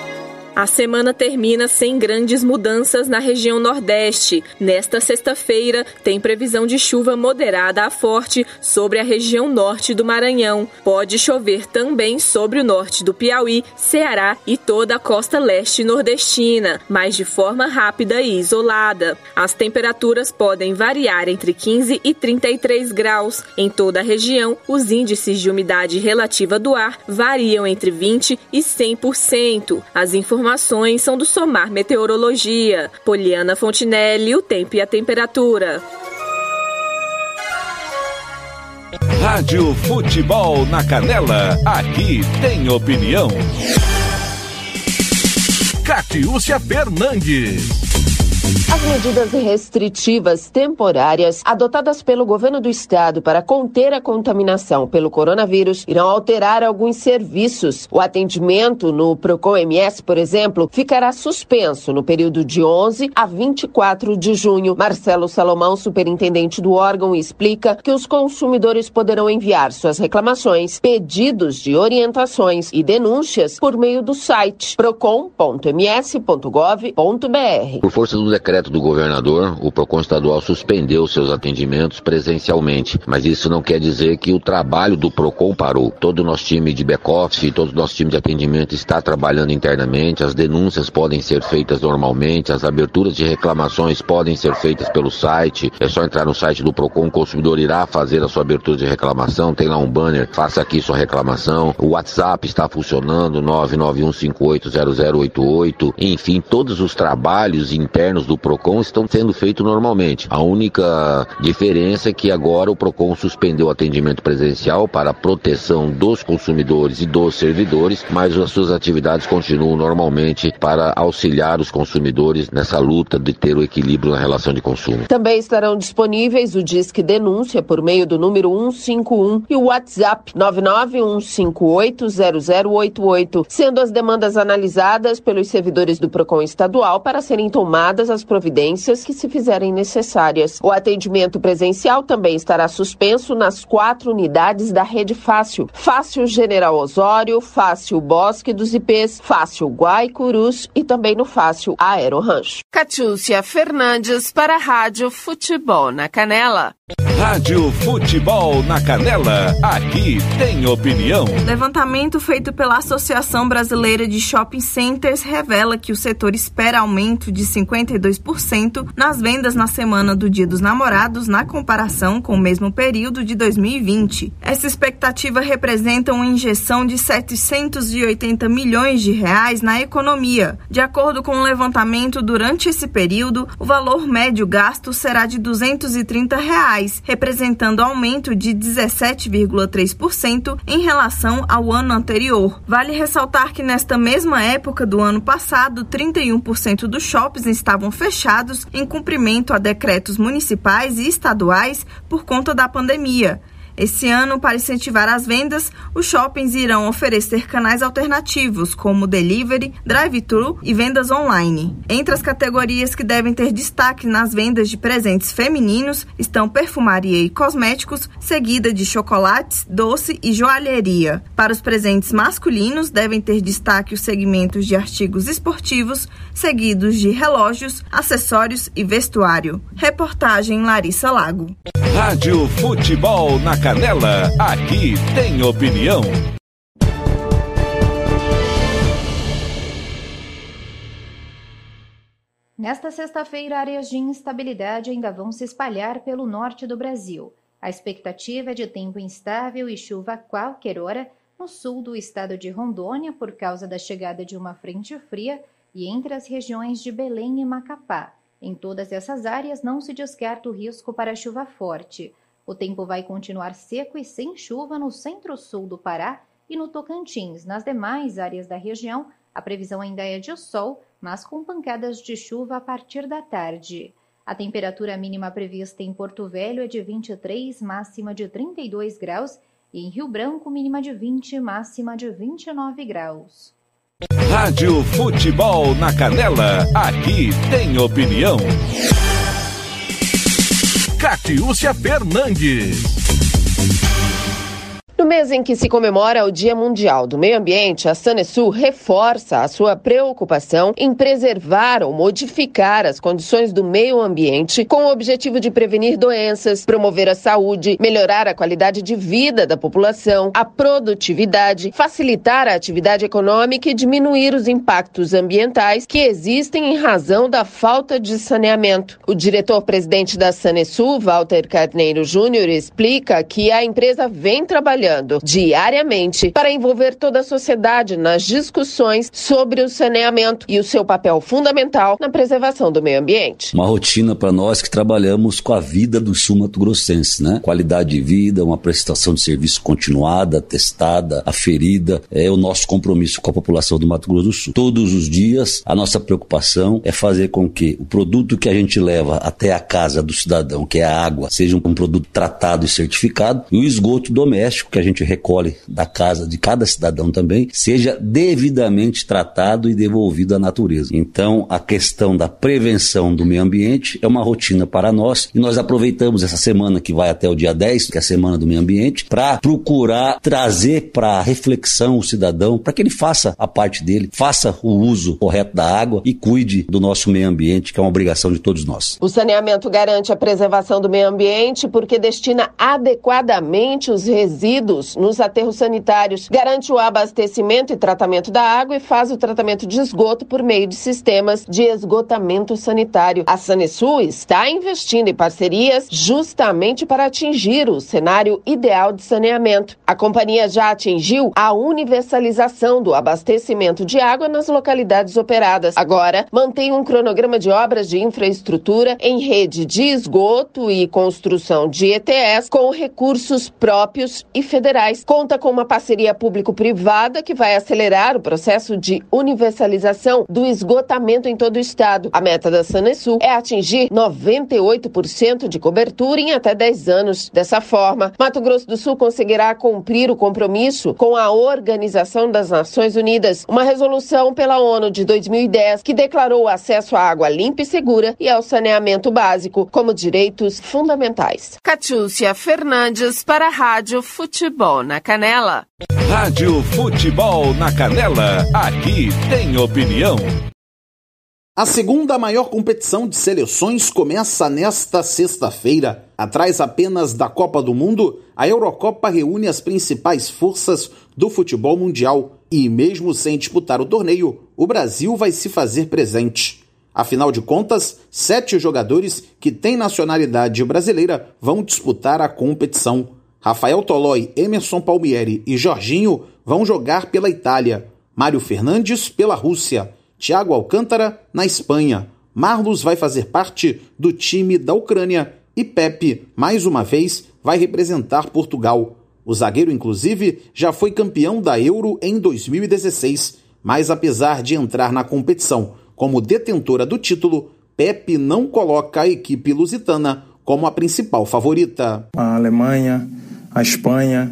A semana termina sem grandes mudanças na região Nordeste. Nesta sexta-feira, tem previsão de chuva moderada a forte sobre a região norte do Maranhão. Pode chover também sobre o norte do Piauí, Ceará e toda a costa leste nordestina, mas de forma rápida e isolada. As temperaturas podem variar entre 15 e 33 graus. Em toda a região, os índices de umidade relativa do ar variam entre 20 e 100%. As informações informações são do Somar Meteorologia. Poliana Fontinelli, o tempo e a temperatura. Rádio Futebol na Canela, aqui tem opinião. Catiúcia Fernandes. As medidas restritivas temporárias adotadas pelo governo do estado para conter a contaminação pelo coronavírus irão alterar alguns serviços. O atendimento no Procon MS, por exemplo, ficará suspenso no período de 11 a 24 de junho. Marcelo Salomão, superintendente do órgão, explica que os consumidores poderão enviar suas reclamações, pedidos de orientações e denúncias por meio do site procon.ms.gov.br. Por força do decreto do governador, o PROCON estadual suspendeu seus atendimentos presencialmente, mas isso não quer dizer que o trabalho do PROCON parou. Todo o nosso time de back-office, todo o nosso time de atendimento está trabalhando internamente, as denúncias podem ser feitas normalmente, as aberturas de reclamações podem ser feitas pelo site, é só entrar no site do PROCON, o consumidor irá fazer a sua abertura de reclamação, tem lá um banner, faça aqui sua reclamação, o WhatsApp está funcionando, 991580088, enfim, todos os trabalhos internos do PROCON estão sendo feitos normalmente. A única diferença é que agora o PROCON suspendeu o atendimento presencial para a proteção dos consumidores e dos servidores, mas as suas atividades continuam normalmente para auxiliar os consumidores nessa luta de ter o equilíbrio na relação de consumo. Também estarão disponíveis o Disque Denúncia por meio do número 151 e o WhatsApp 991580088, sendo as demandas analisadas pelos servidores do PROCON estadual para serem tomadas as providências que se fizerem necessárias. O atendimento presencial também estará suspenso nas quatro unidades da rede Fácil: Fácil General Osório, Fácil Bosque dos Ipês, Fácil Guaicurus e também no Fácil Aero Rancho. Catiúcia Fernandes para a Rádio Futebol na Canela. Rádio Futebol na Canela, aqui tem opinião. Levantamento feito pela Associação Brasileira de Shopping Centers revela que o setor espera aumento de 52% nas vendas na semana do Dia dos Namorados na comparação com o mesmo período de 2020. Essa expectativa representa uma injeção de 780 milhões de reais na economia. De acordo com o levantamento, durante esse período, o valor médio gasto será de 230 reais reais, representando aumento de 17,3% em relação ao ano anterior. Vale ressaltar que nesta mesma época do ano passado, 31% dos shoppings estavam fechados em cumprimento a decretos municipais e estaduais por conta da pandemia. Esse ano, para incentivar as vendas, os shoppings irão oferecer canais alternativos, como delivery, drive-thru e vendas online. Entre as categorias que devem ter destaque nas vendas de presentes femininos estão perfumaria e cosméticos, seguida de chocolates, doce e joalheria. Para os presentes masculinos, devem ter destaque os segmentos de artigos esportivos, seguidos de relógios, acessórios e vestuário. Reportagem Larissa Lago. Rádio Futebol na Canela, aqui tem opinião. Nesta sexta-feira, áreas de instabilidade ainda vão se espalhar pelo norte do Brasil. A expectativa é de tempo instável e chuva a qualquer hora no sul do estado de Rondônia por causa da chegada de uma frente fria e entre as regiões de Belém e Macapá. Em todas essas áreas não se descarta o risco para chuva forte. O tempo vai continuar seco e sem chuva no centro-sul do Pará e no Tocantins. Nas demais áreas da região, a previsão ainda é de sol, mas com pancadas de chuva a partir da tarde. A temperatura mínima prevista em Porto Velho é de 23, máxima de 32 graus, e em Rio Branco, mínima de 20, máxima de 29 graus. Rádio Futebol na Canela, aqui tem opinião. Catiúcia Fernandes. No mês em que se comemora o Dia Mundial do Meio Ambiente, a Sanesul reforça a sua preocupação em preservar ou modificar as condições do meio ambiente com o objetivo de prevenir doenças, promover a saúde, melhorar a qualidade de vida da população, a produtividade, facilitar a atividade econômica e diminuir os impactos ambientais que existem em razão da falta de saneamento. O diretor-presidente da Sanesul, Walter Carneiro Júnior, explica que a empresa vem trabalhando diariamente para envolver toda a sociedade nas discussões sobre o saneamento e o seu papel fundamental na preservação do meio ambiente. Uma rotina para nós que trabalhamos com a vida do sul-mato-grossense, né? Qualidade de vida, uma prestação de serviço continuada, testada, aferida, é o nosso compromisso com a população do Mato Grosso do Sul. Todos os dias, a nossa preocupação é fazer com que o produto que a gente leva até a casa do cidadão, que é a água, seja um produto tratado e certificado, e o esgoto doméstico que a gente recolhe da casa de cada cidadão também, seja devidamente tratado e devolvido à natureza. Então, a questão da prevenção do meio ambiente é uma rotina para nós e nós aproveitamos essa semana que vai até o dia 10, que é a Semana do Meio Ambiente, para procurar trazer para a reflexão o cidadão, para que ele faça a parte dele, faça o uso correto da água e cuide do nosso meio ambiente, que é uma obrigação de todos nós. O saneamento garante a preservação do meio ambiente porque destina adequadamente os resíduos nos aterros sanitários, garante o abastecimento e tratamento da água e faz o tratamento de esgoto por meio de sistemas de esgotamento sanitário. A Sanesul está investindo em parcerias justamente para atingir o cenário ideal de saneamento. A companhia já atingiu a universalização do abastecimento de água nas localidades operadas. Agora, mantém um cronograma de obras de infraestrutura em rede de esgoto e construção de ETS com recursos próprios e federais. Conta com uma parceria público-privada que vai acelerar o processo de universalização do esgotamento em todo o estado. A meta da Sanesul é atingir 98% de cobertura em até 10 anos. Dessa forma, Mato Grosso do Sul conseguirá cumprir o compromisso com a Organização das Nações Unidas, uma resolução pela ONU de 2010 que declarou o acesso à água limpa e segura e ao saneamento básico como direitos fundamentais. Catiúcia Fernandes para a Rádio Futebol na Canela. Rádio Futebol na Canela, aqui tem opinião. A segunda maior competição de seleções começa nesta sexta-feira. Atrás apenas da Copa do Mundo, a Eurocopa reúne as principais forças do futebol mundial. E mesmo sem disputar o torneio, o Brasil vai se fazer presente. Afinal de contas, sete jogadores que têm nacionalidade brasileira vão disputar a competição. Rafael Tolói, Emerson Palmieri e Jorginho vão jogar pela Itália. Mário Fernandes pela Rússia. Thiago Alcântara na Espanha. Marlos vai fazer parte do time da Ucrânia e Pepe, mais uma vez, vai representar Portugal. O zagueiro, inclusive, já foi campeão da Euro em 2016, mas apesar de entrar na competição como detentora do título, Pepe não coloca a equipe lusitana como a principal favorita. A Alemanha, a Espanha,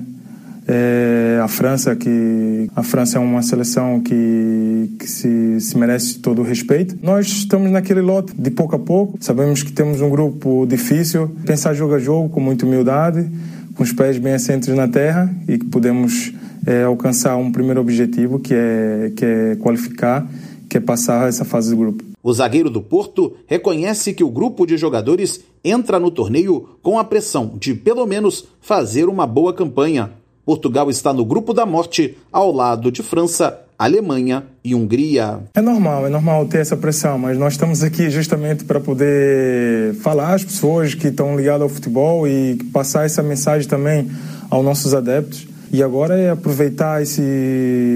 é, a França, que a França é uma seleção que, que se, se, merece todo o respeito. Nós estamos naquele lote de pouco a pouco. Sabemos que temos um grupo difícil. Pensar jogo a jogo com muita humildade, com os pés bem assentos na terra e que podemos é, alcançar um primeiro objetivo que é, que é qualificar, que é passar essa fase do grupo. O zagueiro do Porto reconhece que o grupo de jogadores entra no torneio com a pressão de, pelo menos, fazer uma boa campanha. Portugal está no grupo da morte, ao lado de França, Alemanha e Hungria. É normal, é normal ter essa pressão, mas nós estamos aqui justamente para poder falar às pessoas que estão ligadas ao futebol e passar essa mensagem também aos nossos adeptos. E agora é aproveitar esse,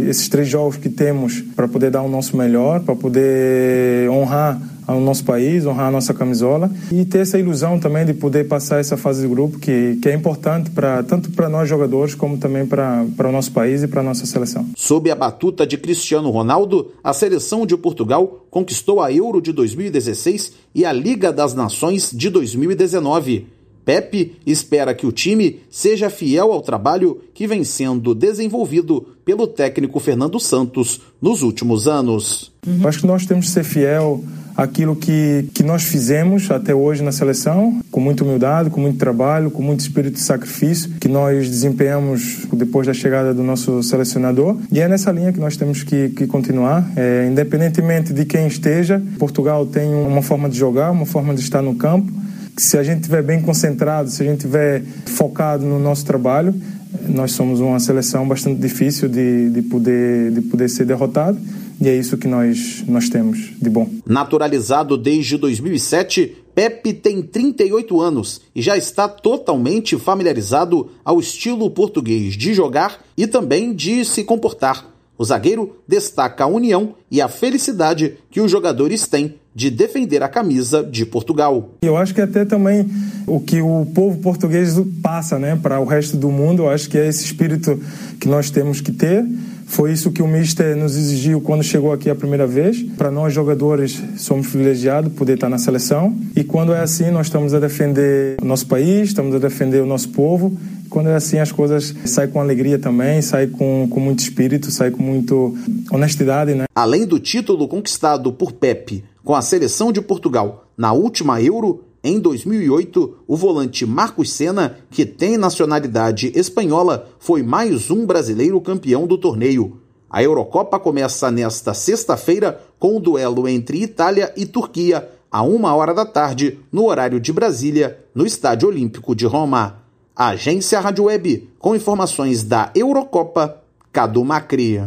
esses três jogos que temos para poder dar o nosso melhor, para poder honrar ao nosso país, honrar a nossa camisola e ter essa ilusão também de poder passar essa fase de grupo que, que é importante para tanto para nós jogadores como também para o nosso país e para a nossa seleção. Sob a batuta de Cristiano Ronaldo, a seleção de Portugal conquistou a Euro de 2016 e a Liga das Nações de 2019. Pepe espera que o time seja fiel ao trabalho que vem sendo desenvolvido pelo técnico Fernando Santos nos últimos anos. Uhum. Acho que nós temos que ser fiel aquilo que, que nós fizemos até hoje na seleção, com muita humildade, com muito trabalho, com muito espírito de sacrifício, que nós desempenhamos depois da chegada do nosso selecionador. E é nessa linha que nós temos que, que continuar, é, independentemente de quem esteja. Portugal tem uma forma de jogar, uma forma de estar no campo. Se a gente estiver bem concentrado, se a gente estiver focado no nosso trabalho, nós somos uma seleção bastante difícil de, de, poder, de poder ser derrotado e é isso que nós, nós temos de bom. Naturalizado desde 2007, Pepe tem 38 anos e já está totalmente familiarizado ao estilo português de jogar e também de se comportar. O zagueiro destaca a união e a felicidade que os jogadores têm de defender a camisa de Portugal. Eu acho que até também o que o povo português passa, né, para o resto do mundo, eu acho que é esse espírito que nós temos que ter. Foi isso que o Mister nos exigiu quando chegou aqui a primeira vez. Para nós jogadores, somos privilegiados poder estar na seleção. E quando é assim, nós estamos a defender o nosso país, estamos a defender o nosso povo. Quando é assim, as coisas saem com alegria também, saem com, com muito espírito, saem com muito honestidade, né? Além do título conquistado por Pepe com a seleção de Portugal na última Euro, em 2008, o volante Marcos Senna, que tem nacionalidade espanhola, foi mais um brasileiro campeão do torneio. A Eurocopa começa nesta sexta-feira com o duelo entre Itália e Turquia, a uma hora da tarde, no horário de Brasília, no Estádio Olímpico de Roma. A agência Rádio Web, com informações da Eurocopa, Cadu Macri.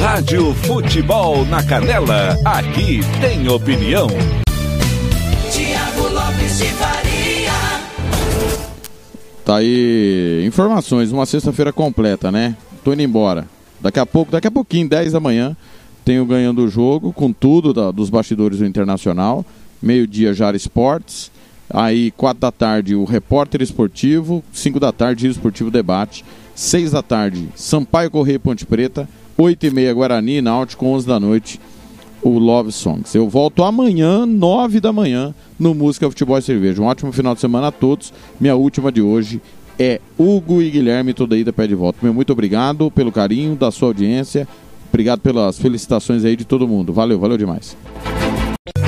Rádio Futebol na Canela, aqui tem opinião. Tiago Lopes de Faria. Tá aí informações, uma sexta-feira completa, né? Tô indo embora. Daqui a pouco, daqui a pouquinho, 10 da manhã, tenho ganhando o jogo com tudo da, dos bastidores do Internacional. Meio-dia, Jara Esportes. Aí, 4 da tarde, o Repórter Esportivo. 5 da tarde, Giro Esportivo Debate. 6 da tarde, Sampaio Correia Ponte Preta. 8 e meia, Guarani, Náutico, 11 da noite, o Love Songs. Eu volto amanhã, 9 da manhã, no Música Futebol e Cerveja. Um ótimo final de semana a todos. Minha última de hoje é Hugo e Guilherme, toda ida pé de volta. Meu muito obrigado pelo carinho da sua audiência. Obrigado pelas felicitações aí de todo mundo. Valeu, valeu demais.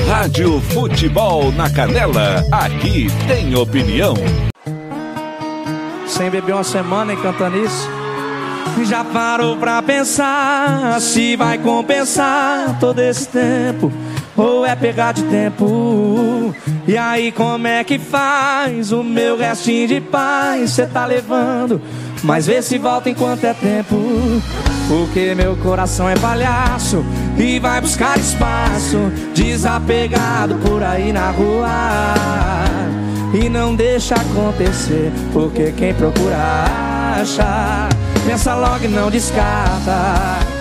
Rádio Futebol na Canela, aqui tem opinião. Sem beber uma semana e cantando isso. Já parou pra pensar se vai compensar todo esse tempo ou é pegar de tempo? E aí como é que faz o meu restinho de paz cê tá levando? Mas vê se volta enquanto é tempo. Porque meu coração é palhaço e vai buscar espaço, desapegado por aí na rua. E não deixa acontecer, porque quem procura acha. Pensa logo e não descarta.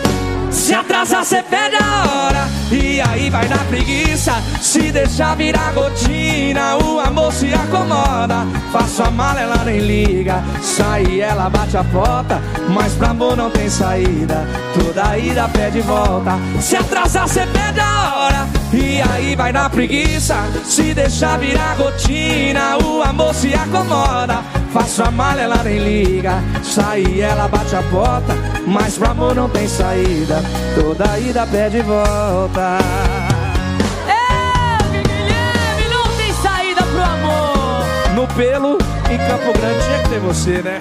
Se atrasar, cê perde a hora. E aí vai dar preguiça. Se deixar virar rotina, o amor se acomoda. Faço a mala, ela nem liga. Sai, ela bate a porta. Mas pra amor não tem saída. Toda ida pede volta. Se atrasar, cê perde a hora. E aí vai dar preguiça. Se deixar virar rotina, o amor se acomoda. Faço a malha, ela nem liga. Sai, ela bate a porta. Mas pro amor não tem saída. Toda ida pede volta. É, Guilherme, não tem saída pro amor. No pelo, em Campo Grande, tinha que ter você, né?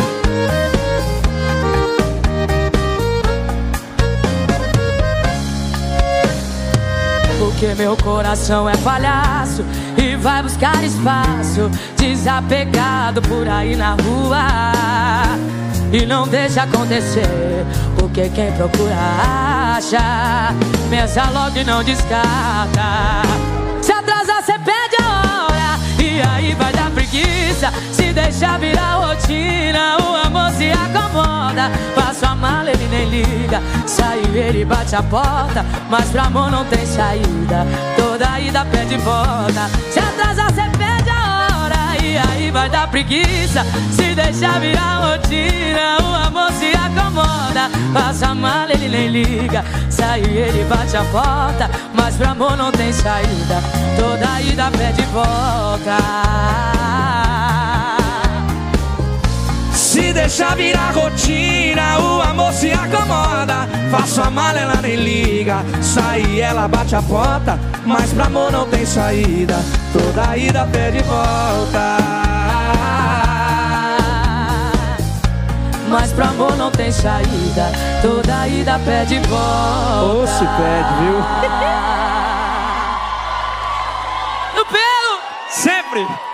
Porque meu coração é palhaço e vai buscar espaço, desapegado por aí na rua. E não deixa acontecer, porque quem procura acha. Pensa logo e não descarta. Se atrasar, cê perde a hora, e aí vai dar preguiça. Se deixar virar rotina, o amor se acomoda. Faço a mala, ele nem liga. Saiu, ele bate a porta, mas pro amor não tem saída. Toda ida pede volta. Se atrasar, cê perde e aí vai dar preguiça. Se deixar virar rotina, o amor se acomoda. Faço a mala, ele nem liga. Saiu, ele bate a porta, mas pro amor não tem saída. Toda ida pede volta. Se deixa virar rotina, o amor se acomoda. Faço a mala, ela nem liga. Sai, ela bate a porta. Mas pra amor não tem saída. Toda ida pede volta. Mas pro amor não tem saída. Toda ida pede volta. Ou se pede, viu? No pelo! Sempre!